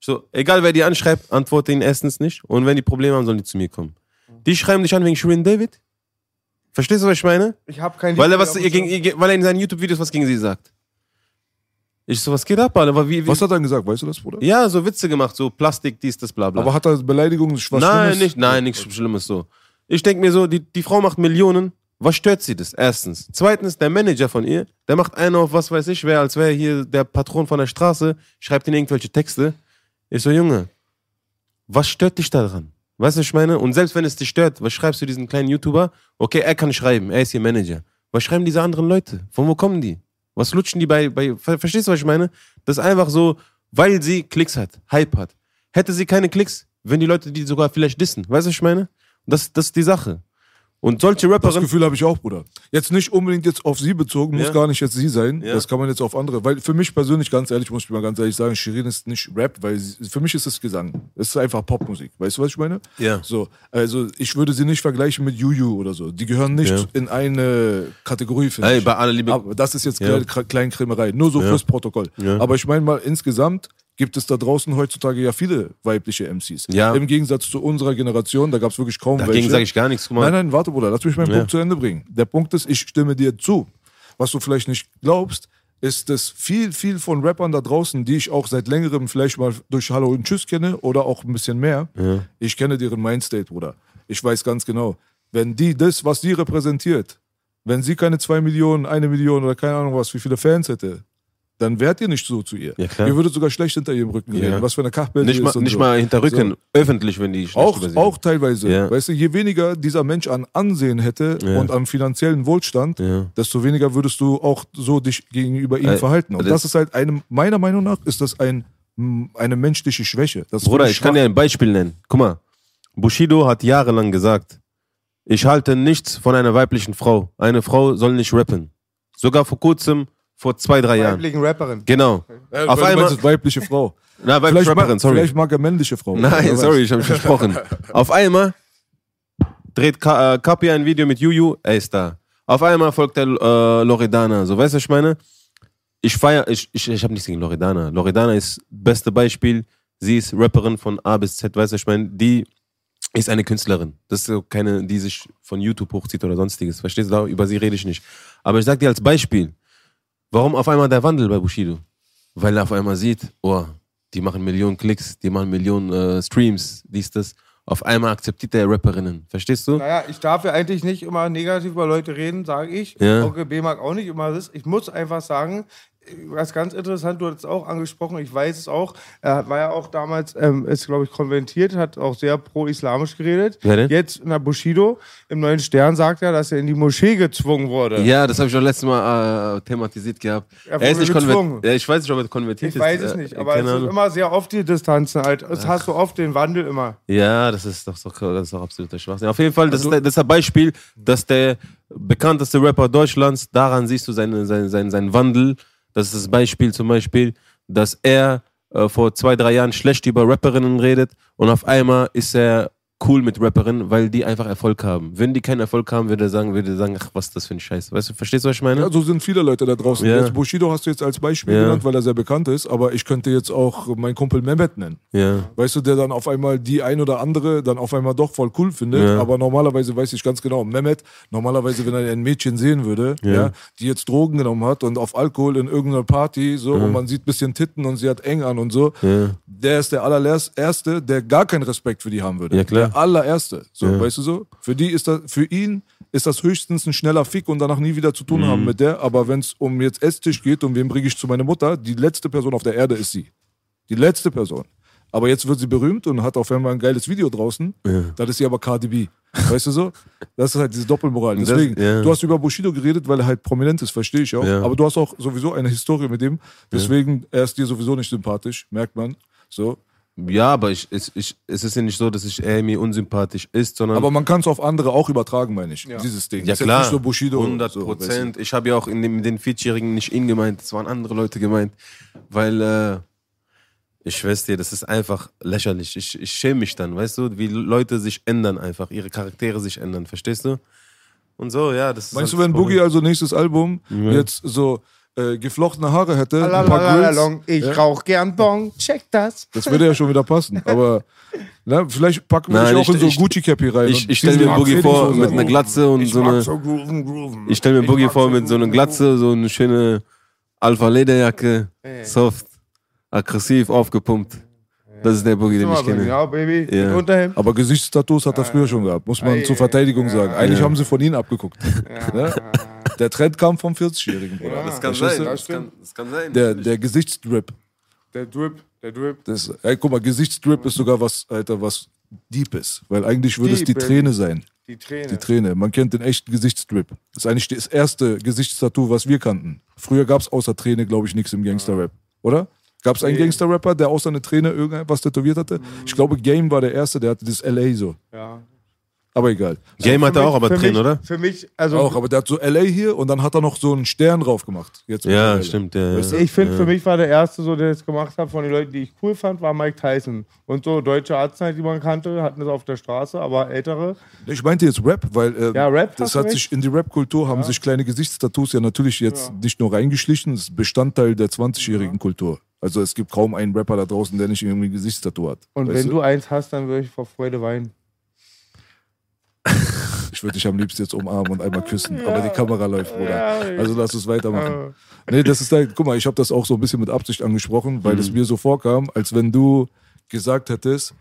[SPEAKER 3] So, egal wer die anschreibt, antworte ihnen erstens nicht. Und wenn die Probleme haben, sollen die zu mir kommen. Die schreiben dich an wegen Shirin David? Verstehst du, was ich meine?
[SPEAKER 2] Ich habe kein
[SPEAKER 3] Weil er,
[SPEAKER 2] Lied
[SPEAKER 3] was,
[SPEAKER 2] auf
[SPEAKER 3] ihr
[SPEAKER 2] dem
[SPEAKER 3] gegen, ihr, weil er in seinen YouTube-Videos was gegen sie sagt. Ich so, was geht ab, Alter? Wie, wie,
[SPEAKER 4] Was hat er denn gesagt? Weißt du das, Bruder?
[SPEAKER 3] ja, so Witze gemacht, so Plastik, dies, das, bla bla.
[SPEAKER 4] Aber hat er Beleidigungen, was
[SPEAKER 3] nein,
[SPEAKER 4] Schlimmes?
[SPEAKER 3] nicht, nein, nichts Schlimmes so. Ich denke mir so, die, die Frau macht Millionen. Was stört sie das? Erstens. Zweitens, der Manager von ihr, der macht einen auf was weiß ich wer, als wäre hier der Patron von der Straße, schreibt ihnen irgendwelche Texte. Ich so, Junge, was stört dich daran? Weißt du, was ich meine? Und selbst wenn es dich stört, was schreibst du diesen kleinen YouTuber? Okay, er kann schreiben, er ist ihr Manager. Was schreiben diese anderen Leute? Von wo kommen die? Was lutschen die bei, bei ver- verstehst du, was ich meine? Das ist einfach so, weil sie Klicks hat, Hype hat. Hätte sie keine Klicks, wenn die Leute die sogar vielleicht dissen. Weißt du, was ich meine? Das, das ist die Sache. Und solche
[SPEAKER 4] Das
[SPEAKER 3] Rapperinnen.
[SPEAKER 4] Gefühl habe ich auch, Bruder. Jetzt nicht unbedingt jetzt auf sie bezogen, muss
[SPEAKER 3] Ja.
[SPEAKER 4] gar nicht jetzt sie sein.
[SPEAKER 3] Ja.
[SPEAKER 4] Das kann man jetzt auf andere. Weil für mich persönlich, ganz ehrlich, muss ich mal ganz ehrlich sagen, Shirin ist nicht Rap, weil sie, für mich ist es Gesang. Es ist einfach Popmusik. Weißt du, was ich meine?
[SPEAKER 3] Ja.
[SPEAKER 4] So, also ich würde sie nicht vergleichen mit Juju oder so. Die gehören nicht
[SPEAKER 3] Ja.
[SPEAKER 4] in eine Kategorie, finde
[SPEAKER 3] Ey,
[SPEAKER 4] ich.
[SPEAKER 3] bei aller Liebe.
[SPEAKER 4] Aber das ist jetzt
[SPEAKER 3] Ja.
[SPEAKER 4] Kleinkrämerei. Nur so fürs Protokoll. Aber ich meine mal, insgesamt gibt es da draußen heutzutage ja viele weibliche MCs.
[SPEAKER 3] Ja.
[SPEAKER 4] Im Gegensatz zu unserer Generation, da gab es wirklich kaum
[SPEAKER 3] Dagegen
[SPEAKER 4] welche.
[SPEAKER 3] sage ich gar nichts.
[SPEAKER 4] Nein, nein, warte, Bruder, lass mich meinen
[SPEAKER 3] Ja.
[SPEAKER 4] Punkt zu Ende bringen. Der Punkt ist, ich stimme dir zu. Was du vielleicht nicht glaubst, ist, dass viel, viel von Rappern da draußen, die ich auch seit längerem vielleicht mal durch Hallo und Tschüss kenne oder auch ein bisschen mehr, ich kenne deren Mindstate, Bruder. Ich weiß ganz genau, wenn die das, was die repräsentiert, wenn sie keine zwei Millionen, eine Million oder keine Ahnung was, wie viele Fans hätte, dann wärt ihr nicht so zu ihr.
[SPEAKER 3] Ja.
[SPEAKER 4] Ihr würdet sogar schlecht hinter ihrem Rücken
[SPEAKER 3] Ja.
[SPEAKER 4] reden, was für eine Kachbild
[SPEAKER 3] Nicht, mal,
[SPEAKER 4] ist und
[SPEAKER 3] nicht
[SPEAKER 4] so.
[SPEAKER 3] mal hinter Rücken, öffentlich, wenn die schlecht
[SPEAKER 4] Auch,
[SPEAKER 3] über sie
[SPEAKER 4] auch teilweise.
[SPEAKER 3] Ja.
[SPEAKER 4] Weißt du, je weniger dieser Mensch an Ansehen hätte und am finanziellen Wohlstand, desto weniger würdest du auch so dich gegenüber ihm
[SPEAKER 3] Äh,
[SPEAKER 4] verhalten. Und
[SPEAKER 3] das-
[SPEAKER 4] das, ist halt eine, meiner Meinung nach, ist das ein, eine menschliche Schwäche. Das
[SPEAKER 3] Bruder, ich kann dir ein Beispiel nennen. Guck mal, Bushido hat jahrelang gesagt, ich halte nichts von einer weiblichen Frau. Eine Frau soll nicht rappen. Sogar vor kurzem, vor zwei, drei Jahren.
[SPEAKER 2] weiblichen Rapperin.
[SPEAKER 3] Genau.
[SPEAKER 4] Ja,
[SPEAKER 3] Auf einmal,
[SPEAKER 4] weibliche Frau.
[SPEAKER 3] na, weibliche
[SPEAKER 4] Vielleicht,
[SPEAKER 3] Rapperin, sorry.
[SPEAKER 4] vielleicht mag er männliche Frau.
[SPEAKER 3] Nein, sorry, ich habe mich versprochen. Auf einmal dreht Ka äh, Kapi ein Video mit Juju, er ist da. Auf einmal folgt der äh, Loredana. So, weißt du, was ich meine? Ich feier, ich, ich, ich habe nichts gegen Loredana. Loredana ist beste Beispiel. Sie ist Rapperin von A bis Z, weißt du, was ich meine? Die ist eine Künstlerin. Das ist so keine, die sich von YouTube hochzieht oder sonstiges. Verstehst du? Über sie rede ich nicht. Aber ich sag dir als Beispiel, warum auf einmal der Wandel bei Bushido? Weil er auf einmal sieht, oh, die machen Millionen Klicks, die machen Millionen äh, Streams, dies, das. Auf einmal akzeptiert er Rapperinnen. Verstehst du?
[SPEAKER 2] Naja, ich darf ja eigentlich nicht immer negativ über Leute reden, sage ich.
[SPEAKER 3] Ja.
[SPEAKER 2] B mag auch nicht immer das. Ich muss einfach sagen, was ganz interessant, du hast es auch angesprochen, ich weiß es auch. Er war ja auch damals, ähm, ist glaube ich konventiert, hat auch sehr pro-islamisch geredet.
[SPEAKER 3] Wer denn?
[SPEAKER 2] Jetzt in der Bushido, im Neuen Stern sagt er, dass er in die Moschee gezwungen wurde.
[SPEAKER 3] Ja, das habe ich auch letztes Mal äh, thematisiert gehabt.
[SPEAKER 2] Er
[SPEAKER 3] Er ist nicht
[SPEAKER 2] gezwungen.
[SPEAKER 3] Ja, ich weiß nicht, ob er konvertiert
[SPEAKER 2] Ich
[SPEAKER 3] ist.
[SPEAKER 2] weiß es
[SPEAKER 3] Äh,
[SPEAKER 2] nicht, aber es sind immer sehr oft die Distanzen halt. Es hast du oft den Wandel immer.
[SPEAKER 3] Ja, das ist doch, doch, das ist doch absoluter Schwachsinn. Auf jeden Fall, das,
[SPEAKER 4] Also-
[SPEAKER 3] ist, das ist ein Beispiel, dass der bekannteste Rapper Deutschlands, daran siehst du seinen, seinen, seinen, seinen Wandel. Das ist das Beispiel zum Beispiel, dass er äh, vor zwei, drei Jahren schlecht über Rapperinnen redet und auf einmal ist er cool mit Rapperinnen, weil die einfach Erfolg haben. Wenn die keinen Erfolg haben, würde er sagen, würde er sagen, ach, was ist das für ein Scheiß. Weißt du, verstehst du, was ich meine?
[SPEAKER 4] Ja, so sind viele Leute da draußen.
[SPEAKER 3] Ja.
[SPEAKER 4] Jetzt Bushido hast du jetzt als Beispiel
[SPEAKER 3] Ja.
[SPEAKER 4] genannt, weil er sehr bekannt ist, aber ich könnte jetzt auch meinen Kumpel Mehmet nennen.
[SPEAKER 3] Ja.
[SPEAKER 4] Weißt du, der dann auf einmal die ein oder andere dann auf einmal doch voll cool findet.
[SPEAKER 3] Ja.
[SPEAKER 4] Aber normalerweise weiß ich ganz genau, Mehmet, normalerweise, wenn er ein Mädchen sehen würde,
[SPEAKER 3] Ja.
[SPEAKER 4] die jetzt Drogen genommen hat und auf Alkohol in irgendeiner Party, so, und man sieht ein bisschen Titten und sie hat eng an und so, der ist der allererste, der gar keinen Respekt für die haben würde.
[SPEAKER 3] Ja, klar.
[SPEAKER 4] Der allererste. So,
[SPEAKER 3] Ja.
[SPEAKER 4] weißt du so? Für die ist das, für ihn ist das höchstens ein schneller Fick und danach nie wieder zu tun haben mit der. Aber wenn es um jetzt Esstisch geht und wen bringe ich zu meiner Mutter, die letzte Person auf der Erde ist sie. Die letzte Person. Aber jetzt wird sie berühmt und hat auf einmal ein geiles Video draußen. Dann ist sie aber Cardi B. Weißt du so? Das ist halt diese Doppelmoral.
[SPEAKER 3] Das-
[SPEAKER 4] Deswegen,
[SPEAKER 3] ja.
[SPEAKER 4] du hast über Bushido geredet, weil er halt prominent ist, verstehe ich auch.
[SPEAKER 3] Ja.
[SPEAKER 4] Aber du hast auch sowieso eine Historie mit dem. Deswegen, er ist dir sowieso nicht sympathisch, merkt man. So.
[SPEAKER 3] Ja, aber ich, ich, ich, es ist ja nicht so, dass ich mir unsympathisch ist, sondern.
[SPEAKER 4] Aber man kann es auf andere auch übertragen, meine ich. Dieses Ding.
[SPEAKER 3] ja,
[SPEAKER 4] ist
[SPEAKER 3] klar.
[SPEAKER 4] nicht so Bushido.
[SPEAKER 3] 100
[SPEAKER 4] So, weißt
[SPEAKER 3] Prozent. ich habe ja auch in dem, mit den 40-Jährigen nicht ihn gemeint, es waren andere Leute gemeint. Weil, äh, ich schwör's dir, das ist einfach lächerlich. Ich, ich schäme mich dann, weißt du, wie Leute sich ändern einfach, ihre Charaktere sich ändern, verstehst du? Und so, ja, das ist.
[SPEAKER 4] Meinst du,
[SPEAKER 3] halt
[SPEAKER 4] wenn
[SPEAKER 3] das
[SPEAKER 4] Boogie also nächstes Album jetzt so äh, geflochtene Haare hätte, ein paar Grills,
[SPEAKER 2] Ich rauch gern Bon, check das.
[SPEAKER 4] das würde ja schon wieder passen. Aber na, vielleicht packen wir
[SPEAKER 3] Nein,
[SPEAKER 4] dich auch
[SPEAKER 3] ich-
[SPEAKER 4] in so
[SPEAKER 3] ich-
[SPEAKER 4] Gucci-Cappy rein.
[SPEAKER 3] Ich, ich stelle mir Boogie vor mit einer. Glatze und so eine.
[SPEAKER 2] grooven, grooven.
[SPEAKER 3] Ich stelle mir Boogie vor
[SPEAKER 2] so
[SPEAKER 3] mit so einer Glatze, so eine schöne Alpha-Lederjacke, soft, aggressiv, aufgepumpt. Das ist der Boogie, den ich kenne.
[SPEAKER 2] Ja, Baby.
[SPEAKER 3] Ja.
[SPEAKER 4] Aber Gesichtstattoos hat er früher schon gehabt, muss man zur
[SPEAKER 2] ei,
[SPEAKER 4] Verteidigung sagen. Eigentlich
[SPEAKER 3] Ja.
[SPEAKER 4] haben sie von ihm abgeguckt. Ne? Der Trend kam vom 40-Jährigen, Bruder.
[SPEAKER 3] Das kann sein, das kann, das kann sein.
[SPEAKER 4] Der, der Gesichtsdrip.
[SPEAKER 2] Der Drip, der Drip.
[SPEAKER 4] Das, ey, guck mal, Gesichtsdrip ist sogar was, Alter, was deep ist. Weil eigentlich würde es die
[SPEAKER 2] Deep.
[SPEAKER 4] Träne sein.
[SPEAKER 2] Die Träne.
[SPEAKER 4] Die Träne. Man kennt den echten Gesichtsdrip. Das ist eigentlich das erste Gesichtstattoo, was wir kannten. Früher gab es außer Träne, glaube ich, nichts im Gangster-Rap. Oder? Gab es einen. Gangster-Rapper, der außer eine Träne irgendwas tätowiert hatte? Ich glaube, Game war der erste, der hatte das LA so.
[SPEAKER 2] ja.
[SPEAKER 4] Aber egal.
[SPEAKER 3] Game hat er
[SPEAKER 2] mich-
[SPEAKER 3] auch aber drin,
[SPEAKER 2] mich,
[SPEAKER 3] oder?
[SPEAKER 2] Für mich, also
[SPEAKER 4] Auch, aber der hat so LA hier und dann hat er noch so einen Stern drauf gemacht. Jetzt
[SPEAKER 3] Ja, stimmt. Ja,
[SPEAKER 4] Weißt
[SPEAKER 3] ja.
[SPEAKER 2] ich finde, für mich war der erste, so, der es gemacht hat, von den Leuten, die ich cool fand, war Mike Tyson. Und so deutsche Arznei, die man kannte, hatten das auf der Straße, aber ältere.
[SPEAKER 4] Ich meinte jetzt Rap, weil äh,
[SPEAKER 2] Ja, Rap
[SPEAKER 4] das
[SPEAKER 2] du
[SPEAKER 4] hat sich in die Rap-Kultur haben sich kleine Gesichtstattoos ja natürlich jetzt nicht nur reingeschlichen, das ist Bestandteil der 20-jährigen Kultur. Also es gibt kaum einen Rapper da draußen, der nicht irgendwie ein Gesichtstattoo hat.
[SPEAKER 2] Und wenn du eins hast, dann würde ich vor Freude weinen.
[SPEAKER 4] Ich würde dich am liebsten jetzt umarmen und einmal küssen, aber die Kamera läuft, Bruder. Also lass uns weitermachen. Nee, das ist halt, guck mal, ich habe das auch so ein bisschen mit Absicht angesprochen, weil es mir so vorkam, als wenn du gesagt hättest,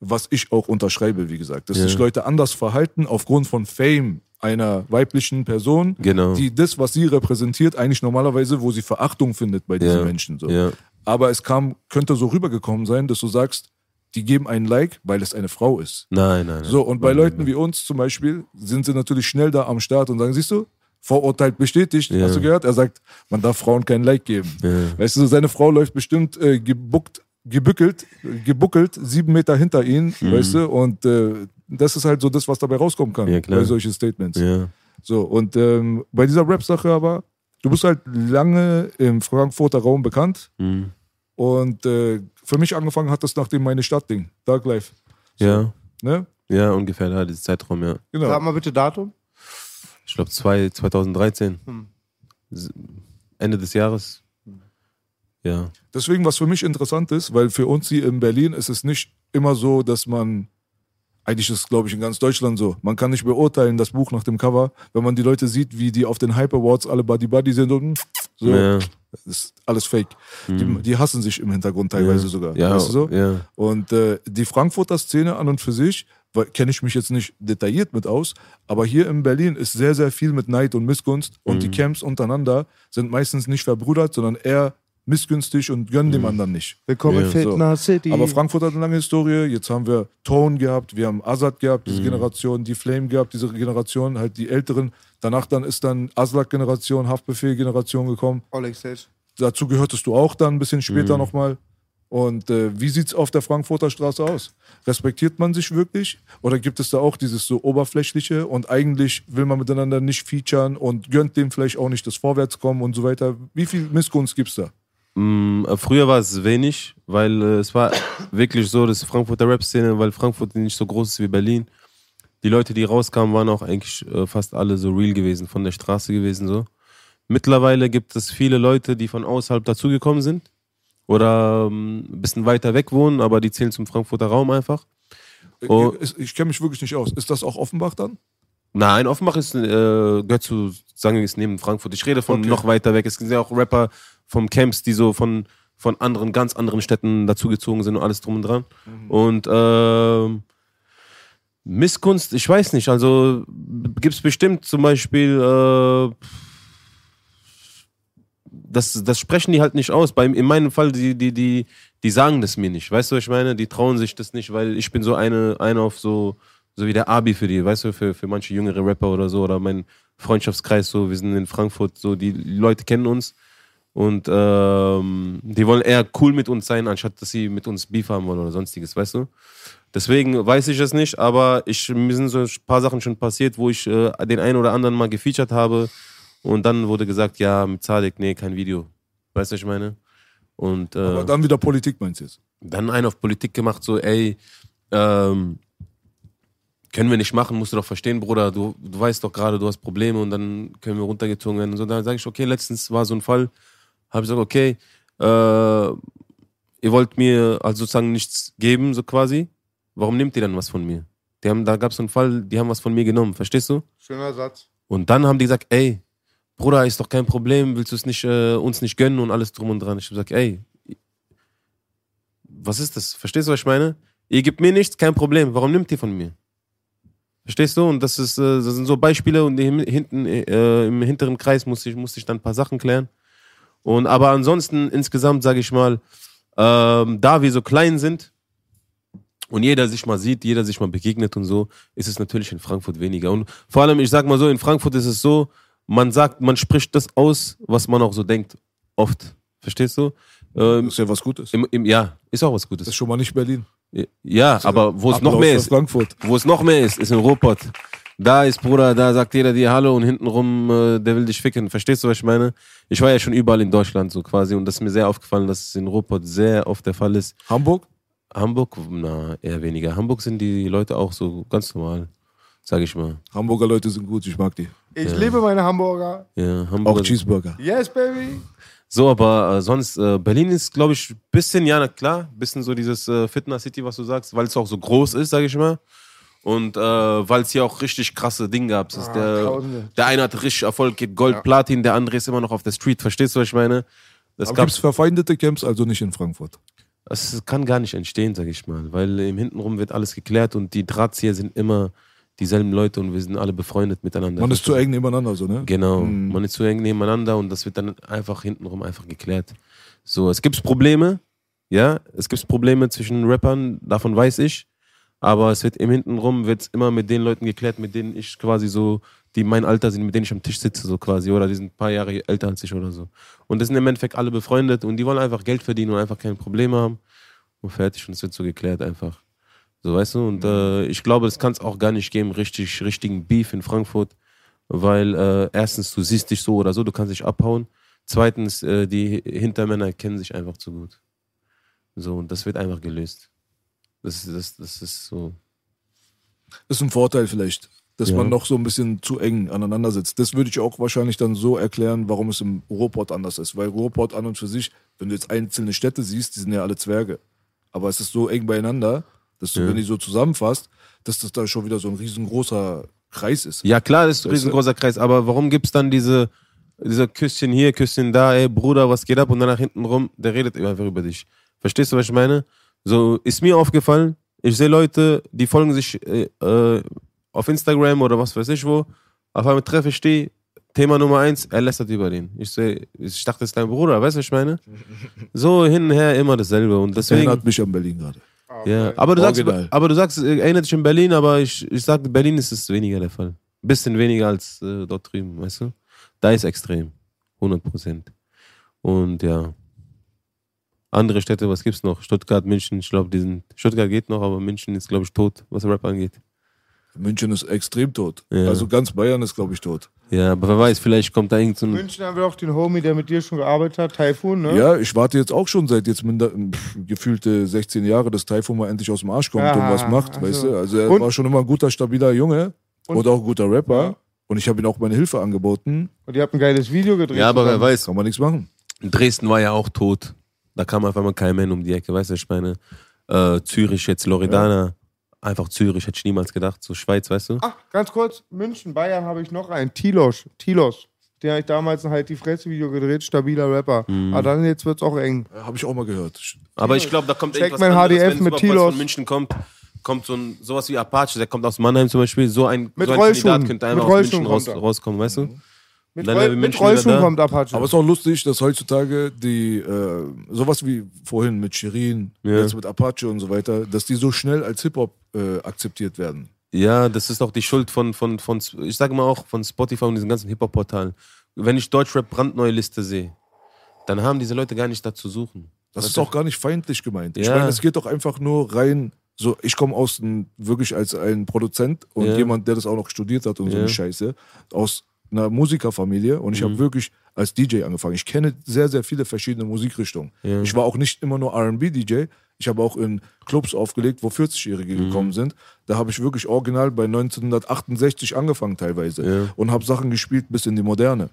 [SPEAKER 4] was ich auch unterschreibe, wie gesagt, dass
[SPEAKER 3] Ja.
[SPEAKER 4] sich Leute anders verhalten aufgrund von Fame einer weiblichen Person,
[SPEAKER 3] Genau.
[SPEAKER 4] die das, was sie repräsentiert, eigentlich normalerweise, wo sie Verachtung findet bei diesen
[SPEAKER 3] Ja.
[SPEAKER 4] Menschen. So.
[SPEAKER 3] Ja.
[SPEAKER 4] Aber es kam, könnte so rübergekommen sein, dass du sagst, die geben einen Like, weil es eine Frau ist.
[SPEAKER 3] Nein, nein, nein.
[SPEAKER 4] So, und bei Leuten wie uns zum Beispiel sind sie natürlich schnell da am Start und sagen, siehst du, Vorurteil bestätigt,
[SPEAKER 3] Ja.
[SPEAKER 4] hast du gehört? Er sagt, man darf Frauen kein Like geben.
[SPEAKER 3] Ja.
[SPEAKER 4] Weißt du, seine Frau läuft bestimmt äh, gebuckt, gebückelt, gebuckelt, sieben Meter hinter ihn, weißt du, und äh, das ist halt so das, was dabei rauskommen kann
[SPEAKER 3] Mhm. Ja,
[SPEAKER 4] bei solchen Statements.
[SPEAKER 3] Ja.
[SPEAKER 4] So, und ähm, bei dieser Rap-Sache aber, du bist halt lange im Frankfurter Raum bekannt
[SPEAKER 3] Mhm.
[SPEAKER 4] und äh, für mich angefangen hat das nach dem Meine Stadt-Ding, Dark Life.
[SPEAKER 3] ja.
[SPEAKER 4] Ne?
[SPEAKER 3] Ja, ungefähr, da, dieser Zeitraum, ja.
[SPEAKER 4] Genau.
[SPEAKER 2] Sag mal bitte Datum.
[SPEAKER 3] Ich glaube 2013.
[SPEAKER 2] Hm.
[SPEAKER 3] Ende des Jahres. Ja.
[SPEAKER 4] Deswegen, was für mich interessant ist, weil für uns hier in Berlin ist es nicht immer so, dass man, eigentlich ist es, glaube ich, in ganz Deutschland so, man kann nicht beurteilen, das Buch nach dem Cover, wenn man die Leute sieht, wie die auf den Hype Awards alle Buddy Buddy sind und so,
[SPEAKER 3] Ja.
[SPEAKER 4] das ist alles fake. Die, die hassen sich im Hintergrund teilweise
[SPEAKER 3] ja.
[SPEAKER 4] sogar.
[SPEAKER 3] Ja,
[SPEAKER 4] weißt du so?
[SPEAKER 3] ja.
[SPEAKER 4] Und äh, die Frankfurter Szene an und für sich, kenne ich mich jetzt nicht detailliert mit aus, aber hier in Berlin ist sehr, sehr viel mit Neid und Missgunst und
[SPEAKER 3] Mhm.
[SPEAKER 4] die Camps untereinander sind meistens nicht verbrüdert, sondern eher missgünstig und gönnen
[SPEAKER 3] Mhm.
[SPEAKER 4] dem anderen nicht.
[SPEAKER 2] Willkommen in
[SPEAKER 3] Ja.
[SPEAKER 2] Fitna City.
[SPEAKER 4] Aber Frankfurt hat eine lange Historie. Jetzt haben wir Tone gehabt, wir haben Azad gehabt, diese Generation, die Flame gehabt, diese Generation, halt die Älteren. Danach dann ist dann Aslak-Generation, Haftbefehl-Generation gekommen.
[SPEAKER 2] Sage.
[SPEAKER 4] Dazu gehörtest du auch dann ein bisschen später nochmal. Und äh, wie sieht's auf der Frankfurter Straße aus? Respektiert man sich wirklich? Oder gibt es da auch dieses so oberflächliche und eigentlich will man miteinander nicht featuren und gönnt dem vielleicht auch nicht das Vorwärtskommen und so weiter? Wie viel Missgunst gibt's da?
[SPEAKER 3] Mm, äh, Früher war es wenig, weil äh, es war wirklich so, dass Frankfurter Rap-Szene, weil Frankfurt nicht so groß ist wie Berlin. Die Leute, die rauskamen, waren auch eigentlich äh, fast alle so real gewesen, von der Straße gewesen so. Mittlerweile gibt es viele Leute, die von außerhalb dazugekommen sind oder ähm, ein bisschen weiter weg wohnen, aber die zählen zum Frankfurter Raum einfach. Oh.
[SPEAKER 4] Ich, ich kenne mich wirklich nicht aus. Ist das auch Offenbach dann?
[SPEAKER 3] Nein, Offenbach ist, äh, gehört zu, sagen wir es neben Frankfurt. Ich rede von
[SPEAKER 4] Okay.
[SPEAKER 3] noch weiter weg. Es sind ja auch Rapper vom Camps, die so von, von anderen, ganz anderen Städten dazugezogen sind und alles drum und dran. Und ähm, Missgunst, ich weiß nicht. Also gibt es bestimmt zum Beispiel, äh, das, das sprechen die halt nicht aus. Bei, in meinem Fall, die, die, die, die sagen das mir nicht. Weißt du, was ich meine? Die trauen sich das nicht, weil ich bin so eine, eine auf so, so wie der Abi für die, weißt du, für, für manche jüngere Rapper oder so, oder mein Freundschaftskreis, so, wir sind in Frankfurt, so, die Leute kennen uns. Und ähm, die wollen eher cool mit uns sein, anstatt dass sie mit uns Beef haben wollen oder sonstiges, weißt du? Deswegen weiß ich es nicht, aber ich, mir sind so ein paar Sachen schon passiert, wo ich äh, den einen oder anderen mal gefeatured habe und dann wurde gesagt, ja, mit Zadek, nee, kein Video. Weißt du, was ich meine? Und äh,
[SPEAKER 4] Aber dann wieder Politik meinst du jetzt?
[SPEAKER 3] dann einen auf Politik gemacht, so, ey, ähm, können wir nicht machen, musst du doch verstehen, Bruder, du, du weißt doch gerade, du hast Probleme und dann können wir runtergezogen werden. Und so, dann sage ich, okay, letztens war so ein Fall, habe ich gesagt, okay, äh, ihr wollt mir also sozusagen nichts geben, so quasi, warum nehmt ihr dann was von mir? Die haben, da gab es so einen Fall, die haben was von mir genommen, verstehst du?
[SPEAKER 2] Schöner Satz.
[SPEAKER 3] Und dann haben die gesagt, ey, Bruder, ist doch kein Problem, willst du es nicht, äh, uns nicht gönnen und alles drum und dran. Ich hab gesagt, ey, was ist das? Verstehst du, was ich meine? Ihr gebt mir nichts, kein Problem. Warum nimmt ihr von mir? Verstehst du? Und das, ist, äh, das sind so Beispiele und im, hinten, äh, im hinteren Kreis musste ich, musste ich dann ein paar Sachen klären. Und aber ansonsten insgesamt sage ich mal, ähm, da wir so klein sind und jeder sich mal sieht, jeder sich mal begegnet und so, ist es natürlich in Frankfurt weniger. Und vor allem, ich sag mal so, in Frankfurt ist es so, man sagt, man spricht das aus, was man auch so denkt. Oft. Verstehst du? Ähm,
[SPEAKER 4] Das ist ja was Gutes.
[SPEAKER 3] im, im, ja, ist auch was
[SPEAKER 4] Das
[SPEAKER 3] Gutes.
[SPEAKER 4] ist schon mal nicht Berlin.
[SPEAKER 3] Ja, aber wo es noch mehr ist,
[SPEAKER 4] Frankfurt.
[SPEAKER 3] wo es noch mehr ist, ist in Ruhrpott. Da ist, Bruder, da sagt jeder dir Hallo und hintenrum, äh, der will dich ficken. Verstehst du, was ich meine? Ich war ja schon überall in Deutschland so quasi und das ist mir sehr aufgefallen, dass es in Ruhrpott sehr oft der Fall ist.
[SPEAKER 4] Hamburg?
[SPEAKER 3] Hamburg, na, eher weniger. Hamburg sind die Leute auch so ganz normal, sag ich mal.
[SPEAKER 4] Hamburger Leute sind gut, ich mag die.
[SPEAKER 2] Ich liebe meine Hamburger.
[SPEAKER 3] Ja,
[SPEAKER 4] Auch
[SPEAKER 3] Hamburg.
[SPEAKER 4] Cheeseburger.
[SPEAKER 2] Yes, baby.
[SPEAKER 3] So, aber äh, sonst, äh, Berlin ist, glaube ich, bisschen, ja, na klar, bisschen so dieses äh, Fitness City, was du sagst, weil es auch so groß ist, sag ich mal. Und äh, weil es hier auch richtig krasse Dinge gab. Es ist
[SPEAKER 2] Ah,
[SPEAKER 3] der, der eine hat richtig Erfolg, geht Gold, Platin, der andere ist immer noch auf der Street. Verstehst du, was ich meine? Gab,
[SPEAKER 4] gibt es verfeindete Camps, also nicht in Frankfurt.
[SPEAKER 3] das kann gar nicht entstehen, sag ich mal. Weil im Hintenrum wird alles geklärt und die Drahtzieher sind immer dieselben Leute und wir sind alle befreundet miteinander.
[SPEAKER 4] Man ist zu eng nebeneinander, so, ne?
[SPEAKER 3] Genau, man ist zu eng nebeneinander und das wird dann einfach hintenrum einfach geklärt. So, es gibt Probleme, ja, es gibt Probleme zwischen Rappern, davon weiß ich, aber es wird im Hintenrum wird immer mit den Leuten geklärt, mit denen ich quasi so, die mein Alter sind, mit denen ich am Tisch sitze, so quasi, oder die sind ein paar Jahre älter als ich oder so. Und das sind im Endeffekt alle befreundet und die wollen einfach Geld verdienen und einfach keine Probleme haben und fertig und es wird so geklärt einfach. So, weißt du, und äh, ich glaube, es kann es auch gar nicht geben, richtig, richtigen Beef in Frankfurt weil äh, erstens, du siehst dich so oder so, du kannst dich abhauen. Zweitens, äh, die Hintermänner kennen sich einfach zu gut. So, und das wird einfach gelöst. Das, das, das ist so.
[SPEAKER 4] ist ein Vorteil vielleicht, dass
[SPEAKER 3] Ja.
[SPEAKER 4] man noch so ein bisschen zu eng aneinander sitzt. Das würde ich auch wahrscheinlich dann so erklären, warum es im Ruhrpott anders ist. Weil Ruhrpott an und für sich, wenn du jetzt einzelne Städte siehst, die sind ja alle Zwerge. Aber es ist so eng beieinander, dass du,
[SPEAKER 3] Ja.
[SPEAKER 4] wenn du so zusammenfasst, dass das da schon wieder so ein riesengroßer Kreis ist.
[SPEAKER 3] Ja, klar, das ist ein riesengroßer Kreis, aber warum gibt's dann diese, diese Küsschen hier, Küsschen da, ey Bruder, was geht ab? Und dann nach hinten rum, der redet einfach über dich. Verstehst du, was ich meine? So ist mir aufgefallen, ich sehe Leute, die folgen sich äh, äh, auf Instagram oder was weiß ich wo. Auf einmal treffe ich die, Thema Nummer eins, er lästert über den. Ich, seh, ich dachte, das ist dein Bruder, weißt du, was ich meine? So hin und her immer dasselbe. Und
[SPEAKER 4] Das
[SPEAKER 3] deswegen.
[SPEAKER 4] erinnert mich an Berlin gerade.
[SPEAKER 3] Ja, aber du, sagst, aber du sagst, äh, erinnert dich in Berlin, aber ich, ich sag, Berlin ist es weniger der Fall. Bisschen weniger als äh, dort drüben, weißt du? Da ist extrem. 100 Prozent. Und ja. Andere Städte, was gibt's noch? Stuttgart, München, ich glaube, die sind. Stuttgart geht noch, aber München ist, glaube ich, tot, was Rap angeht.
[SPEAKER 4] München ist extrem tot.
[SPEAKER 3] Ja.
[SPEAKER 4] Also ganz Bayern ist, glaube ich, tot.
[SPEAKER 3] Ja, aber wer weiß, vielleicht kommt da irgend so ein.
[SPEAKER 2] München haben wir auch den Homie, der mit dir schon gearbeitet hat, Taifun, ne?
[SPEAKER 4] Ja, ich warte jetzt auch schon seit jetzt minder, pff, gefühlte 16 Jahre, dass Taifun mal endlich aus dem Arsch kommt und
[SPEAKER 2] Ah,
[SPEAKER 4] was macht,
[SPEAKER 2] also.
[SPEAKER 4] weißt du? Also er
[SPEAKER 2] Und-
[SPEAKER 4] war schon immer ein guter, stabiler Junge
[SPEAKER 2] Und-
[SPEAKER 4] und auch ein guter Rapper.
[SPEAKER 2] Ja.
[SPEAKER 4] Und ich habe ihm auch meine Hilfe angeboten.
[SPEAKER 2] Und ihr habt ein geiles Video gedreht.
[SPEAKER 3] Ja, aber wer weiß,
[SPEAKER 4] Kann man nichts machen.
[SPEAKER 3] Dresden war ja auch tot. Da kam auf einmal kein Mann um die Ecke, weißt du, ich meine. Äh, Zürich, jetzt Loredana. Einfach Zürich, hätte ich niemals gedacht. So Schweiz, weißt du?
[SPEAKER 2] Ach, ganz kurz, München, Bayern habe ich noch einen. Tilos. Tilos. Den habe ich damals halt die Fresse-Video gedreht, stabiler Rapper.
[SPEAKER 3] Mhm.
[SPEAKER 2] Aber dann jetzt wird's auch eng.
[SPEAKER 4] Habe ich auch mal gehört.
[SPEAKER 3] Aber ich glaube, da kommt
[SPEAKER 2] Check
[SPEAKER 3] irgendwas
[SPEAKER 2] mein
[SPEAKER 3] anderes,
[SPEAKER 2] HDF
[SPEAKER 3] wenn es
[SPEAKER 2] mit Tilos.
[SPEAKER 3] von München kommt. kommt so ein, sowas wie Apache, der kommt aus Mannheim zum Beispiel, so ein,
[SPEAKER 2] Mit
[SPEAKER 3] so ein
[SPEAKER 2] Rollschuhen.
[SPEAKER 3] Kandidat könnte einfach
[SPEAKER 2] Mit
[SPEAKER 3] aus München
[SPEAKER 2] Rollschuhen
[SPEAKER 3] raus, rauskommen, weißt du?
[SPEAKER 2] Mit, Roll, mit Rollschuhen kommt Apache.
[SPEAKER 4] Aber es ist auch lustig, dass heutzutage die, äh, sowas wie vorhin mit Shirin,
[SPEAKER 3] Ja.
[SPEAKER 4] jetzt mit Apache und so weiter, dass die so schnell als Hip-Hop äh, akzeptiert werden.
[SPEAKER 3] Ja, das ist auch die Schuld von, von, von ich sage mal auch von Spotify und diesen ganzen Hip-Hop-Portalen. Wenn ich Deutschrap brandneue Liste sehe, dann haben diese Leute gar nicht da zu suchen.
[SPEAKER 4] Das
[SPEAKER 3] Weißt
[SPEAKER 4] ist auch gar nicht feindlich gemeint. Ich
[SPEAKER 3] Ja.
[SPEAKER 4] meine, es geht doch einfach nur rein, so, ich komme aus wirklich als ein Produzent und
[SPEAKER 3] Ja.
[SPEAKER 4] jemand, der das auch noch studiert hat und so
[SPEAKER 3] Ja.
[SPEAKER 4] eine Scheiße, aus einer Musikerfamilie und
[SPEAKER 3] Mhm.
[SPEAKER 4] ich habe wirklich als DJ angefangen. Ich kenne sehr, sehr viele verschiedene Musikrichtungen.
[SPEAKER 3] Ja.
[SPEAKER 4] Ich war auch nicht immer nur RB-DJ, ich habe auch in Clubs aufgelegt, wo 40-Jährige
[SPEAKER 3] Mhm.
[SPEAKER 4] gekommen sind. Da habe ich wirklich original bei 1968 angefangen teilweise
[SPEAKER 3] Ja.
[SPEAKER 4] und habe Sachen gespielt bis in die Moderne.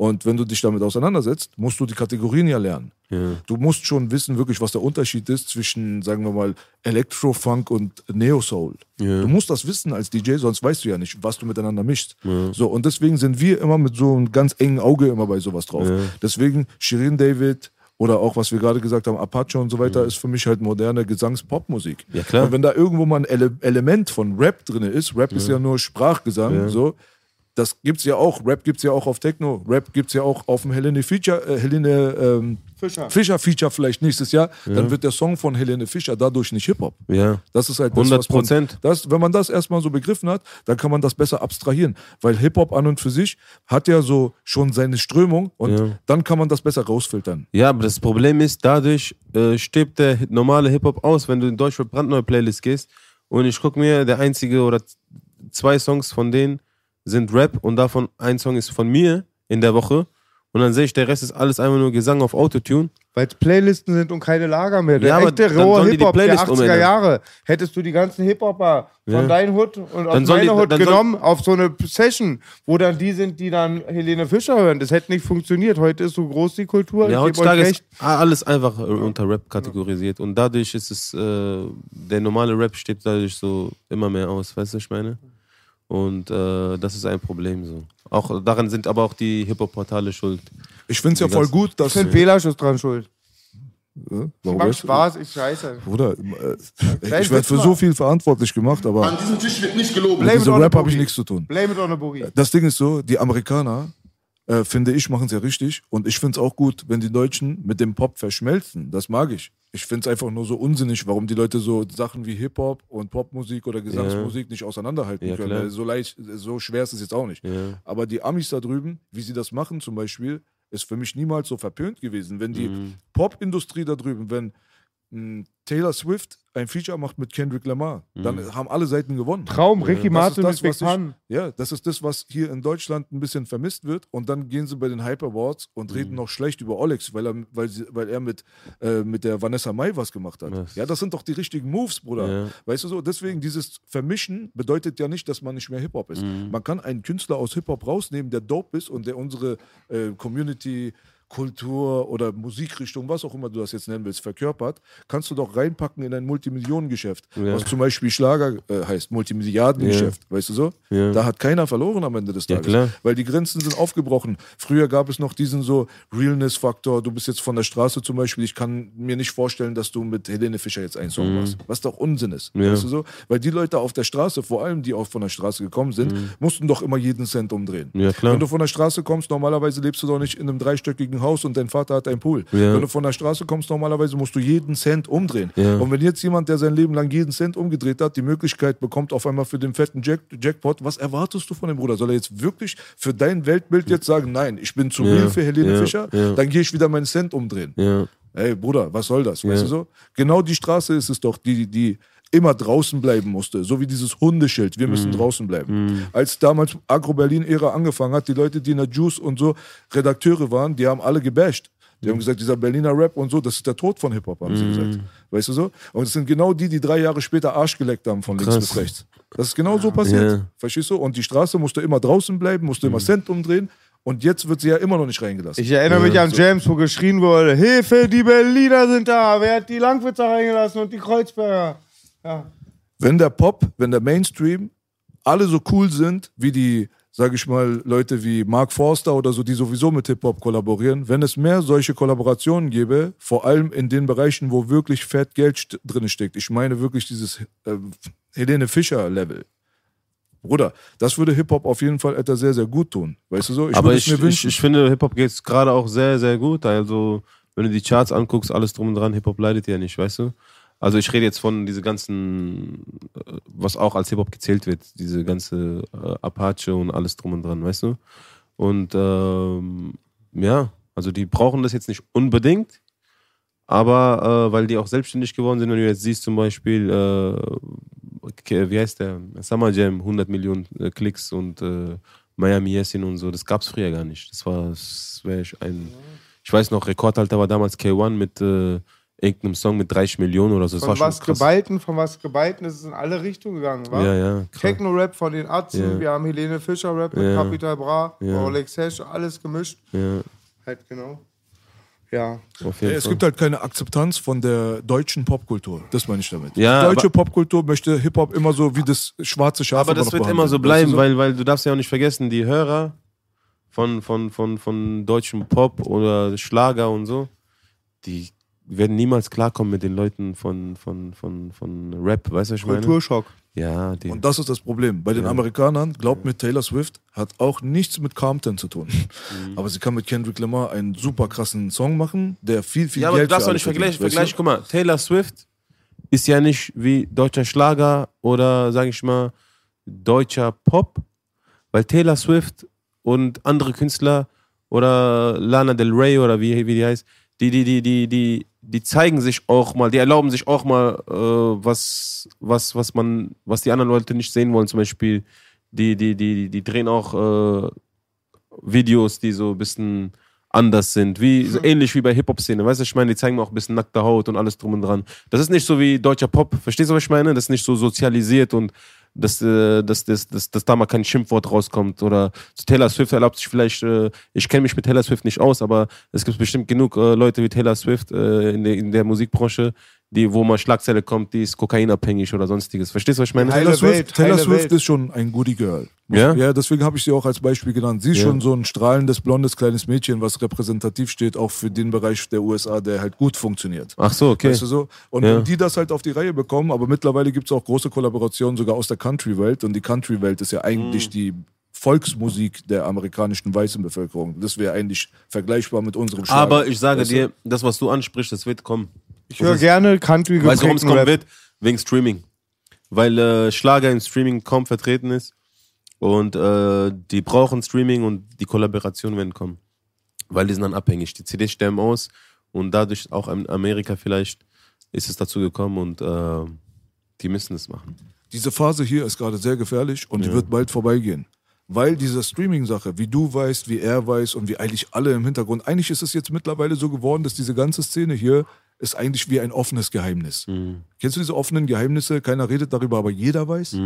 [SPEAKER 4] Und wenn du dich damit auseinandersetzt, musst du die Kategorien ja lernen.
[SPEAKER 3] Ja.
[SPEAKER 4] Du musst schon wissen, wirklich, was der Unterschied ist zwischen, sagen wir mal, Electro-Funk und Neo-Soul.
[SPEAKER 3] Ja.
[SPEAKER 4] Du musst das wissen als DJ, sonst weißt du ja nicht, was du miteinander mischst. So, und deswegen sind wir immer mit so einem ganz engen Auge immer bei sowas drauf.
[SPEAKER 3] Ja.
[SPEAKER 4] Deswegen Shirin David oder auch, was wir gerade gesagt haben, Apache und so weiter, ist für mich halt moderne Gesangs-Pop-Musik.
[SPEAKER 3] Ja, klar.
[SPEAKER 4] Und wenn da irgendwo mal ein Ele Element von Rap drin ist, Rap ist ja nur Sprachgesang, so, das gibt's ja auch. Rap gibt's ja auch auf Techno. Rap gibt's ja auch auf dem Helene Feature, äh, Helene ähm,
[SPEAKER 2] Fischer.
[SPEAKER 4] Fischer Feature vielleicht nächstes Jahr. Dann wird der Song von Helene Fischer dadurch nicht Hip-Hop.
[SPEAKER 3] Ja.
[SPEAKER 4] Das ist halt das,
[SPEAKER 3] 100
[SPEAKER 4] was man, das, wenn man das erstmal so begriffen hat, dann kann man das besser abstrahieren. Weil Hip-Hop an und für sich hat ja so schon seine Strömung und
[SPEAKER 3] Ja.
[SPEAKER 4] dann kann man das besser rausfiltern.
[SPEAKER 3] Ja, aber das Problem ist, dadurch äh, stirbt der normale Hip-Hop aus, wenn du in Deutschrap brandneue Playlist gehst und ich gucke mir, der einzige oder zwei Songs von denen sind Rap und davon ein Song ist von mir in der Woche und dann sehe ich, der Rest ist alles einfach nur Gesang auf Autotune.
[SPEAKER 2] Weil es Playlisten sind und keine Lager mehr. Der
[SPEAKER 3] Ja,
[SPEAKER 2] echte rohe Hip-Hop der
[SPEAKER 3] Playlist
[SPEAKER 2] 80er
[SPEAKER 3] umändern.
[SPEAKER 2] Jahre. Hättest du die ganzen Hip-Hopper von
[SPEAKER 3] Ja.
[SPEAKER 2] deinem Hut und aus meiner
[SPEAKER 3] die-
[SPEAKER 2] Hut
[SPEAKER 3] dann soll-
[SPEAKER 2] genommen auf so eine Session, wo dann die sind, die dann Helene Fischer hören. Das hätte nicht funktioniert. Heute ist so groß die Kultur.
[SPEAKER 3] Ja, heutzutage ist alles einfach äh, unter Rap kategorisiert und dadurch ist es, äh, der normale Rap steht dadurch so immer mehr aus, weißt du, was ich meine? Und äh, das ist ein Problem so. Auch daran sind aber auch die Hip-Hop-Portale schuld.
[SPEAKER 4] Ich finde es ja voll gut, dass.
[SPEAKER 2] Ich finde, Belasch ist dran schuld.
[SPEAKER 4] Warum
[SPEAKER 2] Macht
[SPEAKER 4] weißt du?
[SPEAKER 2] Spaß, ich scheiße.
[SPEAKER 4] Bruder, äh, ich werde für so viel verantwortlich gemacht, aber
[SPEAKER 1] An diesem Tisch wird nicht gelogen.
[SPEAKER 4] mit
[SPEAKER 2] Blame it
[SPEAKER 4] diesem
[SPEAKER 2] on the
[SPEAKER 4] Rap habe ich nichts zu tun.
[SPEAKER 2] Blame it on the Boogie.
[SPEAKER 4] Das Ding ist so, die Amerikaner, äh, finde ich, machen es ja richtig. Und ich finde es auch gut, wenn die Deutschen mit dem Pop verschmelzen. Das mag ich. Ich finde es einfach nur so unsinnig, warum die Leute so Sachen wie Hip-Hop und Popmusik oder Gesangsmusik nicht auseinanderhalten
[SPEAKER 3] Ja,
[SPEAKER 4] können. Weil So leicht, so schwer ist es jetzt auch nicht.
[SPEAKER 3] Ja.
[SPEAKER 4] Aber die Amis da drüben, wie sie das machen zum Beispiel, ist für mich niemals so verpönt gewesen. Wenn die
[SPEAKER 3] Mhm.
[SPEAKER 4] Popindustrie da drüben, wenn Taylor Swift ein Feature macht mit Kendrick Lamar,
[SPEAKER 3] Mhm.
[SPEAKER 4] dann haben alle Seiten gewonnen.
[SPEAKER 2] Traum, Ricky
[SPEAKER 4] Das
[SPEAKER 2] Martin
[SPEAKER 4] ist
[SPEAKER 2] mit
[SPEAKER 4] das,
[SPEAKER 2] Big Pun.
[SPEAKER 4] ja, das ist das, was hier in Deutschland ein bisschen vermisst wird. Und dann gehen sie bei den Hype Awards und
[SPEAKER 3] Mhm.
[SPEAKER 4] reden noch schlecht über Olex, weil er, weil sie, weil er mit, äh, mit der Vanessa Mai was gemacht hat.
[SPEAKER 3] Was?
[SPEAKER 4] Ja, das sind doch die richtigen Moves, Bruder.
[SPEAKER 3] Ja.
[SPEAKER 4] Weißt du so? Deswegen, dieses Vermischen bedeutet ja nicht, dass man nicht mehr Hip-Hop ist.
[SPEAKER 3] Mhm.
[SPEAKER 4] Man kann einen Künstler aus Hip-Hop rausnehmen, der dope ist und der unsere äh, Community. Kultur oder Musikrichtung, was auch immer du das jetzt nennen willst, verkörpert, kannst du doch reinpacken in ein Multimillionengeschäft.
[SPEAKER 3] Ja.
[SPEAKER 4] Was zum Beispiel Schlager äh, heißt, Multimilliardengeschäft, weißt du so?
[SPEAKER 3] Ja.
[SPEAKER 4] Da hat keiner verloren am Ende des
[SPEAKER 3] Ja,
[SPEAKER 4] Tages. Weil die Grenzen sind aufgebrochen. Früher gab es noch diesen so Realness-Faktor. Du bist jetzt von der Straße zum Beispiel. Ich kann mir nicht vorstellen, dass du mit Helene Fischer jetzt einen Song machst. Was doch Unsinn ist.
[SPEAKER 3] Mhm. Ja.
[SPEAKER 4] Weißt du so? Weil die Leute auf der Straße, vor allem die auch von der Straße gekommen sind, mussten doch immer jeden Cent umdrehen.
[SPEAKER 3] Mhm. Ja.
[SPEAKER 4] Wenn du von der Straße kommst, normalerweise lebst du doch nicht in einem dreistöckigen Haus und dein Vater hat einen Pool.
[SPEAKER 3] Ja.
[SPEAKER 4] Wenn du von der Straße kommst, normalerweise musst du jeden Cent umdrehen.
[SPEAKER 3] Ja.
[SPEAKER 4] Und wenn jetzt jemand, der sein Leben lang jeden Cent umgedreht hat, die Möglichkeit bekommt, auf einmal für den fetten Jack Jackpot, was erwartest du von dem Bruder? Soll er jetzt wirklich für dein Weltbild jetzt sagen, nein, ich bin zu real für Helene. Fischer, dann gehe ich wieder meinen Cent umdrehen. Ey, Bruder, was soll das? Weißt du so? Genau die Straße ist es doch, die, die immer draußen bleiben musste. So wie dieses Hundeschild, wir
[SPEAKER 3] Mhm.
[SPEAKER 4] müssen draußen bleiben. Als damals Agro-Berlin-Ära angefangen hat, die Leute, die in der Juice und so Redakteure waren, die haben alle gebasht. Die
[SPEAKER 3] Mhm.
[SPEAKER 4] haben gesagt, dieser Berliner Rap und so, das ist der Tod von Hip-Hop, haben sie gesagt. Weißt du so? Und es sind genau die, die drei Jahre später Arsch geleckt haben von links
[SPEAKER 3] Krass.
[SPEAKER 4] bis rechts. Das ist genau so passiert.
[SPEAKER 3] Ja.
[SPEAKER 4] Verstehst du? Und die Straße musste immer draußen bleiben, musste
[SPEAKER 3] Mhm.
[SPEAKER 4] immer Cent umdrehen. Und jetzt wird sie ja immer noch nicht reingelassen.
[SPEAKER 2] Ich erinnere mich an James, wo geschrien wurde: Hilfe, die Berliner sind da. Wer hat die Langwitzer reingelassen und die Kreuzberger? Ja.
[SPEAKER 4] wenn der Pop, wenn der Mainstream alle so cool sind wie die, sage ich mal, Leute wie Mark Forster oder so, die sowieso mit Hip-Hop kollaborieren, wenn es mehr solche Kollaborationen gäbe, vor allem in den Bereichen, wo wirklich fett Geld st drin steckt. Ich meine wirklich dieses äh, Helene Fischer-Level. Bruder, das würde Hip-Hop auf jeden Fall etwas sehr, sehr gut tun. Weißt du so? Ich
[SPEAKER 3] aber ich, ich, ich finde, Hip-Hop geht gerade auch sehr, sehr gut. Also, wenn du die Charts anguckst, alles drum und dran, Hip-Hop leidet ja nicht, weißt du? Also, ich rede jetzt von diese ganzen, äh, was auch als Hip-Hop gezählt wird, diese ganze äh, Apache und alles drum und dran, weißt du? Und ähm, ja, also die brauchen das jetzt nicht unbedingt, aber äh, weil die auch selbstständig geworden sind, wenn du jetzt siehst zum Beispiel, äh, wie heißt der, Summer Jam, 100 Millionen äh, Klicks und äh, Miami Yassin und so, das gab's früher gar nicht. Das war, das wär ich ein, ich weiß noch, Rekordhalter war damals K1 mit irgendeinem Song mit 30 Millionen oder so. Das war
[SPEAKER 2] Von was. Geballten, von was Geballten ist es in alle Richtungen gegangen, wa?
[SPEAKER 3] Ja, ja.
[SPEAKER 2] Techno-Rap von den Atzen,
[SPEAKER 3] Ja.
[SPEAKER 2] wir haben Helene Fischer-Rap mit
[SPEAKER 3] Ja.
[SPEAKER 2] Capital Bra,
[SPEAKER 3] Ja.
[SPEAKER 2] Alex Hesch, alles gemischt.
[SPEAKER 3] Ja,
[SPEAKER 2] Halt genau. Ja.
[SPEAKER 4] Ja, es
[SPEAKER 3] Fall.
[SPEAKER 4] gibt halt keine Akzeptanz von der deutschen Popkultur. Das meine ich damit.
[SPEAKER 3] Ja,
[SPEAKER 4] die deutsche
[SPEAKER 3] aber-
[SPEAKER 4] Popkultur möchte Hip-Hop immer so wie das schwarze Schaf.
[SPEAKER 3] Aber das wird
[SPEAKER 4] behandeln.
[SPEAKER 3] immer so bleiben, weil, weil du darfst ja auch nicht vergessen, die Hörer von, von, von, von deutschem Pop oder Schlager und so, die werden niemals klarkommen mit den Leuten von, von, von, von Rap, weißt du, was ich meine?
[SPEAKER 2] Kulturschock.
[SPEAKER 3] Ja, die.
[SPEAKER 4] Und das ist das Problem. Bei den
[SPEAKER 3] Ja.
[SPEAKER 4] Amerikanern, glaubt mir, Taylor Swift hat auch nichts mit Compton zu tun.
[SPEAKER 3] Mhm.
[SPEAKER 4] Aber sie kann mit Kendrick Lamar einen super krassen Song machen, der viel, viel
[SPEAKER 3] ja, aber du
[SPEAKER 4] Geld
[SPEAKER 3] darfst
[SPEAKER 4] für
[SPEAKER 3] auch
[SPEAKER 4] alle
[SPEAKER 3] nicht vergleichen. Vergleich, guck mal, Taylor Swift ist ja nicht wie deutscher Schlager oder, sag ich mal, deutscher Pop, weil Taylor Swift und andere Künstler oder Lana Del Rey oder wie, wie die heißt, die, die, die, die, die, die zeigen sich auch mal, die erlauben sich auch mal, äh, was, was, was man, was die anderen Leute nicht sehen wollen. Zum Beispiel, die, die, die, die drehen auch äh, Videos, die so ein bisschen anders sind, wie so ähnlich wie bei Hip-Hop-Szene. Weißt du, ich meine, die zeigen mir auch ein bisschen nackte Haut und alles drum und dran. Das ist nicht so wie deutscher Pop. Verstehst du, was ich meine? Das ist nicht so sozialisiert und dass, äh, dass, dass, dass, dass da mal kein Schimpfwort rauskommt. Oder so Taylor Swift erlaubt sich vielleicht, äh, ich kenne mich mit Taylor Swift nicht aus, aber es gibt bestimmt genug äh, Leute wie Taylor Swift äh, in, der, in der Musikbranche, die, wo mal Schlagzeile kommt, die ist kokainabhängig oder sonstiges. Verstehst du, was ich meine?
[SPEAKER 2] Heile
[SPEAKER 4] Taylor Swift,
[SPEAKER 2] Welt,
[SPEAKER 4] Taylor Swift
[SPEAKER 2] Welt.
[SPEAKER 4] ist schon ein Goodie Girl.
[SPEAKER 3] Ja?
[SPEAKER 4] Ja, deswegen habe ich sie auch als Beispiel genannt. Sie ist
[SPEAKER 3] Ja.
[SPEAKER 4] schon so ein strahlendes, blondes, kleines Mädchen, was repräsentativ steht, auch für den Bereich der USA, der halt gut funktioniert.
[SPEAKER 3] Ach so, okay.
[SPEAKER 4] Weißt du so? Und
[SPEAKER 3] Ja.
[SPEAKER 4] die das halt auf die Reihe bekommen, aber mittlerweile gibt es auch große Kollaborationen sogar aus der Country-Welt. Und die Country-Welt ist ja eigentlich
[SPEAKER 3] Mhm.
[SPEAKER 4] die Volksmusik der amerikanischen weißen Bevölkerung. Das wäre eigentlich vergleichbar mit unserem Schlager.
[SPEAKER 3] Aber ich sage
[SPEAKER 4] Weißt du?
[SPEAKER 3] dir, das, was du ansprichst, das wird kommen.
[SPEAKER 2] Ich höre gerne Country
[SPEAKER 3] Weißt du, warum es kommen wird? Wegen Streaming. Weil äh, Schlager im Streaming kaum vertreten ist. Und äh, die brauchen Streaming und die Kollaborationen werden kommen. Weil die sind dann abhängig. Die CDs sterben aus und dadurch auch in Amerika vielleicht ist es dazu gekommen und äh, die müssen es machen.
[SPEAKER 4] diese Phase hier ist gerade sehr gefährlich und die wird bald vorbeigehen. Weil diese Streaming-Sache, wie du weißt, wie er weiß und wie eigentlich alle im Hintergrund, eigentlich ist es jetzt mittlerweile so geworden, dass diese ganze Szene hier ist eigentlich wie ein offenes Geheimnis. Kennst du diese offenen Geheimnisse? Keiner redet darüber, aber jeder weiß.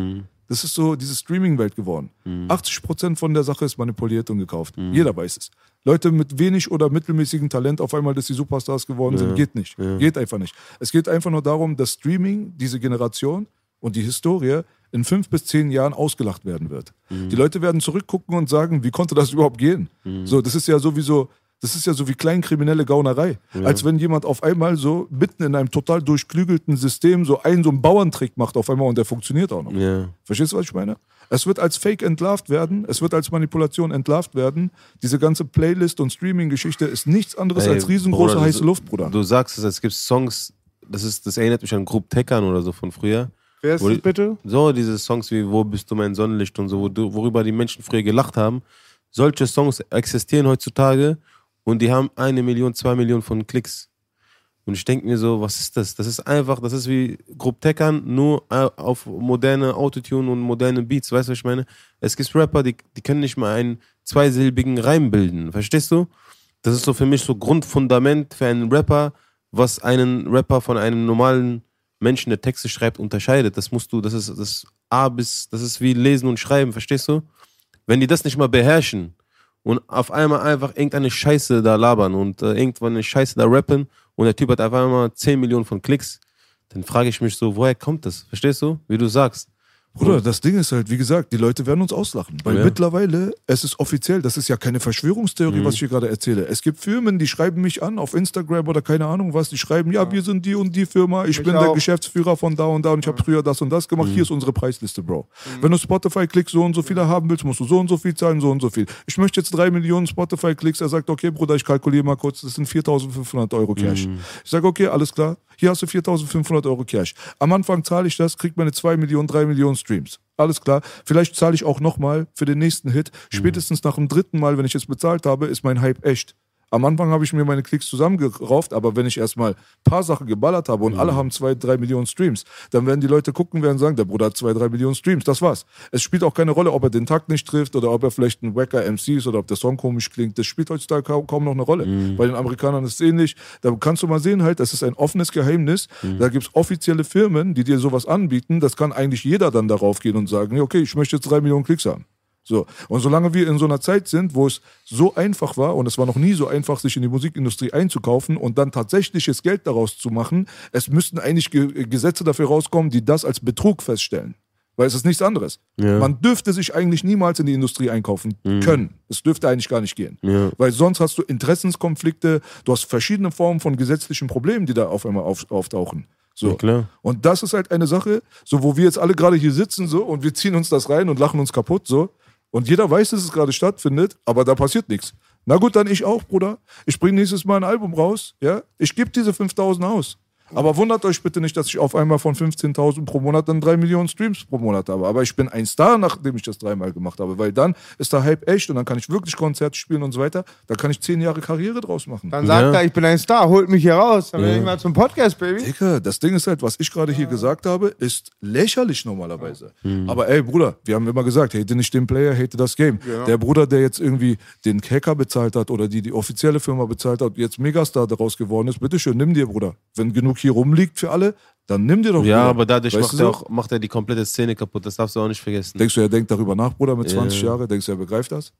[SPEAKER 4] Das ist so diese Streaming-Welt geworden. 80% von der Sache ist manipuliert und gekauft. Jeder weiß es. Leute mit wenig oder mittelmäßigem Talent auf einmal, dass sie Superstars geworden sind, geht nicht. Geht einfach nicht. Es geht einfach nur darum, dass Streaming, diese Generation und die Historie in fünf bis zehn Jahren ausgelacht werden wird. Die Leute werden zurückgucken und sagen, wie konnte das überhaupt gehen? So, das ist ja sowieso, das ist ja so wie kleinkriminelle Gaunerei. Als wenn jemand auf einmal so mitten in einem total durchklügelten System so einen so einen Bauerntrick macht auf einmal und der funktioniert auch noch.
[SPEAKER 3] Ja.
[SPEAKER 4] Verstehst du, was ich meine? Es wird als Fake entlarvt werden, es wird als Manipulation entlarvt werden. Diese ganze Playlist- und Streaming-Geschichte ist nichts anderes
[SPEAKER 3] Ey,
[SPEAKER 4] als riesengroße
[SPEAKER 3] Bruder,
[SPEAKER 4] heiße
[SPEAKER 3] du,
[SPEAKER 4] Luft, Bruder.
[SPEAKER 3] Du sagst es, es gibt Songs, das, ist, das erinnert mich an Group Teckern oder so von früher.
[SPEAKER 2] Wer ist
[SPEAKER 3] Wo
[SPEAKER 2] das bitte?
[SPEAKER 3] So, diese Songs wie Wo bist du mein Sonnenlicht und so, wo du, worüber die Menschen früher gelacht haben. Solche Songs existieren heutzutage und die haben eine Million, zwei Millionen von Klicks. Und ich denke mir so, was ist das? Das ist einfach, das ist wie Grupp Teckern, nur auf moderne Autotune und moderne Beats, weißt du, was ich meine? Es gibt Rapper, die, die können nicht mal einen zweisilbigen Reim bilden, verstehst du? Das ist so für mich so Grundfundament für einen Rapper, was einen Rapper von einem normalen Menschen, der Texte schreibt, unterscheidet. Das musst du, das ist das A bis, das ist wie Lesen und Schreiben, verstehst du? Wenn die das nicht mal beherrschen und auf einmal einfach irgendeine Scheiße da labern und äh, irgendwann eine Scheiße da rappen und der Typ hat auf einmal 10 Millionen von Klicks, dann frage ich mich so, woher kommt das? Verstehst du? Wie du sagst.
[SPEAKER 4] Bruder, das Ding ist halt, wie gesagt, die Leute werden uns auslachen. Weil
[SPEAKER 3] Ja.
[SPEAKER 4] mittlerweile, es ist offiziell, das ist ja keine Verschwörungstheorie,
[SPEAKER 3] Mhm.
[SPEAKER 4] was ich hier gerade erzähle. Es gibt Firmen, die schreiben mich an auf Instagram oder keine Ahnung was, die schreiben, ja, wir sind die und die Firma, ich
[SPEAKER 2] Mich
[SPEAKER 4] bin der
[SPEAKER 2] auch.
[SPEAKER 4] Geschäftsführer von da und da und ich habe früher das und das gemacht, hier ist unsere Preisliste, Bro.
[SPEAKER 2] Mhm.
[SPEAKER 4] Wenn du Spotify-Klicks so und so viele haben willst, musst du so und so viel zahlen, so und so viel. Ich möchte jetzt drei Millionen Spotify-Klicks, er sagt, okay, Bruder, ich kalkuliere mal kurz, das sind 4500 Euro Cash. Ich sage, okay, alles klar, hier hast du 4500 Euro Cash. Am Anfang zahle ich das, krieg meine 2 Millionen, 3 Millionen Streams. Alles klar. Vielleicht zahle ich auch nochmal für den nächsten Hit. Spätestens nach dem dritten Mal, wenn ich es bezahlt habe, ist mein Hype echt. Am Anfang habe ich mir meine Klicks zusammengerauft, aber wenn ich erstmal ein paar Sachen geballert habe und alle haben zwei, drei Millionen Streams, dann werden die Leute gucken, werden sagen, der Bruder hat zwei, drei Millionen Streams, das war's. Es spielt auch keine Rolle, ob er den Takt nicht trifft oder ob er vielleicht ein wacker MC ist oder ob der Song komisch klingt. Das spielt heutzutage kaum, kaum noch eine Rolle. Bei den Amerikanern ist es ähnlich. Da kannst du mal sehen halt, das ist ein offenes Geheimnis. Da gibt es offizielle Firmen, die dir sowas anbieten. Das kann eigentlich jeder dann darauf gehen und sagen, okay, ich möchte jetzt drei Millionen Klicks haben. So. Und solange wir in so einer Zeit sind, wo es so einfach war, und es war noch nie so einfach, sich in die Musikindustrie einzukaufen und dann tatsächliches Geld daraus zu machen, es müssten eigentlich Ge Gesetze dafür rauskommen, die das als Betrug feststellen. Weil es ist nichts anderes.
[SPEAKER 3] Ja.
[SPEAKER 4] Man dürfte sich eigentlich niemals in die Industrie einkaufen können. Es dürfte eigentlich gar nicht gehen.
[SPEAKER 3] Ja.
[SPEAKER 4] Weil sonst hast du Interessenskonflikte, du hast verschiedene Formen von gesetzlichen Problemen, die da auf einmal auf, auftauchen. So.
[SPEAKER 3] Ja, klar.
[SPEAKER 4] Und das ist halt eine Sache, so wo wir jetzt alle gerade hier sitzen so und wir ziehen uns das rein und lachen uns kaputt so. Und jeder weiß, dass es gerade stattfindet, aber da passiert nichts. Na gut, dann ich auch, Bruder. Ich bringe nächstes Mal ein Album raus, ja. Ich gebe diese 5000 aus. Aber wundert euch bitte nicht, dass ich auf einmal von 15.000 pro Monat dann 3 Millionen Streams pro Monat habe. Aber ich bin ein Star, nachdem ich das dreimal gemacht habe. Weil dann ist der Hype echt und dann kann ich wirklich Konzerte spielen und so weiter. Da kann ich 10 Jahre Karriere draus machen.
[SPEAKER 2] Dann sagt
[SPEAKER 3] Ja.
[SPEAKER 2] er, ich bin ein Star, holt mich hier raus. Dann will ich mal zum Podcast, Baby.
[SPEAKER 4] Digga, das Ding ist halt, was ich gerade hier gesagt habe, ist lächerlich normalerweise. Aber ey, Bruder, wir haben immer gesagt, hate nicht den Player, hate das Game. Der Bruder, der jetzt irgendwie den Hacker bezahlt hat oder die die offizielle Firma bezahlt hat, jetzt Megastar daraus geworden ist, bitteschön, nimm dir, Bruder. Wenn genug hier rumliegt für alle, dann nimm dir doch,
[SPEAKER 3] Ja,
[SPEAKER 4] Bruder.
[SPEAKER 3] aber dadurch
[SPEAKER 4] Weißt
[SPEAKER 3] macht er, auch, macht er die komplette Szene kaputt. Das darfst du auch nicht vergessen.
[SPEAKER 4] Denkst du, er denkt darüber nach, Bruder, mit 20
[SPEAKER 3] Ja.
[SPEAKER 4] Jahren? Denkst du, er begreift das?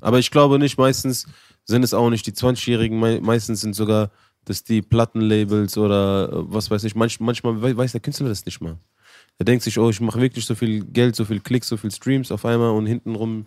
[SPEAKER 3] Aber ich glaube nicht, meistens sind es auch nicht die 20-Jährigen, mei- meistens sind sogar das die Plattenlabels oder äh, was weiß ich. Manch, manchmal wei- weiß der Künstler das nicht mal. Er denkt sich, oh, ich mache wirklich so viel Geld, so viel Klicks, so viel Streams auf einmal und hintenrum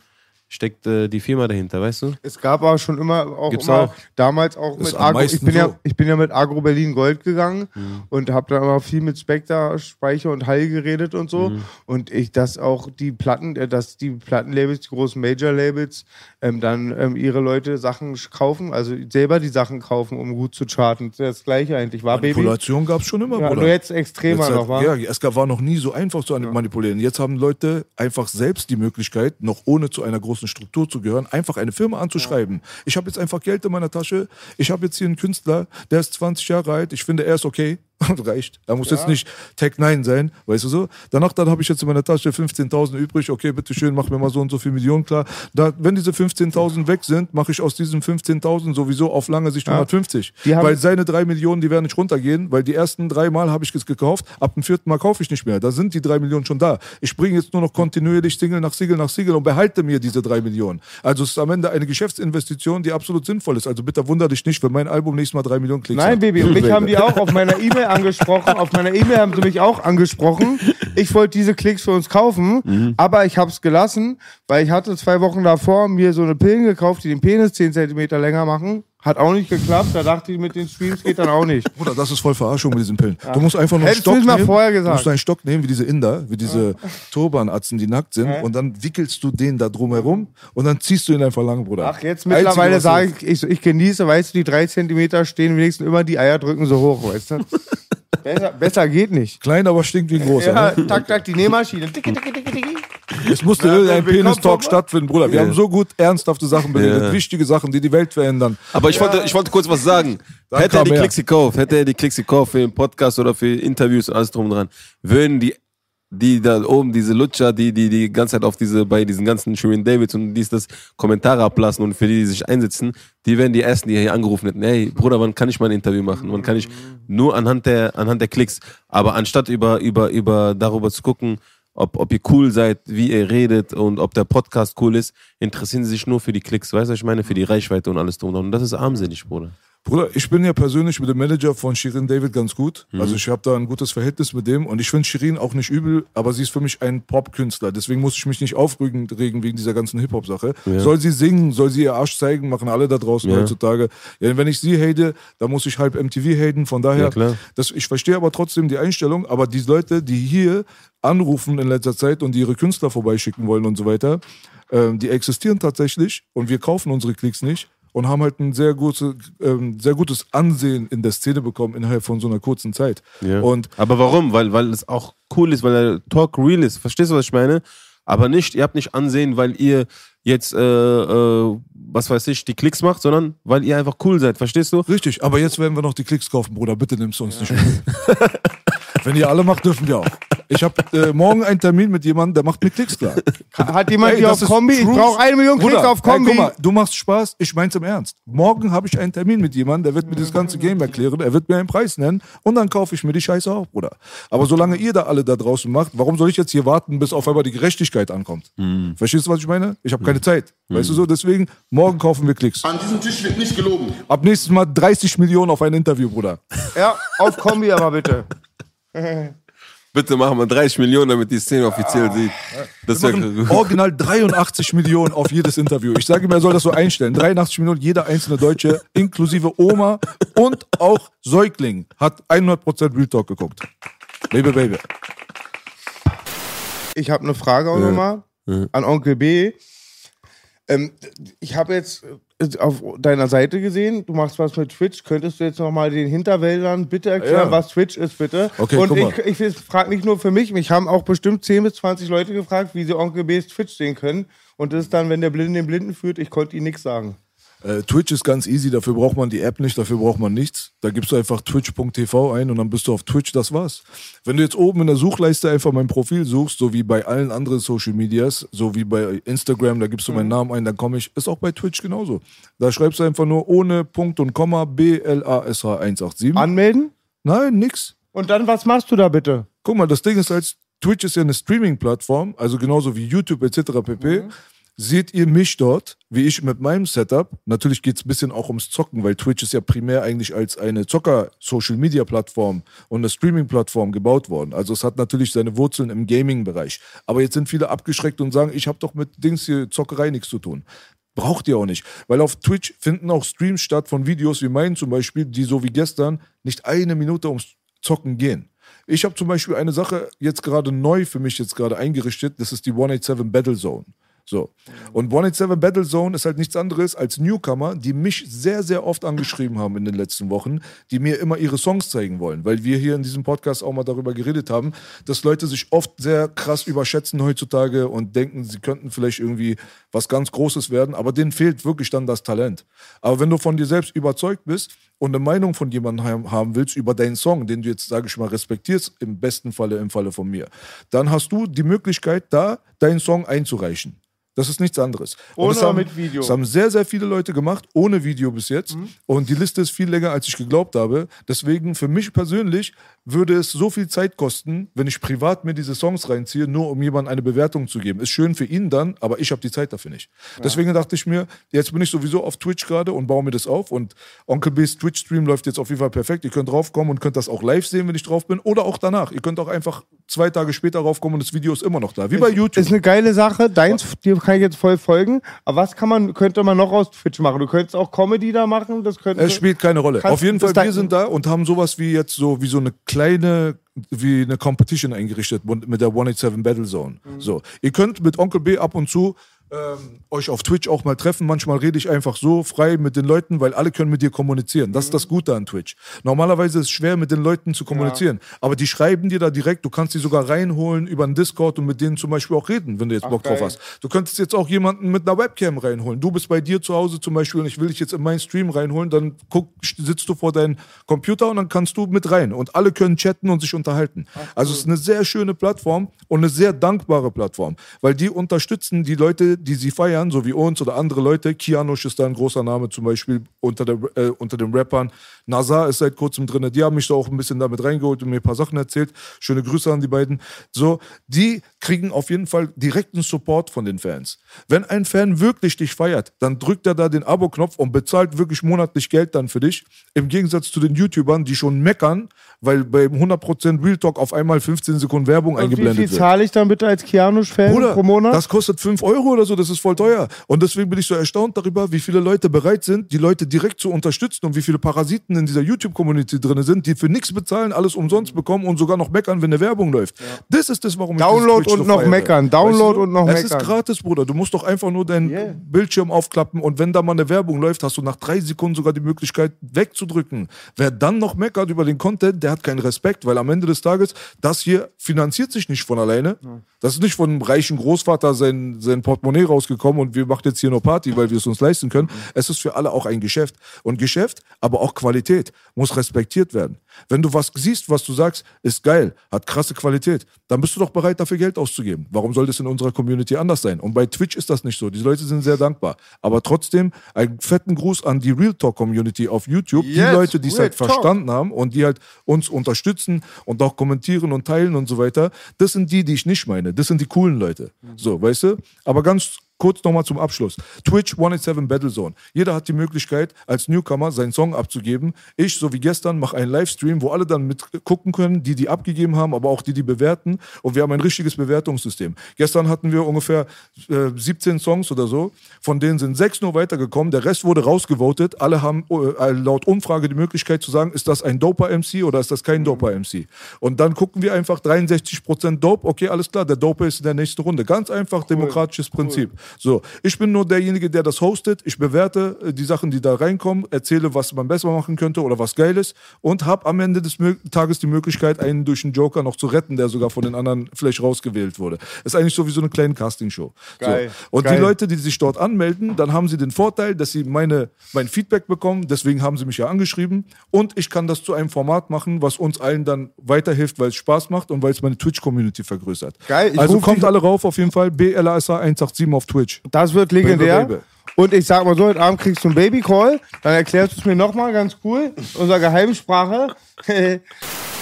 [SPEAKER 3] steckt äh, die Firma dahinter, weißt du?
[SPEAKER 2] Es gab aber schon immer auch,
[SPEAKER 3] Gibt's
[SPEAKER 2] immer
[SPEAKER 3] auch.
[SPEAKER 2] damals auch
[SPEAKER 4] Ist
[SPEAKER 2] mit Agro. Ich bin, ja,
[SPEAKER 4] so.
[SPEAKER 2] ich bin ja mit Agro Berlin Gold gegangen
[SPEAKER 3] Mhm.
[SPEAKER 2] und habe da immer viel mit Spectre, Speicher und Hall geredet und so.
[SPEAKER 3] Mhm.
[SPEAKER 2] Und ich, dass auch die Platten, äh, dass die Plattenlabels, die großen Major-Labels, ähm, dann ähm, ihre Leute Sachen kaufen, also selber die Sachen kaufen, um gut zu charten. Das gleiche eigentlich, war?
[SPEAKER 4] Manipulation gab es schon immer,
[SPEAKER 2] Ja,
[SPEAKER 4] Bruder.
[SPEAKER 2] nur jetzt extremer
[SPEAKER 4] Jetzt
[SPEAKER 2] noch,
[SPEAKER 4] halt,
[SPEAKER 2] war.
[SPEAKER 4] ja, es gab- war noch nie so einfach zu manipulieren. Jetzt haben Leute einfach selbst die Möglichkeit, noch ohne zu einer großen Struktur zu gehören, einfach eine Firma anzuschreiben. Ich habe jetzt einfach Geld in meiner Tasche. Ich habe jetzt hier einen Künstler, der ist 20 Jahre alt. Ich finde, er ist okay. Reicht. Er muss jetzt nicht Tech 9 sein, weißt du so. Danach dann habe ich jetzt in meiner Tasche 15.000 übrig. Okay, bitteschön, mach mir mal so und so viel Millionen klar. Da, wenn diese 15.000 weg sind, mache ich aus diesen 15.000 sowieso auf lange Sicht 150.
[SPEAKER 2] Die haben-
[SPEAKER 4] weil seine drei Millionen, die werden nicht runtergehen, weil die ersten drei Mal habe ich es gekauft, ab dem vierten Mal kaufe ich nicht mehr. Da sind die drei Millionen schon da. Ich bringe jetzt nur noch kontinuierlich Single nach Single nach Single und behalte mir diese drei Millionen. Also es ist am Ende eine Geschäftsinvestition, die absolut sinnvoll ist. Also bitte wunder dich nicht, wenn mein Album nächstes Mal drei Millionen Klicks
[SPEAKER 2] Nein,
[SPEAKER 4] hat.
[SPEAKER 2] Baby, und mich haben die auch auf meiner E-Mail angesprochen. Auf meiner E-Mail haben sie mich auch angesprochen. Ich wollte diese Klicks für uns kaufen, aber ich habe es gelassen, weil ich hatte zwei Wochen davor mir so eine Pillen gekauft, die den Penis 10 Zentimeter länger machen. Hat auch nicht geklappt. Da dachte ich, mit den Streams geht dann auch nicht.
[SPEAKER 4] Bruder, das ist voll Verarschung mit diesen Pillen. Du musst einfach nur einen
[SPEAKER 2] Hättest
[SPEAKER 4] Stock
[SPEAKER 2] mal
[SPEAKER 4] nehmen.
[SPEAKER 2] vorher
[SPEAKER 4] Du
[SPEAKER 2] gesagt.
[SPEAKER 4] musst einen Stock nehmen, wie diese Inder, wie diese Turbanatzen, die nackt sind,
[SPEAKER 2] Ja.
[SPEAKER 4] und dann wickelst du den da drum herum und dann ziehst du ihn einfach lang, Bruder.
[SPEAKER 2] Ach, jetzt
[SPEAKER 4] Einzige,
[SPEAKER 2] mittlerweile sage ich, ich, ich genieße, weißt du, die drei Zentimeter stehen wenigstens immer, die Eier drücken so hoch, weißt du? besser, besser geht nicht.
[SPEAKER 4] Klein, aber stinkt wie ein großer.
[SPEAKER 2] Ja,
[SPEAKER 4] Ne?
[SPEAKER 2] tak, tak, die Nähmaschine. Dicke, dicke, dicke, dicke.
[SPEAKER 4] Es musste
[SPEAKER 2] Ja,
[SPEAKER 4] irgendein Penis-Talk stattfinden, Bruder. Wir
[SPEAKER 3] Ja.
[SPEAKER 4] haben so gut ernsthafte Sachen beredet,
[SPEAKER 3] Ja.
[SPEAKER 4] wichtige Sachen, die die Welt verändern.
[SPEAKER 3] Aber ich, wollte, ich wollte kurz was sagen.
[SPEAKER 4] Dann
[SPEAKER 3] hätte er die. Klicks gekauft, hätte er die Klicks gekauft für den Podcast oder für Interviews und alles drum und dran, würden die, die da oben, diese Lutscher, die, die die ganze Zeit auf diese, bei diesen ganzen Shirin Davids und dies, das Kommentare ablassen und für die, die sich einsetzen, die wären die ersten, die hier angerufen hätten. Ey, Bruder, wann kann ich mal ein Interview machen? Wann kann ich nur anhand der, anhand der Klicks. Aber anstatt über, über, über, darüber zu gucken, ob, ob ihr cool seid, wie ihr redet und ob der Podcast cool ist, interessieren sie sich nur für die Klicks. Weißt du, was ich meine? Für die Reichweite und alles drum und das ist armselig, Bruder.
[SPEAKER 4] Bruder, ich bin ja persönlich mit dem Manager von Shirin David ganz gut. Also ich habe da ein gutes Verhältnis mit dem und ich finde Shirin auch nicht übel, aber sie ist für mich ein Pop-Künstler. Deswegen muss ich mich nicht aufregen regen wegen dieser ganzen Hip-Hop-Sache. Soll sie singen, soll sie ihr Arsch zeigen, machen alle da draußen
[SPEAKER 3] Ja.
[SPEAKER 4] heutzutage. Ja, wenn ich sie hate, dann muss ich halb MTV haten. Von daher,
[SPEAKER 3] Ja,
[SPEAKER 4] das, ich verstehe aber trotzdem die Einstellung. Aber die Leute, die hier anrufen in letzter Zeit und die ihre Künstler vorbeischicken wollen und so weiter, ähm, die existieren tatsächlich und wir kaufen unsere Klicks nicht und haben halt ein sehr, gute, ähm, sehr gutes Ansehen in der Szene bekommen innerhalb von so einer kurzen Zeit.
[SPEAKER 3] Ja.
[SPEAKER 4] Und
[SPEAKER 3] aber warum? Weil, weil es auch cool ist, weil der Talk real ist. Verstehst du, was ich meine? Aber nicht, ihr habt nicht Ansehen, weil ihr jetzt, äh, äh, was weiß ich, die Klicks macht, sondern weil ihr einfach cool seid. Verstehst du?
[SPEAKER 4] richtig, aber jetzt werden wir noch die Klicks kaufen, Bruder. Bitte nimmst du uns nicht mehr. Wenn ihr alle macht, dürfen wir auch. Ich habe äh, morgen einen Termin mit jemandem, der macht mir Klicks klar.
[SPEAKER 2] Hat jemand hier
[SPEAKER 4] das
[SPEAKER 2] auf Kombi? Ich brauche eine Million Klicks
[SPEAKER 4] Bruder,
[SPEAKER 2] auf Kombi.
[SPEAKER 4] Ey, guck mal, du machst Spaß, ich mein's im Ernst. Morgen habe ich einen Termin mit jemandem, der wird mir das ganze Game erklären, er wird mir einen Preis nennen und dann kaufe ich mir die Scheiße auch, Bruder. Aber solange ihr da alle da draußen macht, warum soll ich jetzt hier warten, bis auf einmal die Gerechtigkeit ankommt? Verstehst du, was ich meine? Ich habe keine Zeit. Weißt du so? Deswegen, morgen kaufen wir Klicks.
[SPEAKER 1] An diesem Tisch wird nicht gelogen.
[SPEAKER 4] Ab nächstes Mal 30 Millionen auf ein Interview, Bruder.
[SPEAKER 2] Ja, auf Kombi aber bitte.
[SPEAKER 3] Bitte machen wir 30 Millionen, damit die Szene offiziell sieht. Das
[SPEAKER 4] Wir
[SPEAKER 3] wäre
[SPEAKER 4] machen original 83 Millionen auf jedes Interview. Ich sage ihm, er soll das so einstellen. 83 Millionen, jeder einzelne Deutsche, inklusive Oma und auch Säugling, hat 100% Real Talk geguckt. Baby, baby.
[SPEAKER 2] Ich habe eine Frage auch nochmal an Onkel B. Ähm, ich habe jetzt auf deiner Seite gesehen, du machst was mit Twitch. Könntest du jetzt nochmal den Hinterwäldern bitte erklären,
[SPEAKER 4] Ja.
[SPEAKER 2] was Twitch ist, bitte?
[SPEAKER 4] Okay,
[SPEAKER 2] Und ich, ich frage nicht nur für mich, mich haben auch bestimmt 10 bis 20 Leute gefragt, wie sie Onkel B's Twitch sehen können. Und das ist dann, wenn der Blinde den Blinden führt, ich konnte ihnen nichts sagen.
[SPEAKER 4] Äh, Twitch ist ganz easy, dafür braucht man die App nicht, dafür braucht man nichts. Da gibst du einfach twitch.tv ein und dann bist du auf Twitch, das war's. Wenn du jetzt oben in der Suchleiste einfach mein Profil suchst, so wie bei allen anderen Social Medias, so wie bei Instagram, da gibst du meinen Namen ein, dann komme ich, ist auch bei Twitch genauso. Da schreibst du einfach nur ohne Punkt und Komma BLASH 187.
[SPEAKER 2] Anmelden?
[SPEAKER 4] Nein, nix.
[SPEAKER 2] Und dann, was machst du da bitte?
[SPEAKER 4] Guck mal, das Ding ist als Twitch ist ja eine Streaming-Plattform, also genauso wie YouTube etc. pp. Seht ihr mich dort, wie ich mit meinem Setup? Natürlich geht es ein bisschen auch ums Zocken, weil Twitch ist ja primär eigentlich als eine Zocker-Social-Media-Plattform und eine Streaming-Plattform gebaut worden. Also es hat natürlich seine Wurzeln im Gaming-Bereich. Aber jetzt sind viele abgeschreckt und sagen, ich habe doch mit Dings hier Zockerei nichts zu tun. Braucht ihr auch nicht. Weil auf Twitch finden auch Streams statt von Videos wie meinen zum Beispiel, die so wie gestern nicht eine Minute ums Zocken gehen. Ich habe zum Beispiel eine Sache jetzt gerade neu für mich jetzt gerade eingerichtet. Das ist die 187 Battle Zone. So. Und 187 Battle Zone ist halt nichts anderes als Newcomer, die mich sehr, sehr oft angeschrieben haben in den letzten Wochen, die mir immer ihre Songs zeigen wollen. Weil wir hier in diesem Podcast auch mal darüber geredet haben, dass Leute sich oft sehr krass überschätzen heutzutage und denken, sie könnten vielleicht irgendwie was ganz Großes werden, aber denen fehlt wirklich dann das Talent. Aber wenn du von dir selbst überzeugt bist und eine Meinung von jemandem haben- willst über deinen Song, den du jetzt, sage ich mal, respektierst, im besten Falle, im Falle von mir, dann hast du die Möglichkeit, da deinen Song einzureichen. Das ist nichts anderes. Und
[SPEAKER 2] Ohne
[SPEAKER 4] das
[SPEAKER 2] oder
[SPEAKER 4] haben,
[SPEAKER 2] mit Video?
[SPEAKER 4] Das haben sehr, sehr viele Leute gemacht, ohne Video bis jetzt.
[SPEAKER 2] Mhm.
[SPEAKER 4] Und die Liste ist viel länger, als ich geglaubt habe. Deswegen, für mich persönlich, würde es so viel Zeit kosten, wenn ich privat mir diese Songs reinziehe, nur um jemandem eine Bewertung zu geben. Ist schön für ihn dann, aber ich habe die Zeit dafür nicht. Deswegen dachte ich mir, jetzt bin ich sowieso auf Twitch gerade und baue mir das auf. Und Onkel B's Twitch-Stream läuft jetzt auf jeden Fall perfekt. Ihr könnt draufkommen und könnt das auch live sehen, wenn ich drauf bin. Oder auch danach. Ihr könnt auch einfach zwei Tage später raufkommen und das Video ist immer noch da. Wie bei YouTube.
[SPEAKER 2] Ist eine geile Sache. Deins, dir kann ich jetzt voll folgen. Aber was kann man, könnte man noch aus Twitch machen? Du könntest auch Comedy da machen. Das könnte.
[SPEAKER 4] Es spielt keine Rolle. Auf jeden Fall, wir sind da und haben sowas wie jetzt so, wie so eine kleine, wie eine Competition eingerichtet mit der 187 Battle Zone. So. Ihr könnt mit Onkel B ab und zu ähm, euch auf Twitch auch mal treffen. Manchmal rede ich einfach so frei mit den Leuten, weil alle können mit dir kommunizieren. Das ist das Gute an Twitch. Normalerweise ist es schwer, mit den Leuten zu kommunizieren. Aber die schreiben dir da direkt, du kannst die sogar reinholen über einen Discord und mit denen zum Beispiel auch reden, wenn du jetzt Bock drauf
[SPEAKER 2] geil.
[SPEAKER 4] hast. Du könntest jetzt auch jemanden mit einer Webcam reinholen. Du bist bei dir zu Hause zum Beispiel und ich will dich jetzt in meinen Stream reinholen, dann guck, sitzt du vor deinem Computer und dann kannst du mit rein und alle können chatten und sich unterhalten. Also es ist eine sehr schöne Plattform und eine sehr dankbare Plattform, weil die unterstützen die Leute, die sie feiern, so wie uns oder andere Leute. Kianosch ist da ein großer Name zum Beispiel unter, der, äh, unter den Rappern. Nazar ist seit kurzem drin. Die haben mich da auch ein bisschen damit reingeholt und mir ein paar Sachen erzählt. Schöne Grüße an die beiden. So, die kriegen auf jeden Fall direkten Support von den Fans. Wenn ein Fan wirklich dich feiert, dann drückt er da den Abo-Knopf und bezahlt wirklich monatlich Geld dann für dich. Im Gegensatz zu den YouTubern, die schon meckern, weil beim 100% Real Talk auf einmal 15 Sekunden Werbung
[SPEAKER 2] Und wie
[SPEAKER 4] eingeblendet
[SPEAKER 2] viel
[SPEAKER 4] wird.
[SPEAKER 2] zahle ich dann bitte als Kianusch-Fan
[SPEAKER 4] Bruder,
[SPEAKER 2] pro Monat?
[SPEAKER 4] das kostet 5 Euro oder so, das ist voll teuer. Und deswegen bin ich so erstaunt darüber, wie viele Leute bereit sind, die Leute direkt zu unterstützen und wie viele Parasiten in dieser YouTube-Community drin sind, die für nichts bezahlen, alles umsonst bekommen und sogar noch meckern, wenn eine Werbung läuft. Das ist das, warum ich
[SPEAKER 2] Download
[SPEAKER 4] dieses Twitch
[SPEAKER 2] und noch
[SPEAKER 4] feiere.
[SPEAKER 2] meckern, Download und noch
[SPEAKER 4] es ist
[SPEAKER 2] meckern.
[SPEAKER 4] gratis, Bruder. Du musst doch einfach nur deinen
[SPEAKER 2] Yeah.
[SPEAKER 4] Bildschirm aufklappen und wenn da mal eine Werbung läuft, hast du nach drei Sekunden sogar die Möglichkeit wegzudrücken. Wer dann noch meckert über den Content, der hat keinen Respekt, weil am Ende des Tages, das hier finanziert sich nicht von alleine. Das ist nicht von einem reichen Großvater sein, sein Portemonnaie rausgekommen und wir machen jetzt hier nur Party, weil wir es uns leisten können. Es ist für alle auch ein Geschäft. Und Geschäft, aber auch Qualität, muss respektiert werden. Wenn du was siehst, was du sagst, ist geil, hat krasse Qualität, dann bist du doch bereit, dafür Geld auszugeben. Warum soll das in unserer Community anders sein? Und bei Twitch ist das nicht so. Die Leute sind sehr dankbar. Aber trotzdem einen fetten Gruß an die Real Talk Community auf YouTube. die
[SPEAKER 2] Yes,
[SPEAKER 4] Leute, die es halt
[SPEAKER 2] Talk.
[SPEAKER 4] verstanden haben und die halt uns unterstützen und auch kommentieren und teilen und so weiter. Das sind die, die ich nicht meine. Das sind die coolen Leute. So, weißt du? Aber ganz kurz nochmal zum Abschluss. Twitch 187 Battlezone. Jeder hat die Möglichkeit, als Newcomer seinen Song abzugeben. Ich, so wie gestern, mache einen Livestream, wo alle dann mitgucken können, die die abgegeben haben, aber auch die, die bewerten. Und wir haben ein richtiges Bewertungssystem. Gestern hatten wir ungefähr äh, 17 Songs oder so. Von denen sind sechs nur weitergekommen. Der Rest wurde rausgevotet. Alle haben äh, laut Umfrage die Möglichkeit zu sagen, ist das ein Doper-MC oder ist das kein Doper-MC? Und dann gucken wir einfach 63% Dope. Okay, alles klar, der Doper ist in der nächsten Runde. Ganz einfach demokratisches Prinzip. So, ich bin nur derjenige, der das hostet. Ich bewerte äh, die Sachen, die da reinkommen, erzähle, was man besser machen könnte oder was geil ist und habe am Ende des Tages die Möglichkeit, einen durch einen Joker noch zu retten, der sogar von den anderen vielleicht rausgewählt wurde. Ist eigentlich so wie so eine kleine Castingshow.
[SPEAKER 2] Geil,
[SPEAKER 4] So. Und
[SPEAKER 2] geil.
[SPEAKER 4] die Leute, die sich dort anmelden, dann haben sie den Vorteil, dass sie meine, mein Feedback bekommen. Deswegen haben sie mich ja angeschrieben. Und ich kann das zu einem Format machen, was uns allen dann weiterhilft, weil es Spaß macht und weil es meine Twitch-Community vergrößert.
[SPEAKER 2] Geil,
[SPEAKER 4] also kommt alle rauf auf jeden Fall. BLASA 187 auf Twitch.
[SPEAKER 2] Das wird legendär.
[SPEAKER 4] Baby, baby.
[SPEAKER 2] Und ich sag mal so, heute Abend kriegst du einen Babycall, dann erklärst du es mir nochmal ganz cool, unser Geheimsprache.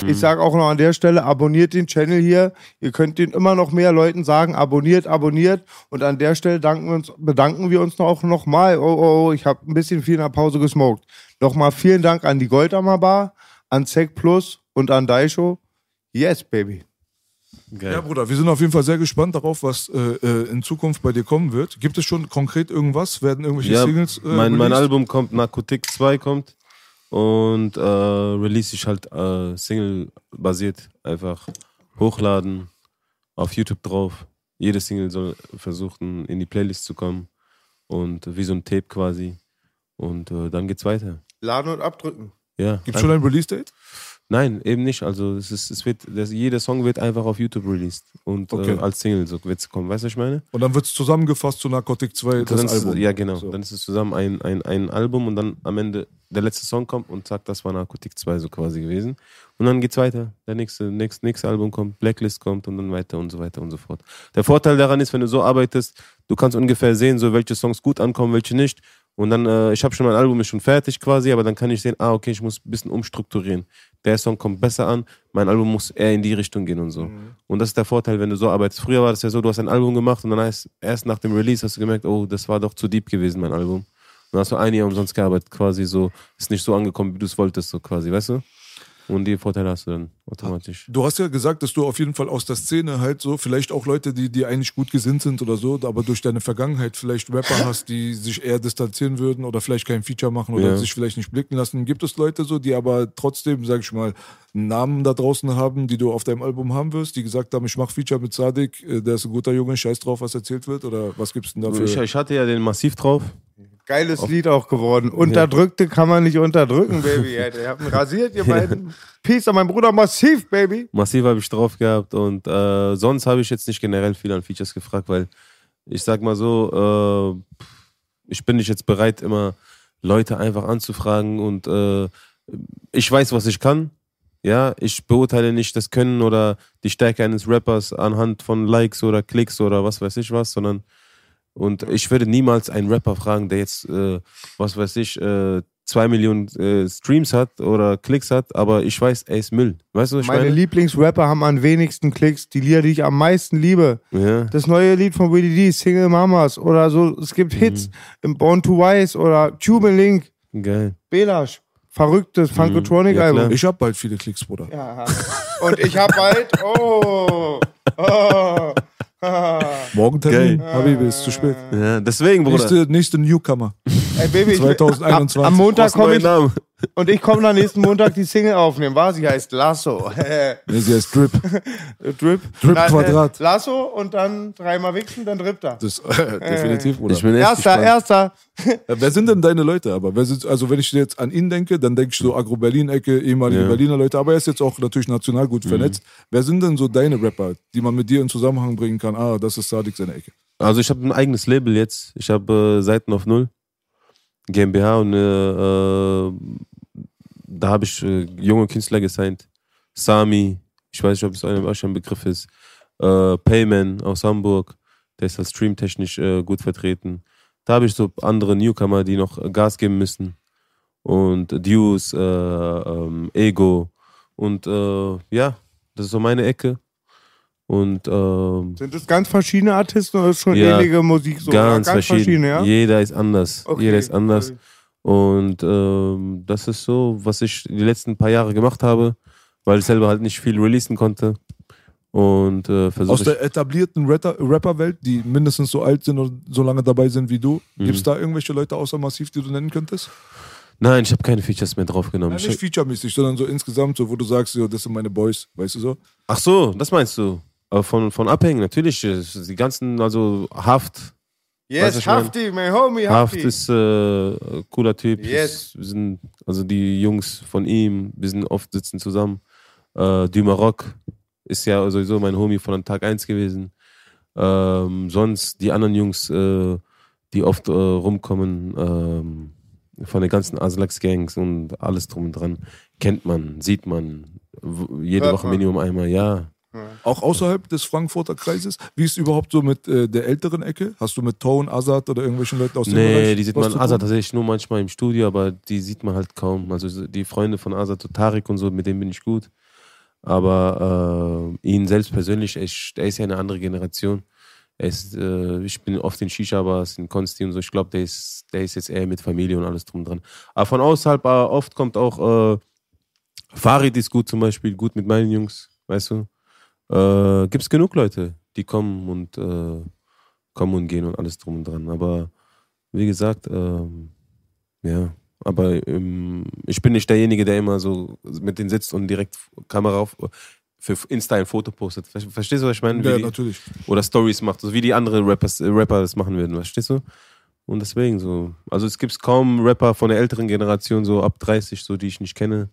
[SPEAKER 2] ich sag auch noch an der Stelle, abonniert den Channel hier. Ihr könnt den immer noch mehr Leuten sagen, abonniert, abonniert. Und an der Stelle wir uns, bedanken wir uns auch nochmal. Oh, oh, oh, ich habe ein bisschen viel in der Pause gesmoked. Nochmal vielen Dank an die Goldammer Bar, an Sec Plus und an Daisho. Yes, baby.
[SPEAKER 3] Geil.
[SPEAKER 4] Ja, Bruder, wir sind auf jeden Fall sehr gespannt darauf, was äh, äh, in Zukunft bei dir kommen wird. Gibt es schon konkret irgendwas? Werden irgendwelche
[SPEAKER 3] Ja,
[SPEAKER 4] Singles äh,
[SPEAKER 3] mein, mein? Album kommt, Narkotik 2 kommt und äh, release ich halt äh, Single-basiert. Einfach hochladen, auf YouTube drauf. Jede Single soll versuchen, in die Playlist zu kommen und wie so ein Tape quasi. Und äh, dann geht's weiter.
[SPEAKER 2] Laden und abdrücken.
[SPEAKER 3] Ja.
[SPEAKER 4] Gibt es schon ein Release-Date?
[SPEAKER 3] Nein, eben nicht. Also es ist, es wird, das, jeder Song wird einfach auf YouTube released und
[SPEAKER 4] Okay.
[SPEAKER 3] äh, als Single so wird's kommen. Weißt du, was ich meine?
[SPEAKER 4] Und dann wird es zusammengefasst zu Narcotic 2, das
[SPEAKER 3] dann ist,
[SPEAKER 4] Album.
[SPEAKER 3] Ja, genau.
[SPEAKER 4] So.
[SPEAKER 3] Dann ist es zusammen ein, ein, ein Album und dann am Ende der letzte Song kommt und zack, das war Narkotik 2 so quasi gewesen. Und dann geht's weiter. Der nächste, nächste, nächste Album kommt, Blacklist kommt und dann weiter und so weiter und so fort. Der Vorteil daran ist, wenn du so arbeitest, du kannst ungefähr sehen, so welche Songs gut ankommen, welche nicht. Und dann, äh, ich habe schon mein Album ist schon fertig quasi, aber dann kann ich sehen, ah, okay, ich muss ein bisschen umstrukturieren. Der Song kommt besser an, mein Album muss eher in die Richtung gehen und so.
[SPEAKER 4] Mhm.
[SPEAKER 3] Und das ist der Vorteil, wenn du so arbeitest. Früher war das ja so, du hast ein Album gemacht und dann heißt, erst nach dem Release hast du gemerkt, oh, das war doch zu deep gewesen, mein Album. Dann hast du ein Jahr umsonst gearbeitet, quasi so, ist nicht so angekommen, wie du es wolltest, so quasi, weißt du? Und die Vorteile hast du dann automatisch.
[SPEAKER 4] Du hast ja gesagt, dass du auf jeden Fall aus der Szene halt so, vielleicht auch Leute, die, die eigentlich gut gesinnt sind oder so, aber durch deine Vergangenheit vielleicht Rapper hast, die sich eher distanzieren würden oder vielleicht kein Feature machen oder
[SPEAKER 3] Ja.
[SPEAKER 4] sich vielleicht nicht blicken lassen. Gibt es Leute so, die aber trotzdem, sag ich mal, einen Namen da draußen haben, die du auf deinem Album haben wirst, die gesagt haben, ich mach Feature mit Sadik, äh, der ist ein guter Junge, scheiß drauf, was erzählt wird? Oder was gibt's denn dafür?
[SPEAKER 3] Ich, ich hatte ja den Massiv drauf.
[SPEAKER 2] Geiles Lied auch geworden. Unterdrückte kann man nicht unterdrücken, Baby. Ihr habt ihn rasiert, ihr beiden. Peace an meinen Bruder Massiv, Baby.
[SPEAKER 3] Massiv habe ich drauf gehabt und äh, sonst habe ich jetzt nicht generell viel an Features gefragt, weil ich sag mal so, äh, ich bin nicht jetzt bereit, immer Leute einfach anzufragen und äh, ich weiß, was ich kann. Ja, ich beurteile nicht das Können oder die Stärke eines Rappers anhand von Likes oder Klicks oder was weiß ich was, sondern und ich würde niemals einen Rapper fragen, der jetzt, äh, was weiß ich, äh, zwei Millionen äh, Streams hat oder Klicks hat, aber ich weiß, er ist Müll. Weißt du, was ich
[SPEAKER 2] Meine
[SPEAKER 3] meine?
[SPEAKER 2] Lieblingsrapper haben am wenigsten Klicks. Die Lieder, die ich am meisten liebe.
[SPEAKER 3] ja.
[SPEAKER 2] Das neue Lied von Willie D, Single Mamas oder so. Es gibt
[SPEAKER 3] Mhm.
[SPEAKER 2] Hits im Born to Wise oder Cuban Link,
[SPEAKER 3] Geil.
[SPEAKER 2] Belash. Verrücktes Funkotronic-Album.
[SPEAKER 3] klar.
[SPEAKER 4] Ich hab bald viele Klicks, Bruder.
[SPEAKER 2] Ja. Und ich hab bald. Oh. oh.
[SPEAKER 4] Morgen Termin, Habibi, ist zu spät.
[SPEAKER 3] Ja, deswegen, Bruder.
[SPEAKER 4] Nächste, nächste Newcomer.
[SPEAKER 2] Ey, Baby, ich
[SPEAKER 4] 2021.
[SPEAKER 2] Am, am Montag komme ich
[SPEAKER 3] Namen.
[SPEAKER 2] Und ich komme dann nächsten Montag die Single aufnehmen. War sie heißt Lasso.
[SPEAKER 4] Nee, sie heißt Drip.
[SPEAKER 2] Drip.
[SPEAKER 4] Drip
[SPEAKER 2] Na,
[SPEAKER 4] Quadrat.
[SPEAKER 2] Äh, Lasso und dann dreimal wichsen, dann drippt er.
[SPEAKER 4] Das, äh, definitiv, Bruder.
[SPEAKER 3] Ich bin echt
[SPEAKER 2] Erster,
[SPEAKER 3] gespannt.
[SPEAKER 2] erster.
[SPEAKER 4] Äh, Wer sind denn deine Leute? Aber wer sind, also wenn ich jetzt an ihn denke, dann denke ich so Agro-Berlin-Ecke, ehemalige
[SPEAKER 3] Ja.
[SPEAKER 4] Berliner Leute, aber er ist jetzt auch natürlich national gut vernetzt. Wer sind denn so deine Rapper, die man mit dir in Zusammenhang bringen kann? Ah, das ist Sadik seine Ecke.
[SPEAKER 3] Also ich habe ein eigenes Label jetzt. Ich habe äh, Seiten auf Null. GmbH und äh, äh, da habe ich äh, junge Künstler gesigned. Sami, ich weiß nicht, ob es einem euch ein Begriff ist. Äh, Payman aus Hamburg, der ist halt streamtechnisch äh, gut vertreten. Da habe ich so andere Newcomer, die noch Gas geben müssen. Und Deuce, äh, ähm, Ego. Und ja, das ist so meine Ecke. Und ähm,
[SPEAKER 2] Sind das ganz verschiedene Artisten oder ist schon
[SPEAKER 3] Ja,
[SPEAKER 2] ähnliche Musik so?
[SPEAKER 3] ganz,
[SPEAKER 2] Ja,
[SPEAKER 3] verschieden.
[SPEAKER 2] ja?
[SPEAKER 3] Jeder ist anders.
[SPEAKER 2] Okay,
[SPEAKER 3] Jeder ist anders.
[SPEAKER 2] okay.
[SPEAKER 3] Und ähm, das ist so, was ich die letzten paar Jahre gemacht habe, weil ich selber halt nicht viel releasen konnte. Und äh,
[SPEAKER 4] Aus
[SPEAKER 3] versuche
[SPEAKER 4] der etablierten Rapper- Rapper-Welt, die mindestens so alt sind und so lange dabei sind wie du, gibt es da irgendwelche Leute außer Massiv, die du nennen könntest?
[SPEAKER 3] Nein, ich habe keine Features mehr draufgenommen.
[SPEAKER 4] Nein,
[SPEAKER 3] Ich-
[SPEAKER 4] nicht featuremäßig, sondern so insgesamt, so, wo du sagst, so, das sind meine Boys, weißt du so?
[SPEAKER 3] Ach so, das meinst du? Aber von, von Abhängen, natürlich. äh, Die ganzen, also Haft.
[SPEAKER 2] Yes, Hafti, mein Homie,
[SPEAKER 3] Haft
[SPEAKER 2] Hafti.
[SPEAKER 3] ist äh, cooler Typ.
[SPEAKER 2] Yes.
[SPEAKER 3] Wir sind, also die Jungs von ihm, wir sind oft sitzen zusammen. Äh, du Maroc ist ja sowieso mein Homie von Tag 1 gewesen. Ähm, sonst die anderen Jungs, äh, die oft äh, rumkommen, ähm, von den ganzen Aslax-Gangs und alles drum und dran, kennt man, sieht man. Jede
[SPEAKER 2] Hört
[SPEAKER 3] Woche
[SPEAKER 2] man.
[SPEAKER 3] Minimum einmal, ja.
[SPEAKER 4] Auch außerhalb des Frankfurter Kreises? Wie ist überhaupt so mit äh, der älteren Ecke? Hast du mit Tone, Azad oder irgendwelchen Leuten aus dem
[SPEAKER 3] Nee,
[SPEAKER 4] Bereich
[SPEAKER 3] die sieht man Azad tatsächlich nur manchmal im Studio, aber die sieht man halt kaum. Also so die Freunde von Azad, so Tarik und so, mit denen bin ich gut. Aber äh, ihn selbst persönlich, er ist, er ist ja eine andere Generation. Er ist, äh, ich bin oft in Shisha-Bars, in Konsti und so. Ich glaube, der ist, der ist jetzt eher mit Familie und alles drum dran. Aber von außerhalb, äh, oft kommt auch äh, Farid ist gut zum Beispiel, gut mit meinen Jungs, weißt du. Äh, Gibt es genug Leute, die kommen und äh, kommen und gehen und alles drum und dran. Aber wie gesagt, ähm, ja, aber ähm, ich bin nicht derjenige, der immer so mit denen sitzt und direkt Kamera auf für Insta ein Foto postet. Ver- Verstehst du, was ich meine? Wie
[SPEAKER 4] Ja,
[SPEAKER 3] die,
[SPEAKER 4] natürlich.
[SPEAKER 3] oder Stories macht, so wie die anderen Rappers, äh, Rapper das machen würden, verstehst du? Und deswegen so. Also es gibt kaum Rapper von der älteren Generation, so ab 30, so die ich nicht kenne.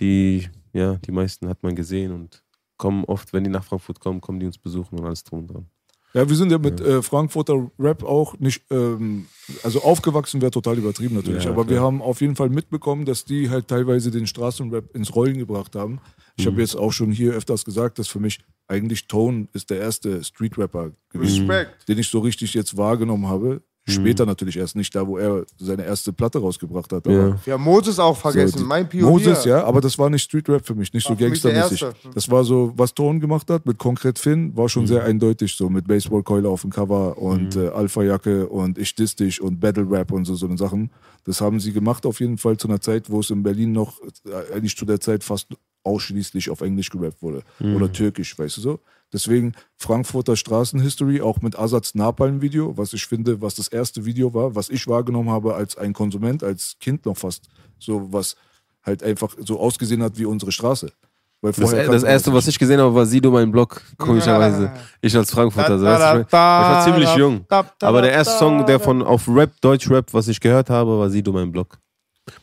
[SPEAKER 3] Die, ja, die meisten hat man gesehen und kommen oft, wenn die nach Frankfurt kommen, kommen die uns besuchen und alles drum und dran.
[SPEAKER 4] Ja, wir sind ja mit äh, Frankfurter Rap auch nicht, ähm, also aufgewachsen wäre total übertrieben natürlich,
[SPEAKER 3] Ja,
[SPEAKER 4] aber wir
[SPEAKER 3] klar.
[SPEAKER 4] haben auf jeden Fall mitbekommen, dass die halt teilweise den Straßenrap ins Rollen gebracht haben. Ich
[SPEAKER 3] Mhm.
[SPEAKER 4] habe jetzt auch schon hier öfters gesagt, dass für mich eigentlich Tone ist der erste Street-Rapper gewesen,
[SPEAKER 2] Respekt.
[SPEAKER 4] den ich so richtig jetzt wahrgenommen habe.
[SPEAKER 3] Mhm.
[SPEAKER 4] Später natürlich erst nicht da, wo er seine erste Platte rausgebracht hat. aber-
[SPEAKER 3] Ja.
[SPEAKER 2] Wir haben Moses auch vergessen,
[SPEAKER 4] so,
[SPEAKER 2] mein Pionier.
[SPEAKER 4] Moses, ja, aber das war nicht Street Rap für mich, nicht so
[SPEAKER 2] War der
[SPEAKER 4] gangstermäßig.
[SPEAKER 2] Erste.
[SPEAKER 4] Das war so, was Ton gemacht hat mit Konkret Finn, war
[SPEAKER 2] Mhm.
[SPEAKER 4] schon sehr eindeutig so, mit Baseballkeule auf dem Cover und
[SPEAKER 2] Mhm.
[SPEAKER 4] äh, Alpha-Jacke und Ich diss dich und Battle Rap und so, so eine Sachen. Das haben sie gemacht auf jeden Fall zu einer Zeit, wo es in Berlin noch, äh, eigentlich zu der Zeit fast ausschließlich auf Englisch gerappt wurde.
[SPEAKER 2] Mhm.
[SPEAKER 4] Oder Türkisch, weißt du so. Deswegen Frankfurter Straßenhistory, auch mit Asats Napalm-Video, was ich finde, was das erste Video war, was ich wahrgenommen habe als ein Konsument, als Kind noch fast, so was halt einfach so ausgesehen hat wie unsere Straße.
[SPEAKER 3] Das,
[SPEAKER 4] vorher
[SPEAKER 3] das erste, was ich gesehen habe, war Sido mein Blog, komischerweise. Ich als Frankfurter. So, weißt du, ich, ich war ziemlich jung. Aber der erste Song, der von auf Rap, Deutschrap, was ich gehört habe, war Sido mein Blog.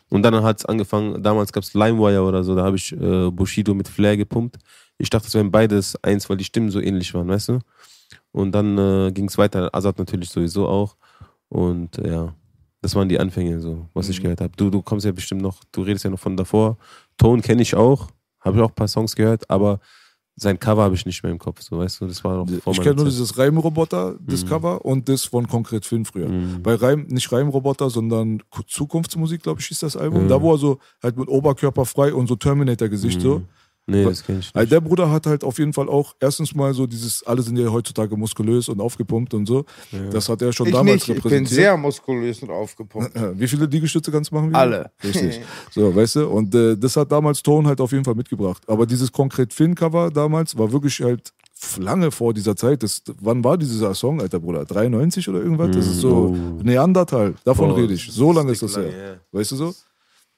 [SPEAKER 3] Und dann hat es angefangen, damals gab es LimeWire oder so, da habe ich äh, Bushido mit Flair gepumpt. Ich dachte, es wären beides eins, weil die Stimmen so ähnlich waren, weißt du? Und dann äh, ging es weiter, Azad natürlich sowieso auch. Und äh, ja, das waren die Anfänge, so, was ich gehört habe. Du, du kommst ja bestimmt noch, du redest ja noch von davor. Tone kenne ich auch, habe ich auch ein paar Songs gehört, aber sein Cover habe ich nicht mehr im Kopf, so weißt du, das war noch vor
[SPEAKER 4] Ich kenne nur
[SPEAKER 3] Zeit.
[SPEAKER 4] dieses Reimroboter, das
[SPEAKER 3] Mhm.
[SPEAKER 4] Cover und das von Konkret Film früher.
[SPEAKER 3] Mhm.
[SPEAKER 4] Bei Reim, nicht Reimroboter, sondern Ku- Zukunftsmusik, glaube ich, hieß das Album.
[SPEAKER 3] Mhm.
[SPEAKER 4] Da, wo er so halt mit Oberkörper frei und so Terminator-Gesicht so.
[SPEAKER 3] Nee, das kenn ich
[SPEAKER 4] Also
[SPEAKER 3] nicht.
[SPEAKER 4] der Bruder hat halt auf jeden Fall auch erstens mal so dieses, alle sind ja heutzutage muskulös und aufgepumpt und so. Das hat er schon
[SPEAKER 2] Ich
[SPEAKER 4] damals
[SPEAKER 2] nicht, ich bin
[SPEAKER 4] repräsentiert.
[SPEAKER 2] sehr muskulös und aufgepumpt.
[SPEAKER 4] Wie viele Liegestütze kannst du machen? Vio?
[SPEAKER 2] Alle.
[SPEAKER 4] Richtig. So, weißt du? Und äh, das hat damals Tone halt auf jeden Fall mitgebracht. Aber dieses konkret Finn-Cover damals war wirklich halt lange vor dieser Zeit. Das, wann war dieser Song, alter Bruder? 93 oder irgendwas? Das ist so
[SPEAKER 3] Oh.
[SPEAKER 4] Neandertal. Davon
[SPEAKER 3] Boah,
[SPEAKER 4] rede ich. So lange ist das
[SPEAKER 3] her.
[SPEAKER 4] Weißt du so?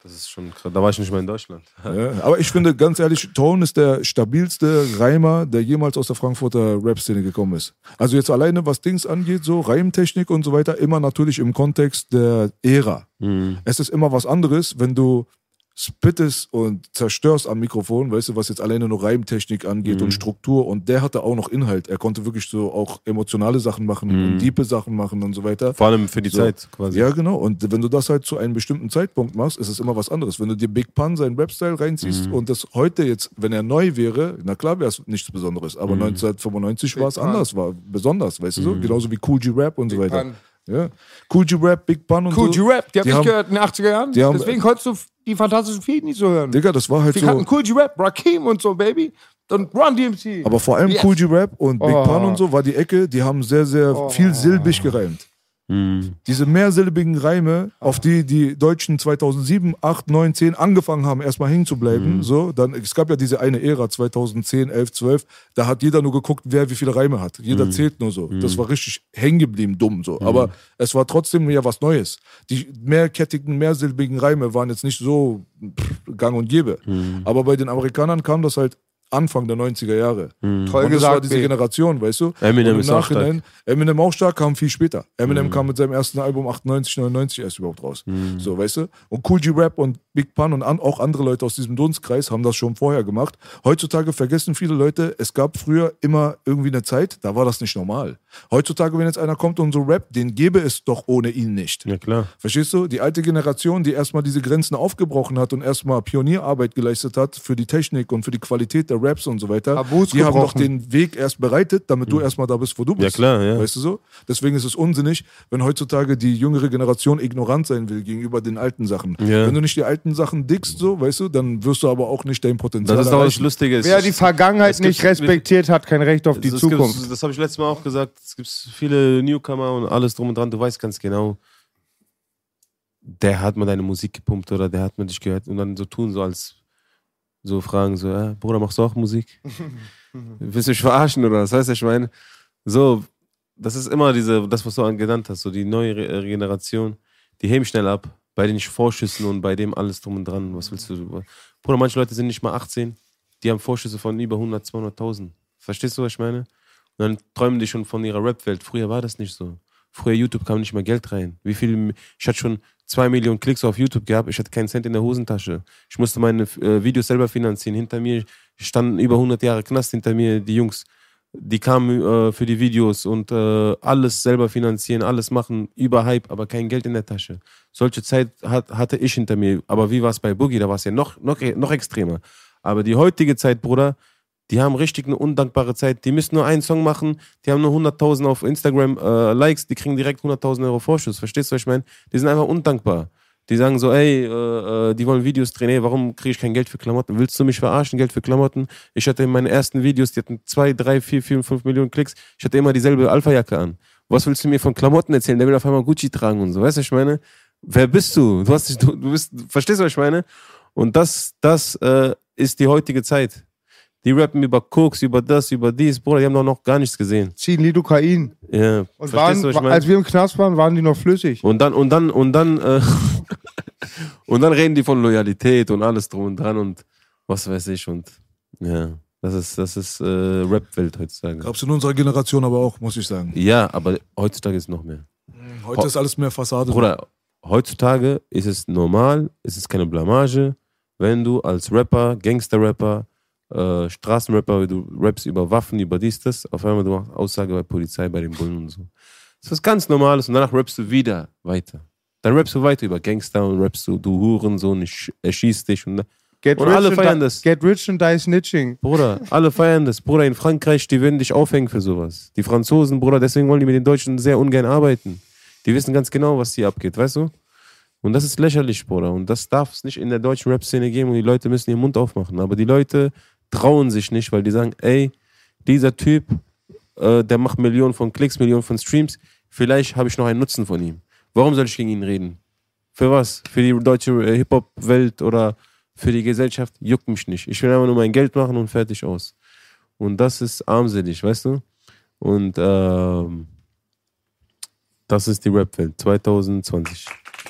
[SPEAKER 3] Das ist schon krass. Da war ich nicht mal in Deutschland.
[SPEAKER 4] Ja. Aber ich finde, ganz ehrlich, Tone ist der stabilste Reimer, der jemals aus der Frankfurter Rap-Szene gekommen ist. Also jetzt alleine, was Dings angeht, so Reimtechnik und so weiter, immer natürlich im Kontext der Ära.
[SPEAKER 3] Mhm.
[SPEAKER 4] Es ist immer was anderes, wenn du spittest und zerstörst am Mikrofon, weißt du, was jetzt alleine nur Reimtechnik angeht
[SPEAKER 3] Mhm.
[SPEAKER 4] und Struktur und der hatte auch noch Inhalt. Er konnte wirklich so auch emotionale Sachen machen
[SPEAKER 3] Mhm.
[SPEAKER 4] und diepe Sachen machen und so weiter.
[SPEAKER 3] Vor allem für die
[SPEAKER 4] So.
[SPEAKER 3] Zeit quasi.
[SPEAKER 4] Ja, genau. Und wenn du das halt zu einem bestimmten Zeitpunkt machst, ist es immer was anderes. Wenn du dir Big Pun seinen Rap-Style reinziehst
[SPEAKER 3] Mhm.
[SPEAKER 4] und das heute jetzt, wenn er neu wäre, na klar wäre es nichts Besonderes. Aber
[SPEAKER 3] Mhm.
[SPEAKER 4] 1995
[SPEAKER 2] Big
[SPEAKER 4] war es anders, war besonders, weißt du so?
[SPEAKER 3] Mhm.
[SPEAKER 4] Genauso wie Cool G-Rap und so
[SPEAKER 2] Big
[SPEAKER 4] weiter.
[SPEAKER 2] Pun.
[SPEAKER 4] Ja. Cool G-Rap, Big Pun und
[SPEAKER 2] Cool
[SPEAKER 4] so.
[SPEAKER 2] G-Rap, die hab
[SPEAKER 4] Die
[SPEAKER 2] ich
[SPEAKER 4] haben-
[SPEAKER 2] gehört in den 80er Jahren.
[SPEAKER 4] die haben-
[SPEAKER 2] Deswegen konntest du die fantastischen Vier nicht so hören.
[SPEAKER 4] Digga, das war halt
[SPEAKER 2] Wir
[SPEAKER 4] so.
[SPEAKER 2] hatten Cool G-Rap, Rakim und so, Baby. Und Run DMC.
[SPEAKER 4] Aber vor allem
[SPEAKER 2] Yes.
[SPEAKER 4] Cool G-Rap und Big
[SPEAKER 2] Oh.
[SPEAKER 4] Pun und so war die Ecke, die haben sehr, sehr
[SPEAKER 2] Oh.
[SPEAKER 4] vielsilbig gereimt.
[SPEAKER 3] Mhm.
[SPEAKER 4] Diese mehrsilbigen Reime, auf die die Deutschen 2007, 8, 9, 10 angefangen haben, erstmal hängen zu bleiben.
[SPEAKER 3] Mhm.
[SPEAKER 4] So, dann, es gab ja diese eine Ära, 2010, 11, 12, da hat jeder nur geguckt, wer wie viele Reime hat. Jeder
[SPEAKER 3] Mhm.
[SPEAKER 4] zählt nur so. Das war richtig hängen geblieben, dumm so. Aber es war trotzdem ja was Neues. Die mehrkettigen, mehrsilbigen Reime waren jetzt nicht so pff, gang und gäbe.
[SPEAKER 3] Mhm.
[SPEAKER 4] Aber bei den Amerikanern kam das halt Anfang der 90er Jahre.
[SPEAKER 2] Toll
[SPEAKER 4] Und das war
[SPEAKER 2] gesagt,
[SPEAKER 4] diese
[SPEAKER 2] B.
[SPEAKER 4] Generation, weißt du?
[SPEAKER 3] Eminem
[SPEAKER 4] Und im
[SPEAKER 3] ist auch stark.
[SPEAKER 4] Nachhinein, Eminem auch stark, kam viel später. Eminem
[SPEAKER 3] Mhm.
[SPEAKER 4] kam mit seinem ersten Album 98, 99 erst überhaupt raus. So, weißt du? Und Cool G-Rap und Big Pun und an, auch andere Leute aus diesem Dunstkreis haben das schon vorher gemacht. Heutzutage vergessen viele Leute, es gab früher immer irgendwie eine Zeit, da war das nicht normal. Heutzutage, wenn jetzt einer kommt und so rappt, den gäbe es doch ohne ihn nicht.
[SPEAKER 3] Ja, klar.
[SPEAKER 4] Verstehst du? Die alte Generation, die erstmal diese Grenzen aufgebrochen hat und erstmal Pionierarbeit geleistet hat für die Technik und für die Qualität der Raps und so weiter,
[SPEAKER 2] Tabus
[SPEAKER 4] die haben doch
[SPEAKER 2] gebrochen.
[SPEAKER 4] den Weg erst bereitet, damit du erstmal da bist, wo du
[SPEAKER 3] Ja,
[SPEAKER 4] bist.
[SPEAKER 3] klar, ja.
[SPEAKER 4] Weißt du so? Deswegen ist es unsinnig, wenn heutzutage die jüngere Generation ignorant sein will gegenüber den alten Sachen.
[SPEAKER 3] Ja.
[SPEAKER 4] Wenn du nicht die alten Sachen dickst, so, weißt du, dann wirst du aber auch nicht dein Potenzial
[SPEAKER 3] Das ist auch das
[SPEAKER 4] erreichen.
[SPEAKER 3] Lustige.
[SPEAKER 2] Wer die Vergangenheit nicht respektiert, hat kein Recht auf die
[SPEAKER 3] das
[SPEAKER 2] Zukunft.
[SPEAKER 3] Gibt, das habe ich letztes Mal auch gesagt. Es gibt viele Newcomer und alles drum und dran. Du weißt ganz genau, der hat mal deine Musik gepumpt oder der hat mal dich gehört und dann so tun, so als so fragen, so, ja, Bruder, machst du auch Musik? Willst du mich verarschen oder was heißt ich meine? So, das ist immer diese, das, was du genannt hast, so die neue Re- Generation, die heben schnell ab, bei den Vorschüssen und bei dem alles drum und dran. Was willst du? Bruder, manche Leute sind nicht mal 18, die haben Vorschüsse von über 100, 200.000. Verstehst du, was ich meine? Und dann träumen die schon von ihrer Rap-Welt. Früher war das nicht so. Früher YouTube kam nicht mal Geld rein. Wie viel, ich hatte schon zwei Millionen Klicks auf YouTube gehabt, ich hatte keinen Cent in der Hosentasche. Ich musste meine äh, Videos selber finanzieren. Hinter mir standen über 100 Jahre Knast hinter mir, die Jungs. Die kamen äh, für die Videos und äh, alles selber finanzieren, alles machen, über Hype, aber kein Geld in der Tasche. Solche Zeit hat, hatte ich hinter mir. Aber wie war es bei Boogie? Da war es ja noch, noch, noch extremer. Aber die heutige Zeit, Bruder, die haben richtig eine undankbare Zeit. Die müssen nur einen Song machen, die haben nur 100.000 auf Instagram äh, Likes, die kriegen direkt 100.000 Euro Vorschuss. Verstehst du, was ich meine? Die sind einfach undankbar. Die sagen so, ey, äh, äh, die wollen Videos drehen, ey, warum kriege ich kein Geld für Klamotten? Willst du mich verarschen, Geld für Klamotten? Ich hatte in meinen ersten Videos, die hatten 2, 3, 4, 4, 5 Millionen Klicks. Ich hatte immer dieselbe Alpha-Jacke an. Was willst du mir von Klamotten erzählen? Der will auf einmal Gucci tragen und so. Weißt du, was ich meine? Wer bist du? Du, hast dich, du, du bist, verstehst du, was ich meine? Und das, das äh, ist die heutige Zeit. Die rappen über Koks, über das, über dies. Bruder, die haben doch noch gar nichts gesehen.
[SPEAKER 2] Ziehen Lidocain.
[SPEAKER 3] Ja,
[SPEAKER 2] Und waren,
[SPEAKER 3] du, ich meine?
[SPEAKER 2] als wir im Knast waren, waren die noch flüssig.
[SPEAKER 3] Und dann, und dann, und dann, äh, und dann reden die von Loyalität und alles drum und dran und was weiß ich und ja, das ist, das ist äh, Rap-Welt heutzutage.
[SPEAKER 4] Gab's in unserer Generation aber auch, muss ich sagen.
[SPEAKER 3] Ja, aber heutzutage ist noch mehr.
[SPEAKER 4] Heute ist alles mehr Fassade.
[SPEAKER 3] Bruder, heutzutage ist es normal, ist es keine Blamage, wenn du als Rapper, Gangster-Rapper, äh, Straßenrapper, du rappst über Waffen, über dies, das, auf einmal du machst Aussage bei Polizei, bei den Bullen und so. Das ist was ganz Normales und danach rappst du wieder weiter. Dann rappst du weiter über Gangster und rappst du, du Hurensohn, ich erschieß dich und,
[SPEAKER 2] Get
[SPEAKER 3] Und alle feiern das.
[SPEAKER 2] Get rich and die snitching.
[SPEAKER 3] Bruder, alle feiern das. Bruder, in Frankreich, die würden dich aufhängen für sowas. Die Franzosen, Bruder, deswegen wollen die mit den Deutschen sehr ungern arbeiten. Die wissen ganz genau, was hier abgeht, weißt du? Und das ist lächerlich, Bruder. Und das darf es nicht in der deutschen Rap-Szene geben und die Leute müssen ihren Mund aufmachen. Aber die Leute trauen sich nicht, weil die sagen, ey, dieser Typ, äh, der macht Millionen von Klicks, Millionen von Streams, vielleicht habe ich noch einen Nutzen von ihm. Warum soll ich gegen ihn reden? Für was? Für die deutsche äh, Hip-Hop-Welt oder für die Gesellschaft? Juckt mich nicht. Ich will einfach nur mein Geld machen und fertig aus. Und das ist armselig, weißt du? Und ähm, das ist die Rap-Welt 2020.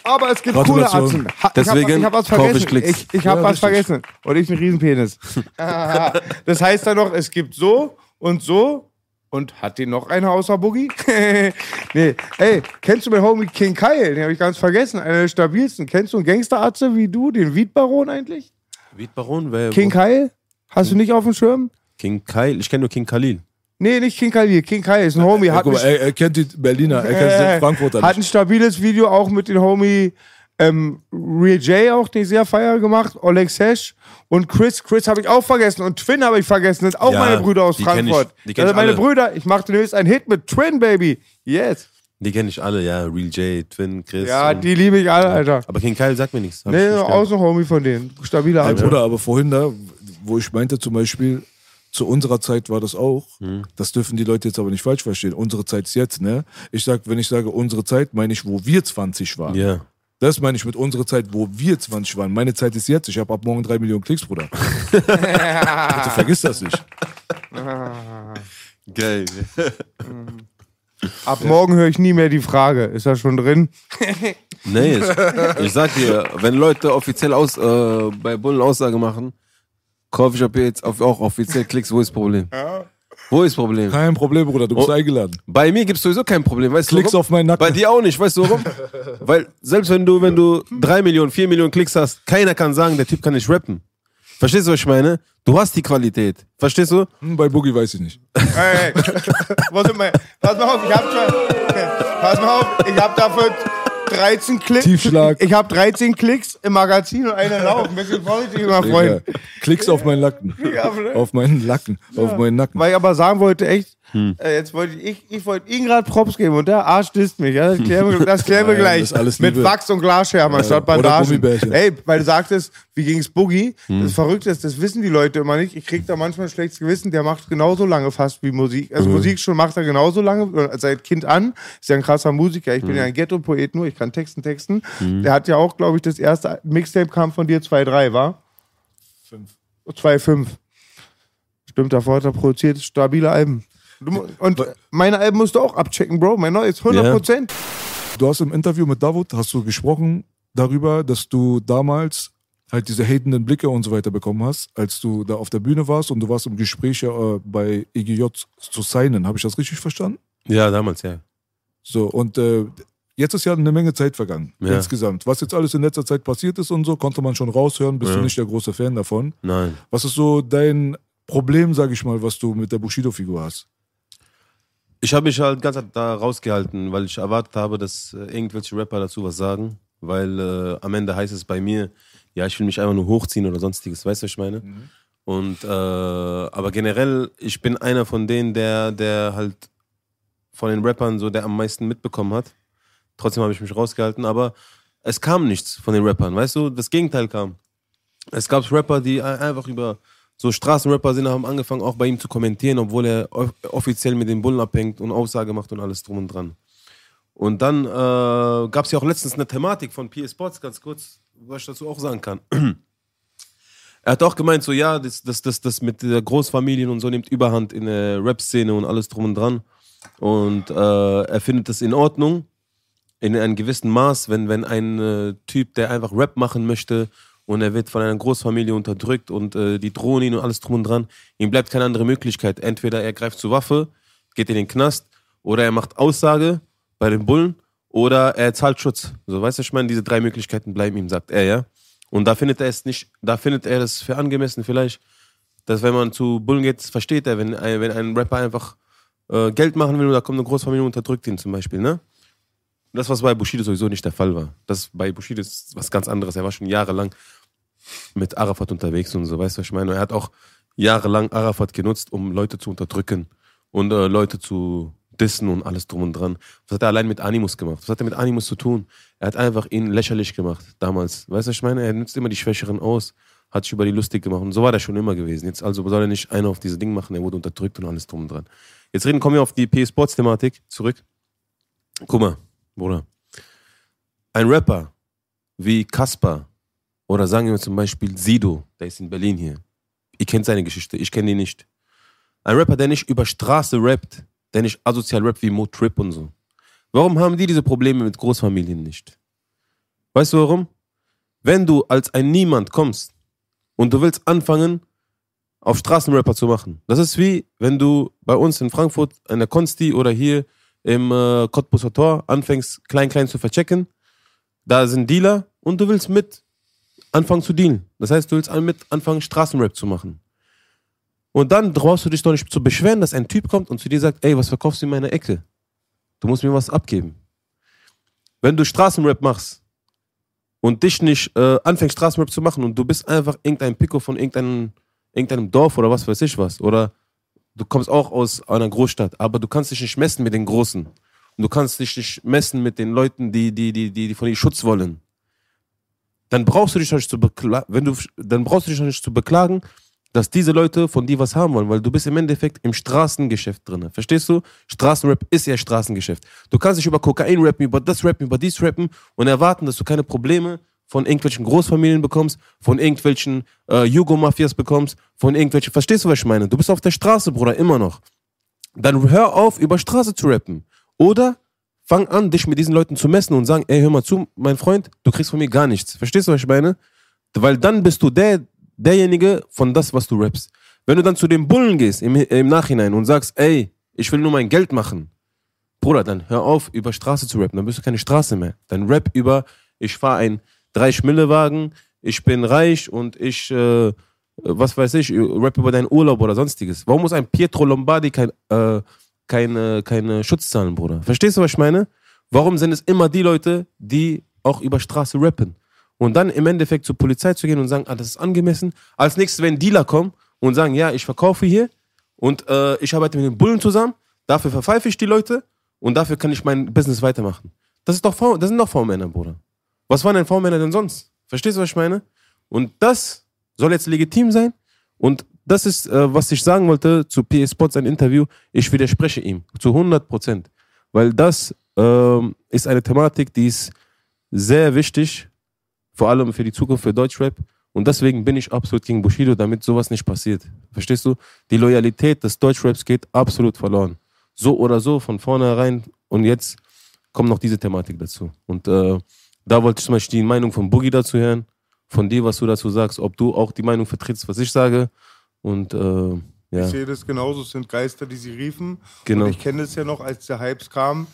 [SPEAKER 2] Aber es gibt coole. Atzen. Ha,
[SPEAKER 3] Deswegen
[SPEAKER 2] ich habe hab was
[SPEAKER 3] kaufe ich
[SPEAKER 2] vergessen.
[SPEAKER 3] Klicks.
[SPEAKER 2] Ich, ich habe
[SPEAKER 4] Ja,
[SPEAKER 2] was
[SPEAKER 4] richtig.
[SPEAKER 2] vergessen. Und ich einen Riesenpenis. das heißt dann noch, es gibt so und so. Und hat den noch einer außer Boogie? nee. Ey, kennst du meinen Homie King Kyle? Den habe ich ganz vergessen. Einer der stabilsten. Kennst du einen Gangsteratze wie du, den Weedbaron eigentlich?
[SPEAKER 3] Weed Baron? Wer,
[SPEAKER 2] King Kyle? Hast du nicht auf dem Schirm?
[SPEAKER 3] King Kyle? Ich kenne nur King Khalil.
[SPEAKER 2] Nee, nicht King Kyle. King Kyle ist ein Homie.
[SPEAKER 4] Ja,
[SPEAKER 2] Hat
[SPEAKER 4] guck mal,
[SPEAKER 2] mich-
[SPEAKER 4] er, er kennt die Berliner, er kennt
[SPEAKER 2] Äh,
[SPEAKER 4] die Frankfurter
[SPEAKER 2] Hat ein stabiles Video auch mit dem Homie ähm, Real J auch, den ich sehr feier gemacht, Oleg Sesh und Chris. Chris habe ich auch vergessen und Twin habe ich vergessen. Das sind auch
[SPEAKER 3] Ja,
[SPEAKER 2] meine Brüder aus
[SPEAKER 3] die kenn ich.
[SPEAKER 2] Frankfurt.
[SPEAKER 3] Die kenn
[SPEAKER 2] sind meine
[SPEAKER 3] alle.
[SPEAKER 2] Brüder. Ich machte demnächst einen Hit mit Twin, Baby. Yes.
[SPEAKER 3] Die kenne ich alle, ja. Real J, Twin, Chris.
[SPEAKER 2] Ja,
[SPEAKER 3] und-
[SPEAKER 2] die liebe ich alle, Alter.
[SPEAKER 3] Aber King Kyle sagt mir nichts.
[SPEAKER 2] Nee,
[SPEAKER 3] nicht
[SPEAKER 2] auch so ein Homie von denen. Stabiler Alter.
[SPEAKER 4] Bruder, aber vorhin da, wo ich meinte zum Beispiel, zu unserer Zeit war das auch.
[SPEAKER 3] Hm.
[SPEAKER 4] Das dürfen die Leute jetzt aber nicht falsch verstehen. Unsere Zeit ist jetzt, ne? Ich sag, wenn ich sage unsere Zeit, meine ich, wo wir 20 waren.
[SPEAKER 3] Ja.
[SPEAKER 4] Das meine ich mit unserer Zeit, wo wir 20 waren. Meine Zeit ist jetzt. Ich habe ab morgen drei Millionen Klicks, Bruder. Bitte vergiss das nicht.
[SPEAKER 3] Geil.
[SPEAKER 2] Ab morgen höre ich nie mehr die Frage. Ist das schon drin?
[SPEAKER 3] Nee, ich, ich sag dir, wenn Leute offiziell aus, äh, bei Bullen Aussage machen, kaufe ich ab jetzt auf, auch offiziell Klicks, wo ist das Problem? Wo ist das Problem?
[SPEAKER 4] Kein Problem, Bruder. Du bist
[SPEAKER 3] Oh.
[SPEAKER 4] eingeladen.
[SPEAKER 3] Bei mir gibt es sowieso kein Problem, weißt
[SPEAKER 4] Klicks
[SPEAKER 3] du? warum?
[SPEAKER 4] auf meinen Nacken.
[SPEAKER 3] Bei dir auch nicht, weißt du warum? Weil selbst wenn du, wenn du drei Millionen, vier Millionen Klicks hast, keiner kann sagen, der Typ kann nicht rappen. Verstehst du, was ich meine? Du hast die Qualität. Verstehst du?
[SPEAKER 4] Hm, bei Boogie weiß ich nicht.
[SPEAKER 2] Hey, wir? Pass mal auf, ich hab schon. Pass mal auf, ich hab dafür 13 Klicks.
[SPEAKER 4] Tiefschlag.
[SPEAKER 2] Ich hab 13 Klicks im Magazin und einen Lauf. Ein bisschen vorsichtig, mein Freund.
[SPEAKER 4] Klicks auf meinen Nacken.
[SPEAKER 2] Ja, ne?
[SPEAKER 4] Auf meinen Nacken. Auf meinen Nacken.
[SPEAKER 2] Weil ich aber sagen wollte, echt,
[SPEAKER 3] Hm.
[SPEAKER 2] äh, jetzt wollte ich, ich, ich wollte ihm gerade Props geben und der Arsch disst mich. Ja? Das klären wir, das klären wir
[SPEAKER 4] Nein,
[SPEAKER 2] gleich.
[SPEAKER 4] das ist alles
[SPEAKER 2] Mit. Wachs und Glasscherben statt Bandagen. Ey, weil du sagtest, wie ging's Boogie?
[SPEAKER 3] Hm.
[SPEAKER 2] Das Verrückte ist, das wissen die Leute immer nicht. Ich krieg da manchmal ein schlechtes Gewissen, der macht genauso lange fast wie Musik.
[SPEAKER 3] Mhm.
[SPEAKER 2] Also Musik schon macht er genauso lange, äh, seit Kind an. Ist ja ein krasser Musiker. Ich bin
[SPEAKER 3] Mhm.
[SPEAKER 2] ja ein Ghetto-Poet nur, ich kann Texten texten. Der hat ja auch, glaube ich, das erste Mixtape kam von dir 2.3, war?
[SPEAKER 4] Fünf.
[SPEAKER 2] 2.5. Stimmt, davor hat er produziert stabile Alben. Du Und meine Alben musst du auch abchecken, Bro. Mein neues 100 Prozent.
[SPEAKER 4] Du hast im Interview mit Davut, hast du gesprochen darüber, dass du damals halt diese hatenden Blicke und so weiter bekommen hast, als du da auf der Bühne warst und du warst im Gespräch äh, bei EGJ zu signen. Habe ich das richtig verstanden?
[SPEAKER 3] Ja, damals, ja.
[SPEAKER 4] So, und äh, jetzt ist ja eine Menge Zeit vergangen,
[SPEAKER 3] Ja.
[SPEAKER 4] insgesamt. Was jetzt alles in letzter Zeit passiert ist und so, konnte man schon raushören, bist
[SPEAKER 3] Ja.
[SPEAKER 4] du nicht der große Fan davon.
[SPEAKER 3] Nein.
[SPEAKER 4] Was ist so dein Problem, sag ich mal, was du mit der Bushido-Figur hast?
[SPEAKER 3] Ich habe mich halt ganz da rausgehalten, weil ich erwartet habe, dass äh, irgendwelche Rapper dazu was sagen. Weil äh, am Ende heißt es bei mir, ja, ich will mich einfach nur hochziehen oder sonstiges, weißt du, was ich meine? Und äh, aber generell, ich bin einer von denen, der, der halt von den Rappern so der am meisten mitbekommen hat. Trotzdem habe ich mich rausgehalten, aber es kam nichts von den Rappern, weißt du? Das Gegenteil kam. Es gab Rapper, die ein- einfach über so Straßenrapper sind, haben angefangen auch bei ihm zu kommentieren, obwohl er off- offiziell mit den Bullen abhängt und Aussage macht und alles drum und dran. Und dann äh, gab es ja auch letztens eine Thematik von PS Sports, ganz kurz, was ich dazu auch sagen kann. er hat auch gemeint, so ja, das, das, das, das mit der Großfamilien und so nimmt Überhand in der Rap-Szene und alles drum und dran. Und äh, er findet das in Ordnung, in einem gewissen Maß, wenn, wenn ein äh, Typ, der einfach Rap machen möchte und er wird von einer Großfamilie unterdrückt und äh, die drohen ihn und alles drum und dran, ihm bleibt keine andere Möglichkeit. Entweder er greift zur Waffe, geht in den Knast oder er macht Aussage bei den Bullen oder er zahlt Schutz. So, weißt du, ich meine, diese drei Möglichkeiten bleiben ihm, sagt er, ja. Und da findet er es nicht, da findet er es für angemessen vielleicht, dass wenn man zu Bullen geht, das versteht er, wenn, ein- wenn ein Rapper einfach äh, Geld machen will da kommt eine Großfamilie und unterdrückt ihn zum Beispiel, ne? Das, was bei Bushido sowieso nicht der Fall war. Das bei Bushido ist was ganz anderes. Er war schon jahrelang mit Arafat unterwegs und so, weißt du, was ich meine? Er hat auch jahrelang Arafat genutzt, um Leute zu unterdrücken und äh, Leute zu dissen und alles drum und dran. Was hat er allein mit Animus gemacht? Was hat er mit Animus zu tun? Er hat einfach ihn lächerlich gemacht damals. Weißt du, was ich meine? Er nutzt immer die Schwächeren aus, hat sich über die lustig gemacht und so war der schon immer gewesen. Jetzt also soll er nicht einer auf diese Ding machen, er wurde unterdrückt und alles drum und dran. Jetzt reden, kommen wir auf die PS Sports Thematik zurück. Guck mal, Bruder. Ein Rapper wie Kaspar oder sagen wir zum Beispiel Sido, der ist in Berlin hier. Ihr kennt seine Geschichte, ich kenne ihn nicht. Ein Rapper, der nicht über Straße rappt, der nicht asozial rappt wie Mo Trip und so. Warum haben die diese Probleme mit Großfamilien nicht? Weißt du warum? Wenn du als ein Niemand kommst und du willst anfangen, auf Straßenrapper zu machen. Das ist wie, wenn du bei uns in Frankfurt an der Konsti oder hier im äh, Cottbusser Tor anfängst, klein, klein zu verchecken. Da sind Dealer und du willst mit anfangen zu dealen. Das heißt, du willst mit anfangen, Straßenrap zu machen. Und dann brauchst du dich doch nicht zu beschweren, dass ein Typ kommt und zu dir sagt, ey, was verkaufst du in meiner Ecke? Du musst mir was abgeben. Wenn du Straßenrap machst und dich nicht äh, anfängst, Straßenrap zu machen und du bist einfach irgendein Pico von irgendeinem, irgendeinem Dorf oder was weiß ich was, oder du kommst auch aus einer Großstadt, aber du kannst dich nicht messen mit den Großen. Und du kannst dich nicht messen mit den Leuten, die, die, die, die, die von dir Schutz wollen. Dann brauchst du dich nicht zu beklagen, wenn du, dann brauchst du dich nicht zu beklagen, dass diese Leute von dir was haben wollen, weil du bist im Endeffekt im Straßengeschäft drin. Verstehst du? Straßenrap ist ja Straßengeschäft. Du kannst dich über Kokain rappen, über das rappen, über dies rappen und erwarten, dass du keine Probleme von irgendwelchen Großfamilien bekommst, von irgendwelchen äh, Jugo-Mafias bekommst, von irgendwelchen, verstehst du, was ich meine? Du bist auf der Straße, Bruder, immer noch. Dann hör auf, über Straße zu rappen. Oder fang an, dich mit diesen Leuten zu messen und sagen, ey, hör mal zu, mein Freund, du kriegst von mir gar nichts. Verstehst du, was ich meine? Weil dann bist du der, derjenige von das, was du rappst. Wenn du dann zu den Bullen gehst im, im Nachhinein und sagst, ey, ich will nur mein Geld machen, Bruder, dann hör auf, über Straße zu rappen, dann bist du keine Straße mehr. Dann rap über, ich fahre ein drei Schmillewagen, ich bin reich und ich, äh, was weiß ich, rap über deinen Urlaub oder sonstiges. Warum muss ein Pietro Lombardi kein, äh, keine, keine Schutz zahlen, Bruder? Verstehst du, was ich meine? Warum sind es immer die Leute, die auch über Straße rappen? Und dann im Endeffekt zur Polizei zu gehen und sagen, ah, das ist angemessen. Als nächstes, wenn Dealer kommen und sagen, ja, ich verkaufe hier und äh, ich arbeite mit den Bullen zusammen, dafür verpfeife ich die Leute und dafür kann ich mein Business weitermachen. Das, ist doch v das sind doch V-Männer, Bruder. Was waren denn V-Männer denn sonst? Verstehst du, was ich meine? Und das soll jetzt legitim sein. Und das ist, äh, was ich sagen wollte zu PS Sports, ein Interview. Ich widerspreche ihm zu 100 Prozent. Weil das ähm, ist eine Thematik, die ist sehr wichtig, vor allem für die Zukunft für Deutschrap. Und deswegen bin ich absolut gegen Bushido, damit sowas nicht passiert. Verstehst du? Die Loyalität des Deutschraps geht absolut verloren. So oder so, von vornherein. Und jetzt kommt noch diese Thematik dazu. Und äh, da wollte ich zum Beispiel die Meinung von Boogie dazu hören, von dir, was du dazu sagst, ob du auch die Meinung vertrittst, was ich sage. Und äh, ja.
[SPEAKER 2] Ich sehe das genauso, es sind Geister, die sie riefen.
[SPEAKER 3] Genau.
[SPEAKER 2] Und ich kenne es ja noch, als der Hypes kam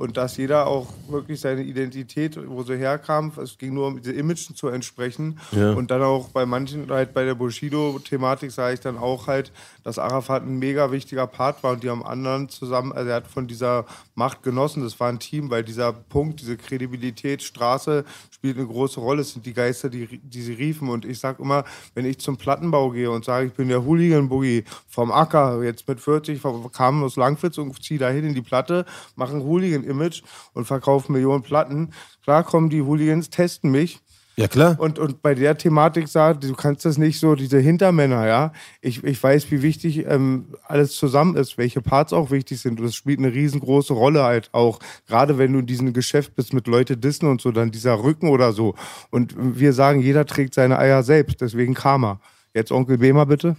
[SPEAKER 2] und dass jeder auch wirklich seine Identität, wo sie herkam, es ging nur um diese Imagen zu entsprechen.
[SPEAKER 3] Ja.
[SPEAKER 2] Und dann auch bei manchen, halt bei der Bushido-Thematik sage ich dann auch halt, dass Arafat ein mega wichtiger Part war und die haben anderen zusammen, also er hat von dieser Macht genossen, das war ein Team, weil dieser Punkt, diese Kredibilität, Straße spielt eine große Rolle, es sind die Geister, die, die sie riefen und ich sag immer, wenn ich zum Plattenbau gehe und sage, ich bin der Hooligan-Boogie vom Acker, jetzt mit 40, kam aus Langwitz und ziehe dahin in die Platte, mache ein Hooligan-Image und verkaufe Millionen Platten, klar kommen die Hooligans, testen mich,
[SPEAKER 3] Ja, klar.
[SPEAKER 2] und, und bei der Thematik sagt, du kannst das nicht so, diese Hintermänner, ja. Ich, ich weiß, wie wichtig ähm, alles zusammen ist, welche Parts auch wichtig sind. Und das spielt eine riesengroße Rolle halt auch. Gerade wenn du in diesem Geschäft bist mit Leute dissen und so, dann dieser Rücken oder so. Und wir sagen, jeder trägt seine Eier selbst, deswegen Karma. Jetzt Onkel Behmer bitte.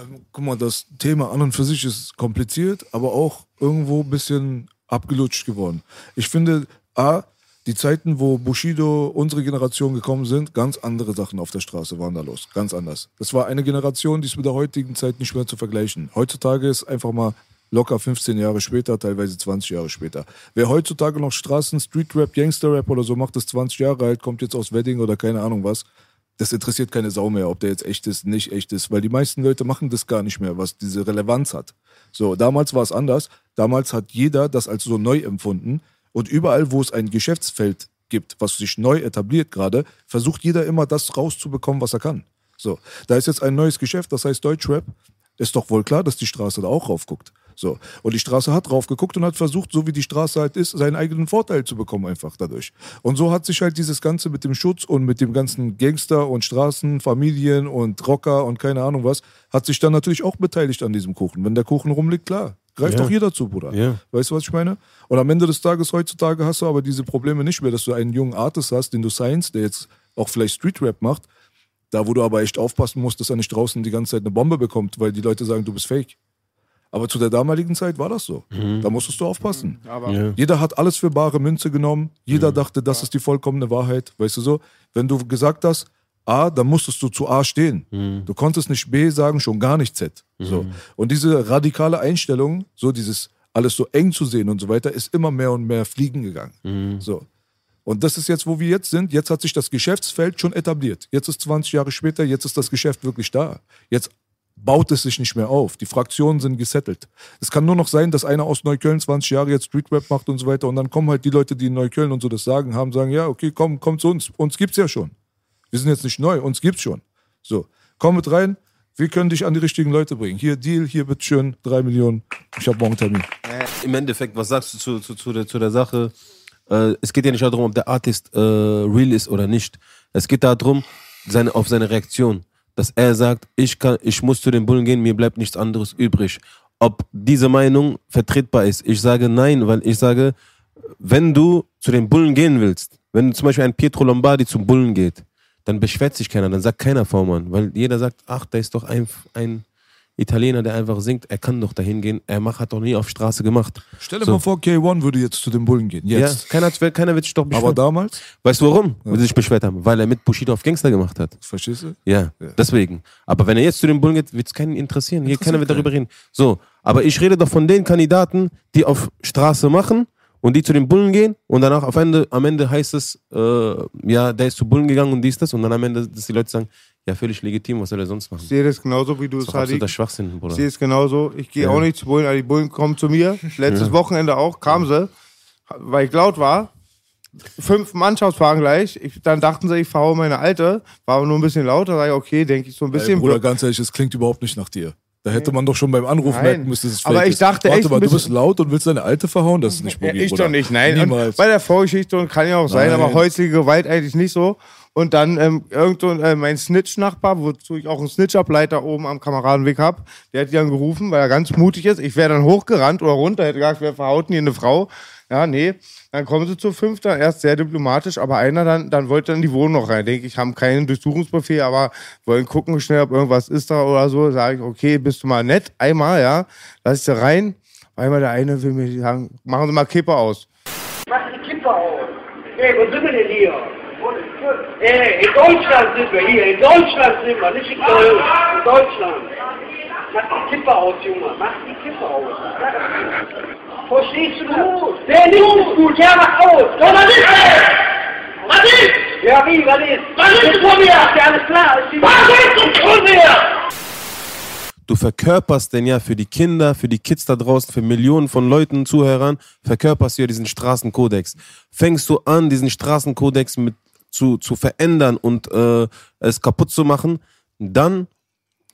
[SPEAKER 4] Ähm, Guck mal, das Thema an und für sich ist kompliziert, aber auch irgendwo ein bisschen abgelutscht geworden. Ich finde, A, die Zeiten, wo Bushido, unsere Generation gekommen sind, ganz andere Sachen auf der Straße waren da los. Ganz anders. Das war eine Generation, die ist mit der heutigen Zeit nicht mehr zu vergleichen. Heutzutage ist einfach mal locker 15 Jahre später, teilweise 20 Jahre später. Wer heutzutage noch Straßen, Streetrap, Gangsterrap oder so macht, ist 20 Jahre alt, kommt jetzt aus Wedding oder keine Ahnung was. Das interessiert keine Sau mehr, ob der jetzt echt ist, nicht echt ist, weil die meisten Leute machen das gar nicht mehr, was diese Relevanz hat. So, damals war es anders. Damals hat jeder das als so neu empfunden und überall, wo es ein Geschäftsfeld gibt, was sich neu etabliert gerade, versucht jeder immer das rauszubekommen, was er kann. So, da ist jetzt ein neues Geschäft, das heißt Deutschrap. Ist doch wohl klar, dass die Straße da auch raufguckt. So. Und die Straße hat raufgeguckt und hat versucht, so wie die Straße halt ist, seinen eigenen Vorteil zu bekommen, einfach dadurch. Und so hat sich halt dieses Ganze mit dem Schutz und mit dem ganzen Gangster und Straßen, Familien und Rocker und keine Ahnung was, hat sich dann natürlich auch beteiligt an diesem Kuchen. Wenn der Kuchen rumliegt, klar. Greift
[SPEAKER 3] Ja.
[SPEAKER 4] doch jeder zu, Bruder.
[SPEAKER 3] Ja.
[SPEAKER 4] Weißt du, was ich meine? Und am Ende des Tages, heutzutage, hast du aber diese Probleme nicht mehr, dass du einen jungen Artist hast, den du science, der jetzt auch vielleicht Streetrap macht, da wo du aber echt aufpassen musst, dass er nicht draußen die ganze Zeit eine Bombe bekommt, weil die Leute sagen, du bist fake. Aber zu der damaligen Zeit war das so. Da musstest du aufpassen.
[SPEAKER 2] Aber
[SPEAKER 3] Ja.
[SPEAKER 4] Jeder hat alles für bare Münze genommen. Jeder dachte, das ist die vollkommene Wahrheit. Weißt du so? Wenn du gesagt hast, A, dann musstest du zu A stehen. Du konntest nicht B sagen, schon gar nicht Z. So. Und diese radikale Einstellung, so dieses alles so eng zu sehen und so weiter, ist immer mehr und mehr fliegen gegangen. So. Und das ist jetzt, wo wir jetzt sind. Jetzt hat sich das Geschäftsfeld schon etabliert. Jetzt ist 20 Jahre später, jetzt ist das Geschäft wirklich da. Jetzt baut es sich nicht mehr auf. Die Fraktionen sind gesettelt. Es kann nur noch sein, dass einer aus Neukölln 20 Jahre jetzt Streetrap macht und so weiter und dann kommen halt die Leute, die in Neukölln und so das sagen haben, sagen, ja, okay, komm, komm zu uns. Uns gibt's ja schon. Wir sind jetzt nicht neu, uns gibt's schon. So, komm mit rein. Wir können dich an die richtigen Leute bringen. Hier Deal, hier bitteschön, drei Millionen. Ich habe morgen Termin.
[SPEAKER 3] Im Endeffekt, was sagst du zu, zu, zu, der, zu der Sache? Äh, es geht ja nicht darum, ob der Artist äh, real ist oder nicht. Es geht darum, seine, auf seine Reaktion. Dass er sagt, ich, kann, ich muss zu den Bullen gehen, mir bleibt nichts anderes übrig. Ob diese Meinung vertretbar ist. Ich sage nein, weil ich sage, wenn du zu den Bullen gehen willst, wenn zum Beispiel ein Pietro Lombardi zum Bullen geht, dann beschwert sich keiner, dann sagt keiner V-Mann, weil jeder sagt, ach, da ist doch ein, ein Italiener, der einfach singt, er kann doch dahin gehen, er macht, hat doch nie auf Straße gemacht.
[SPEAKER 4] Stell dir
[SPEAKER 3] So.
[SPEAKER 4] mal vor, K1 würde jetzt zu den Bullen gehen. Jetzt.
[SPEAKER 3] Ja, keiner, keiner wird sich doch beschweren.
[SPEAKER 4] Aber damals,
[SPEAKER 3] weißt du warum? Weil sie sich beschwert haben? Weil er mit Bushido auf Gangster gemacht hat.
[SPEAKER 4] verstehst du?
[SPEAKER 3] Ja, deswegen. Aber wenn er jetzt zu den Bullen geht, wird es keinen interessieren. Hier, keiner wird darüber reden. So, aber ich rede doch von den Kandidaten, die auf Straße machen und die zu den Bullen gehen und danach auf Ende, am Ende heißt es, äh, ja, der ist zu Bullen gegangen und dies, das und dann am Ende, dass die Leute sagen, ja, völlig legitim, was soll er sonst machen?
[SPEAKER 2] ich sehe das genauso wie du
[SPEAKER 3] Das
[SPEAKER 2] es
[SPEAKER 3] ist doch absoluter
[SPEAKER 2] Sadiq.
[SPEAKER 3] Schwachsinn, Bruder.
[SPEAKER 2] Ich sehe es genauso. Ich gehe
[SPEAKER 3] Ja.
[SPEAKER 2] auch nicht zu Bullen, aber die Bullen kommen zu mir. Letztes Wochenende auch, kamen sie, weil ich laut war. Fünf Mannschaftswagen gleich. Ich, dann dachten sie, ich fahre meine alte. War aber nur ein bisschen lauter. Sag ich, okay, denke ich so ein
[SPEAKER 4] Ey,
[SPEAKER 2] bisschen.
[SPEAKER 4] Bruder, ganz ehrlich, es klingt überhaupt nicht nach dir. Da hätte man doch schon beim Anruf
[SPEAKER 2] Nein.
[SPEAKER 4] merken müssen, dass es
[SPEAKER 2] Aber ich
[SPEAKER 4] ist.
[SPEAKER 2] dachte
[SPEAKER 4] Warte
[SPEAKER 2] echt
[SPEAKER 4] mal,
[SPEAKER 2] ein
[SPEAKER 4] du bist laut und willst deine Alte verhauen? Das ist nicht
[SPEAKER 2] Ja,
[SPEAKER 4] Boogie,
[SPEAKER 2] ich
[SPEAKER 4] Bruder.
[SPEAKER 2] doch nicht, nein. Bei der Vorgeschichte und kann ja auch sein,
[SPEAKER 4] Nein.
[SPEAKER 2] aber häusliche Gewalt eigentlich nicht so. Und dann ähm, irgend äh, mein Snitch-Nachbar, wozu ich auch einen Snitch-Ableiter oben am Kameradenweg habe, der hat die dann gerufen, weil er ganz mutig ist. Ich wäre dann hochgerannt oder runter, hätte gesagt, wir verhauten hier eine Frau. Ja, nee. Dann kommen sie zu fünf, dann erst sehr diplomatisch, aber einer dann, dann wollte dann die Wohnung noch rein. Denke ich, haben keinen Durchsuchungsbefehl, aber wollen gucken schnell, ob irgendwas ist da oder so. Sage ich, okay, bist du mal nett, einmal, ja, lass ich sie rein. Einmal der eine will mir sagen, machen Sie mal Kippe aus.
[SPEAKER 5] Mach die Kippe auf. Ey, wo sind wir denn hier? Ey, in Deutschland sind wir hier. In Deutschland sind wir, nicht in Köln. In Deutschland. Mach die Kippe aus, Junge. Mach die Kippe aus. Verstehst du gut? Der nicht ist gut. Ja, mach aus. Ja, was ist das? Was ist? Ja, wie, was ist? Was ist vor mir? Ja, alles klar. Was ist vor mir?
[SPEAKER 3] Du verkörperst denn ja für die Kinder, für die Kids da draußen, für Millionen von Leuten, Zuhörern, verkörperst du ja diesen Straßenkodex. Fängst du an, diesen Straßenkodex mit zu, zu verändern und äh, es kaputt zu machen, dann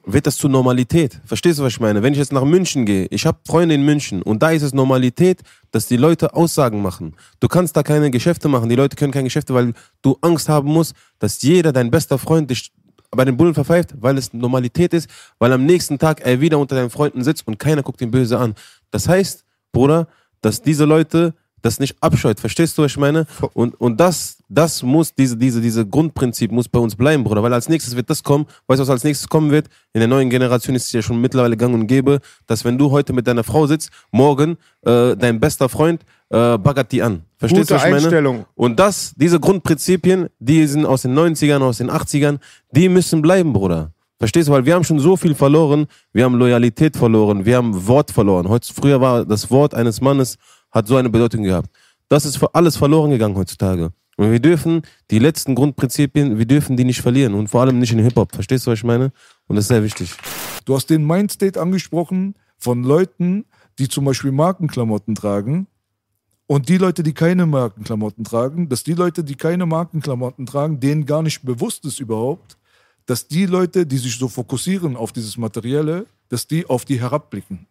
[SPEAKER 3] wird das zur Normalität. Verstehst du, was ich meine? Wenn ich jetzt nach München gehe, ich habe Freunde in München und da ist es Normalität, dass die Leute Aussagen machen. Du kannst da keine Geschäfte machen, die Leute können keine Geschäfte, weil du Angst haben musst, dass jeder, dein bester Freund, dich bei den Bullen verpfeift, weil es Normalität ist, weil am nächsten Tag er wieder unter deinen Freunden sitzt und keiner guckt ihn böse an. Das heißt, Bruder, dass diese Leute das nicht abscheut. Verstehst du, was ich meine? Und, und das, das muss, diese, diese, diese Grundprinzip muss bei uns bleiben, Bruder, weil als nächstes wird das kommen. Weißt du, was als nächstes kommen wird? In der neuen Generation ist es ja schon mittlerweile gang und gäbe, dass wenn du heute mit deiner Frau sitzt, morgen äh, dein bester Freund äh, baggert die an. Verstehst
[SPEAKER 2] Gute
[SPEAKER 3] du, was ich meine?
[SPEAKER 2] Einstellung.
[SPEAKER 3] Und das, diese Grundprinzipien, die sind aus den 90ern, aus den 80ern, die müssen bleiben, Bruder. Verstehst du? Weil wir haben schon so viel verloren. Wir haben Loyalität verloren. Wir haben Wort verloren. Heutz, früher war das Wort eines Mannes, hat so eine Bedeutung gehabt. Das ist für alles verloren gegangen heutzutage. Und wir dürfen die letzten Grundprinzipien, wir dürfen die nicht verlieren. Und vor allem nicht in Hip-Hop. Verstehst du, was ich meine? Und das ist sehr wichtig.
[SPEAKER 4] Du hast den Mindstate angesprochen von Leuten, die zum Beispiel Markenklamotten tragen Und die Leute, die keine Markenklamotten tragen, dass die Leute, die keine Markenklamotten tragen, denen gar nicht bewusst ist überhaupt, dass die Leute, die sich so fokussieren auf dieses Materielle, dass die auf die herabblicken.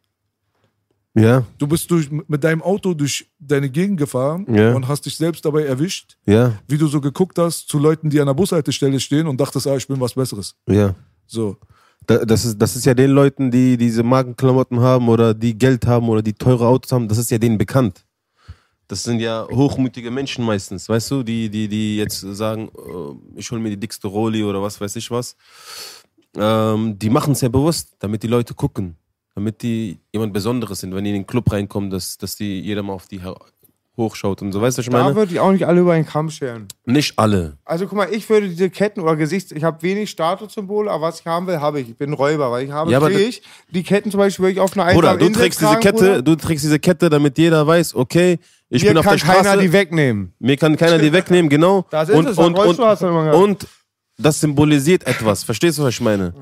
[SPEAKER 3] Ja,
[SPEAKER 4] Du bist durch, mit deinem Auto durch deine Gegend gefahren
[SPEAKER 3] Ja.
[SPEAKER 4] und hast dich selbst dabei erwischt,
[SPEAKER 3] ja,
[SPEAKER 4] wie du so geguckt hast zu Leuten, die an der Bushaltestelle stehen und dachtest, ah, ich bin was Besseres.
[SPEAKER 3] ja.
[SPEAKER 4] So.
[SPEAKER 3] Da- Das ist, das ist ja den Leuten, die diese Markenklamotten haben oder die Geld haben oder die teure Autos haben, das ist ja denen bekannt. Das sind ja hochmütige Menschen meistens, weißt du, die, die, die jetzt sagen, äh, ich hole mir die dickste Roli oder was weiß ich was. Ähm, die machen es ja bewusst, damit die Leute gucken, damit die jemand Besonderes sind, wenn die in den Club reinkommen, dass, dass die jeder mal auf die hochschaut und so. Weißt du, was ich
[SPEAKER 2] Da
[SPEAKER 3] meine?
[SPEAKER 2] würde ich auch nicht alle über einen Kamm scheren.
[SPEAKER 3] Nicht alle.
[SPEAKER 2] Also guck mal, ich würde diese Ketten oder Gesichts... Ich habe wenig Statussymbole, aber was ich haben will, habe ich. Ich bin Räuber, weil ich habe
[SPEAKER 3] Ja, da-
[SPEAKER 2] ich die Ketten zum Beispiel wirklich auf einer
[SPEAKER 3] Bruder,
[SPEAKER 2] einsamen
[SPEAKER 3] du
[SPEAKER 2] Insel
[SPEAKER 3] trägst diese
[SPEAKER 2] tragen,
[SPEAKER 3] Kette,
[SPEAKER 2] Bruder.
[SPEAKER 3] du trägst diese Kette, damit jeder weiß, okay, ich
[SPEAKER 2] Mir
[SPEAKER 3] bin auf
[SPEAKER 2] kann
[SPEAKER 3] der Straße.
[SPEAKER 2] keiner die wegnehmen.
[SPEAKER 3] Mir kann keiner die wegnehmen, genau.
[SPEAKER 2] Das ist
[SPEAKER 3] und,
[SPEAKER 2] es,
[SPEAKER 3] und, und,
[SPEAKER 2] gehabt.
[SPEAKER 3] und das symbolisiert etwas. Verstehst du, was ich meine?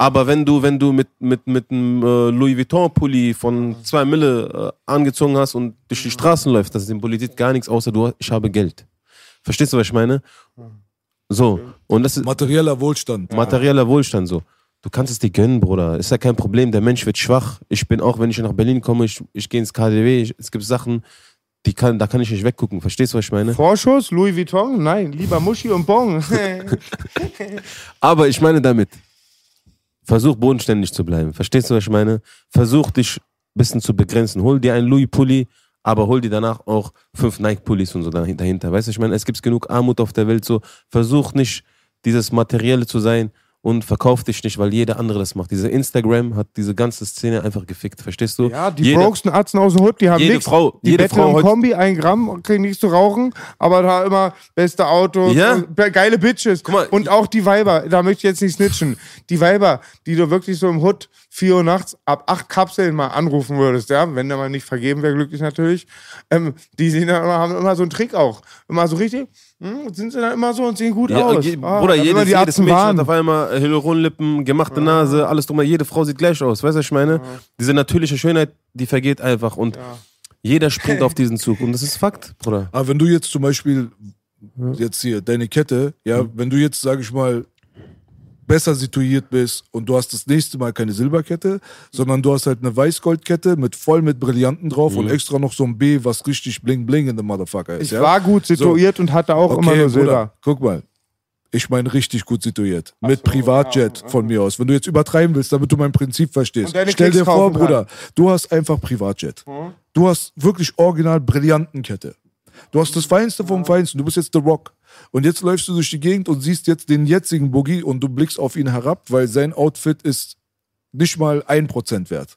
[SPEAKER 3] Aber wenn du, wenn du mit, mit, mit einem äh, Louis Vuitton-Pulli von zwei Mille äh, angezogen hast und durch die Straßen läufst, das symbolisiert gar nichts, außer du, ich habe Geld. Verstehst du, was ich meine? So. Und das ist
[SPEAKER 4] Materieller Wohlstand.
[SPEAKER 3] materieller Wohlstand so. Du kannst es dir gönnen, Bruder. Ist ja kein Problem. Der Mensch wird schwach. Ich bin auch, wenn ich nach Berlin komme, ich, ich gehe ins KDW. Ich, es gibt Sachen, die kann, da kann ich nicht weggucken. Verstehst du, was ich meine?
[SPEAKER 2] Vorschuss, Louis Vuitton? Nein, lieber Muschi und Bon.
[SPEAKER 3] Aber ich meine damit, versuch bodenständig zu bleiben. Verstehst du, was ich meine? Versuch dich ein bisschen zu begrenzen. Hol dir einen Louis-Pulli, aber hol dir danach auch fünf Nike-Pullis und so dahin- dahinter. Weißt du, ich meine, es gibt genug Armut auf der Welt. So, versuch nicht dieses Materielle zu sein und verkauf dich nicht, weil jeder andere das macht. Diese Instagram hat diese ganze Szene einfach gefickt. Verstehst du?
[SPEAKER 2] ja, die
[SPEAKER 3] Jeder-
[SPEAKER 2] Broksten Atzen aus dem Hut, die haben
[SPEAKER 3] jede
[SPEAKER 2] nichts.
[SPEAKER 3] Frau-
[SPEAKER 2] die
[SPEAKER 3] jede Frau
[SPEAKER 2] im
[SPEAKER 3] heutz-
[SPEAKER 2] Kombi, ein Gramm, kriegen nichts zu rauchen, aber da immer beste Autos,
[SPEAKER 3] Ja.
[SPEAKER 2] und geile Bitches.
[SPEAKER 3] Mal,
[SPEAKER 2] und auch die Weiber, da möchte ich jetzt nicht snitchen, die Weiber, die du wirklich so im Hut 4 Uhr nachts ab acht Kapseln mal anrufen würdest, ja, wenn der mal nicht vergeben wäre, glücklich natürlich, ähm, die sehen dann immer, haben immer so einen Trick auch. Immer so richtig, hm, sind sie dann immer so und sehen gut
[SPEAKER 3] Ja,
[SPEAKER 2] aus.
[SPEAKER 3] je,
[SPEAKER 2] Ah,
[SPEAKER 3] Bruder, jedes,
[SPEAKER 2] die
[SPEAKER 3] jedes Mädchen
[SPEAKER 2] waren.
[SPEAKER 3] hat auf einmal Hyaluronlippen, gemachte Nase, alles drum. Jede Frau sieht gleich aus. Weißt du, was ich meine? Diese natürliche Schönheit, die vergeht einfach. Und jeder springt auf diesen Zug. Und das ist Fakt, Bruder.
[SPEAKER 4] Aber wenn du jetzt zum Beispiel, jetzt hier, deine Kette, ja,
[SPEAKER 3] Mhm.
[SPEAKER 4] wenn du jetzt, sag ich mal, besser situiert bist und du hast das nächste Mal keine Silberkette, sondern du hast halt eine Weißgoldkette mit voll mit Brillanten drauf
[SPEAKER 3] Mhm.
[SPEAKER 4] und extra noch so ein B, was richtig bling bling in dem Motherfucker ist.
[SPEAKER 2] Ich
[SPEAKER 4] ja?
[SPEAKER 2] war gut situiert und hatte auch immer nur Silber.
[SPEAKER 4] Bruder, guck mal. Ich meine richtig gut situiert. Mit Privatjet von mir aus. Wenn du jetzt übertreiben willst, damit du mein Prinzip verstehst. Stell dir vor,
[SPEAKER 2] kaufen kann.
[SPEAKER 4] Bruder, du hast einfach Privatjet. Du hast wirklich original Brillantenkette. Du hast das Feinste vom Feinsten. Du bist jetzt The Rock. Und jetzt läufst du durch die Gegend und siehst jetzt den jetzigen Boogie und du blickst auf ihn herab, weil sein Outfit ist nicht mal ein Prozent wert.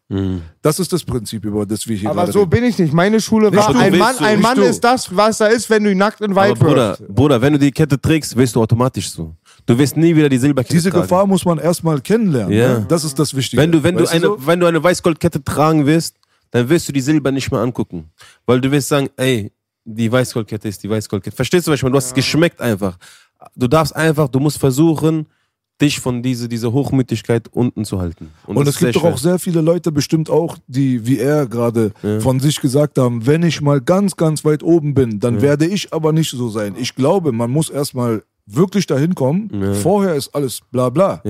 [SPEAKER 4] Das ist das Prinzip, über das wir hier
[SPEAKER 2] Aber so
[SPEAKER 4] reden.
[SPEAKER 2] bin ich nicht. Meine Schule
[SPEAKER 4] Nicht
[SPEAKER 2] war,
[SPEAKER 4] du,
[SPEAKER 2] ein Mann,
[SPEAKER 3] du,
[SPEAKER 2] ein Mann
[SPEAKER 4] du.
[SPEAKER 2] ist das, was er ist, wenn du ihn nackt in den
[SPEAKER 3] Aber Bruder,
[SPEAKER 2] wirfst.
[SPEAKER 3] Bruder, wenn du die Kette trägst, wirst du automatisch so. Du wirst nie wieder die Silberkette
[SPEAKER 4] Diese
[SPEAKER 3] tragen.
[SPEAKER 4] Gefahr muss man erstmal kennenlernen.
[SPEAKER 3] Ja.
[SPEAKER 4] Ne? Das ist das Wichtige.
[SPEAKER 3] Wenn du, wenn, du eine,
[SPEAKER 4] so?
[SPEAKER 3] wenn du eine Weißgoldkette tragen wirst, dann wirst du die Silber nicht mehr angucken. Weil du wirst sagen, ey, die Weißgoldkette ist die Weißgoldkette. Verstehst du, was ich meine? Du hast es geschmeckt einfach. Du darfst einfach, du musst versuchen, dich von diese, dieser Hochmütigkeit unten zu halten.
[SPEAKER 4] Und,
[SPEAKER 3] das
[SPEAKER 4] es gibt doch auch sehr viele Leute, bestimmt auch, die, wie er gerade von sich gesagt haben, wenn ich mal ganz, ganz weit oben bin, dann werde ich aber nicht so sein. Ich glaube, man muss erstmal wirklich dahin kommen. Vorher ist alles bla bla.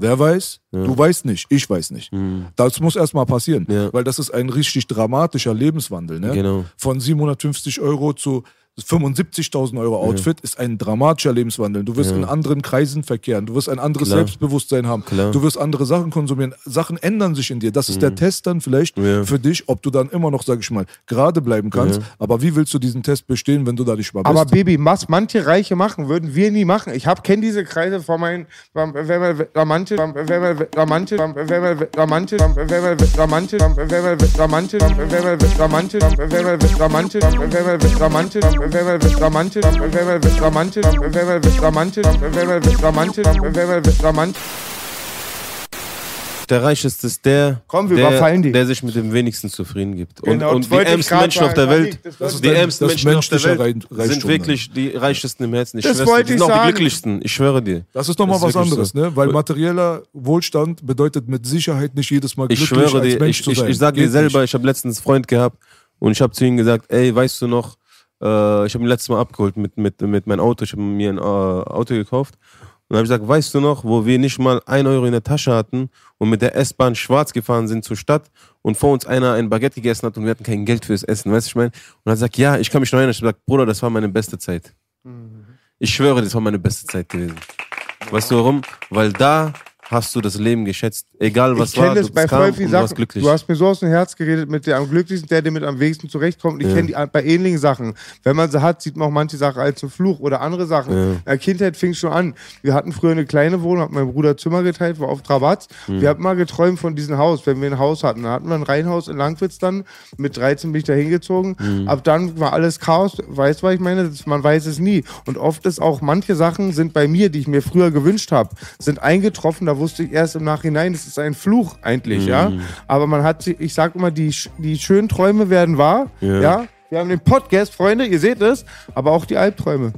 [SPEAKER 3] Ja.
[SPEAKER 4] Wer weiß? Du weißt nicht, ich weiß nicht. Das muss erstmal passieren,
[SPEAKER 3] Ja.
[SPEAKER 4] weil das ist ein richtig dramatischer Lebenswandel. Ne?
[SPEAKER 3] Genau.
[SPEAKER 4] Von 750 Euro zu 75.000 Euro Outfit ist ein dramatischer Lebenswandel. Du wirst in anderen Kreisen verkehren, du wirst ein anderes
[SPEAKER 3] Klar.
[SPEAKER 4] Selbstbewusstsein haben,
[SPEAKER 3] Klar.
[SPEAKER 4] du wirst andere Sachen konsumieren. Sachen ändern sich in dir. Das ist der Test dann vielleicht
[SPEAKER 3] Ja.
[SPEAKER 4] für dich, ob du dann immer noch, sag ich mal, gerade bleiben kannst. Aber wie willst du diesen Test bestehen, wenn du da nicht mal bist?
[SPEAKER 2] Aber Baby, was manche Reiche machen, würden wir nie machen. Ich hab kenne diese Kreise von meinen, wenn man da manche, wenn man da manche, wenn man da manche, wenn man da manche, wenn man da manche, wenn man da manche, wenn man da manche, wenn man da manche, wenn man da manche, manche, wenn man da manche.
[SPEAKER 3] Der Reicheste ist der,
[SPEAKER 2] Komm, wir
[SPEAKER 3] der, der sich mit dem wenigsten zufrieden gibt. Und,
[SPEAKER 2] Genau,
[SPEAKER 3] und die
[SPEAKER 2] ich
[SPEAKER 3] ärmsten
[SPEAKER 2] grad
[SPEAKER 3] Menschen auf der Welt,
[SPEAKER 2] Das ich
[SPEAKER 3] die ärmsten Menschen auf der Welt
[SPEAKER 4] Reichtum
[SPEAKER 3] sind wirklich die reichsten im Herzen. Ich
[SPEAKER 2] Das
[SPEAKER 3] schwör's Die
[SPEAKER 2] ich
[SPEAKER 3] sind auch die
[SPEAKER 2] sagen.
[SPEAKER 3] glücklichsten. Ich schwöre dir.
[SPEAKER 4] das ist nochmal was anderes,
[SPEAKER 3] so.
[SPEAKER 4] ne? Weil materieller Wohlstand bedeutet mit Sicherheit nicht jedes Mal
[SPEAKER 3] Ich
[SPEAKER 4] glücklich
[SPEAKER 3] schwöre
[SPEAKER 4] als
[SPEAKER 3] dir,
[SPEAKER 4] Mensch
[SPEAKER 3] ich,
[SPEAKER 4] zu
[SPEAKER 3] ich,
[SPEAKER 4] sein.
[SPEAKER 3] ich sage dir selber, ich habe letztens einen Freund gehabt Und ich habe zu ihm gesagt, ey, weißt du noch, äh, ich habe ihn letztes Mal abgeholt mit, mit, mit meinem Auto, ich habe mir ein äh, Auto gekauft. Und dann habe ich gesagt, weißt du noch, wo wir nicht mal ein Euro in der Tasche hatten und mit der S-Bahn schwarz gefahren sind zur Stadt und vor uns einer ein Baguette gegessen hat und wir hatten kein Geld fürs Essen, weißt du, ich meine? Und dann sagt, ja, ich kann mich noch erinnern. Ich habe gesagt, Bruder, das war meine beste Zeit. Ich schwöre, das war meine beste Zeit gewesen. Weißt du warum? Weil da hast du das Leben geschätzt. Egal was
[SPEAKER 2] ich kenne
[SPEAKER 3] war,
[SPEAKER 2] das
[SPEAKER 3] du
[SPEAKER 2] bei
[SPEAKER 3] bist
[SPEAKER 2] voll vielen Sachen.
[SPEAKER 3] glücklich.
[SPEAKER 2] Du hast mir so aus dem Herz geredet mit der am glücklichsten, der, der mit am wenigsten zurechtkommt. Ich
[SPEAKER 3] Ja.
[SPEAKER 2] kenne die bei ähnlichen Sachen. Wenn man sie hat, sieht man auch manche Sachen als einen Fluch oder andere Sachen.
[SPEAKER 3] Ja.
[SPEAKER 2] In der Kindheit fing schon an. Wir hatten früher eine kleine Wohnung, hat mein Bruder Zimmer geteilt, war auf Trabatz.
[SPEAKER 3] Hm.
[SPEAKER 2] Wir hatten mal geträumt von diesem Haus, wenn wir ein Haus hatten. Dann hatten wir ein Reihenhaus in Langwitz dann. Mit 13 bin ich da hingezogen.
[SPEAKER 3] Hm.
[SPEAKER 2] Ab dann war alles Chaos. Weißt du, was ich meine? Man weiß es nie. Und oft ist auch, manche Sachen sind bei mir, die ich mir früher gewünscht habe, sind eingetroffen. Da wusste ich erst im Nachhinein, das ist ein Fluch eigentlich, ja.
[SPEAKER 3] Mhm.
[SPEAKER 2] Aber man hat, sie- ich sag immer, die, die schönen Träume werden wahr,
[SPEAKER 3] Ja.
[SPEAKER 2] ja. Wir haben den Podcast, Freunde, ihr seht es, aber auch die Albträume.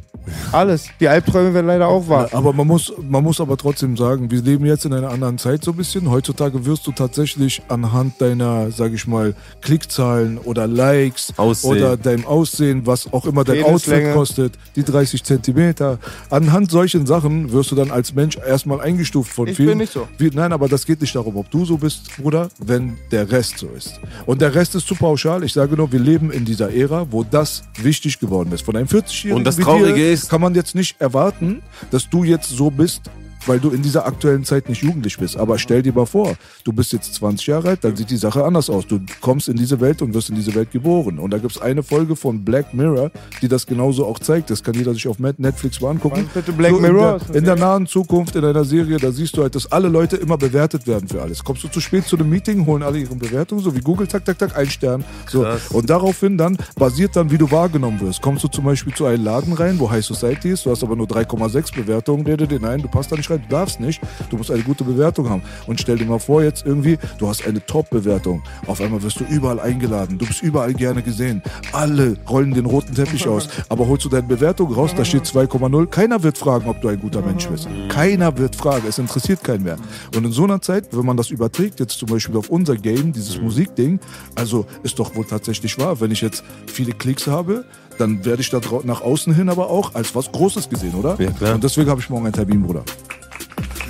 [SPEAKER 2] Alles. Die Albträume werden leider auch wahr.
[SPEAKER 4] Aber man muss, man muss aber trotzdem sagen, wir leben jetzt in einer anderen Zeit so ein bisschen. Heutzutage wirst du tatsächlich anhand deiner, sag ich mal, Klickzahlen oder Likes
[SPEAKER 3] Aussehen.
[SPEAKER 4] oder deinem Aussehen, was auch immer dein. Outfit kostet, die 30 Zentimeter. Anhand solchen Sachen wirst du dann als Mensch erstmal eingestuft von
[SPEAKER 2] Ich
[SPEAKER 4] vielen.
[SPEAKER 2] bin nicht so.
[SPEAKER 4] Wie, nein, aber das geht nicht darum, ob du so bist, Bruder, wenn der Rest so ist. Und der Rest ist zu pauschal. Ich sage nur, wir leben in dieser Ära, wo das wichtig geworden ist. Von einem 40-Jährigen
[SPEAKER 3] Und das Traurige ist-
[SPEAKER 4] kann man jetzt nicht erwarten, dass du jetzt so bist, weil du in dieser aktuellen Zeit nicht jugendlich bist. Aber stell dir mal vor, du bist jetzt 20 Jahre alt, dann sieht die Sache anders aus. Du kommst in diese Welt und wirst in diese Welt geboren. Und da gibt es eine Folge von Black Mirror, die das genauso auch zeigt. Das kann jeder sich auf Netflix mal angucken.
[SPEAKER 2] Bitte Black
[SPEAKER 4] so
[SPEAKER 2] Mirror?
[SPEAKER 4] In der, in der nahen Zukunft, in einer Serie, da siehst du halt, dass alle Leute immer bewertet werden für alles. Kommst du zu spät zu einem Meeting, holen alle ihre Bewertungen, so wie Google, tak, tak, tak, ein Stern. So.
[SPEAKER 3] Krass.
[SPEAKER 4] Und daraufhin dann basiert dann, wie du wahrgenommen wirst. Kommst du zum Beispiel zu einem Laden rein, wo High Society ist, du hast aber nur 3,6 Bewertungen, der dir den ein, du passt da nicht rein, du darfst nicht, du musst eine gute Bewertung haben. Und stell dir mal vor, jetzt irgendwie, du hast eine Top-Bewertung. Auf einmal wirst du überall eingeladen, du bist überall gerne gesehen. Alle rollen den roten Teppich aus. Aber holst du deine Bewertung raus, da steht 2,0. Keiner wird fragen, ob du ein guter Mensch bist. Keiner wird fragen, es interessiert keinen mehr. Und in so einer Zeit, wenn man das überträgt, jetzt zum Beispiel auf unser Game, dieses Musikding, also ist doch wohl tatsächlich wahr, wenn ich jetzt viele Klicks habe, dann werde ich da nach außen hin aber auch als was Großes gesehen, oder?
[SPEAKER 3] Ja, klar.
[SPEAKER 4] Und deswegen habe ich morgen einen Termin, Bruder.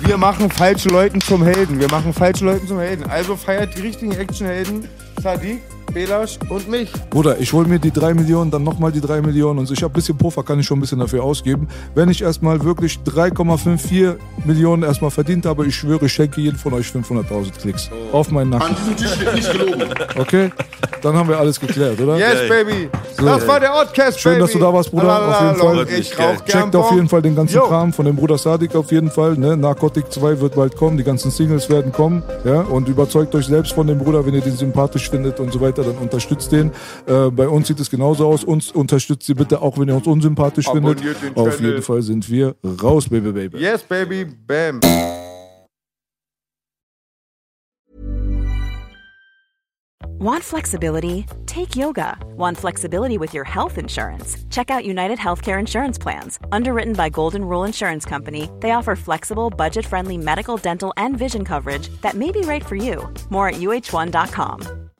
[SPEAKER 2] Wir machen falsche Leuten zum Helden. Wir machen falsche Leuten zum Helden. Also feiert die richtigen Actionhelden. Sadiq, Belasch und mich.
[SPEAKER 4] Bruder, ich hole mir die 3 Millionen, dann nochmal die 3 Millionen und ich habe ein bisschen Puffer, kann ich schon ein bisschen dafür ausgeben. Wenn ich erstmal wirklich 3,54 Millionen erstmal verdient habe, ich schwöre, ich schenke jedem von euch 500.000 Klicks. Auf meinen Nacken.
[SPEAKER 1] An diesem Tisch wird nicht gelogen.
[SPEAKER 4] Okay? Dann haben wir alles geklärt, oder?
[SPEAKER 2] Yes, baby. Das war der Oddcast,
[SPEAKER 4] Schön,
[SPEAKER 2] baby.
[SPEAKER 4] dass du da warst, Bruder, auf jeden Fall.
[SPEAKER 2] Ich rauch
[SPEAKER 4] Checkt auf jeden Fall den ganzen
[SPEAKER 2] Jo.
[SPEAKER 4] Kram von dem Bruder Sadik auf jeden Fall. Ne? Narcotic 2 wird bald kommen, die ganzen Singles werden kommen. Ja? Und überzeugt euch selbst von dem Bruder, wenn ihr den sympathisch findet und so weiter, dann unterstützt den. Äh, bei uns sieht es genauso aus. Uns unterstützt sie bitte, auch wenn ihr uns unsympathisch
[SPEAKER 2] Abonniert
[SPEAKER 4] findet.
[SPEAKER 2] den
[SPEAKER 4] Auf
[SPEAKER 2] Channel.
[SPEAKER 4] jeden Fall sind wir raus, Baby Baby.
[SPEAKER 2] Yes, baby. Bam.
[SPEAKER 6] Want flexibility? Take yoga. Want flexibility with your health insurance? Check out United Healthcare Insurance Plans. Underwritten by Golden Rule Insurance Company, they offer flexible, budget friendly medical, dental, and vision coverage that may be right for you. More at uh1.com.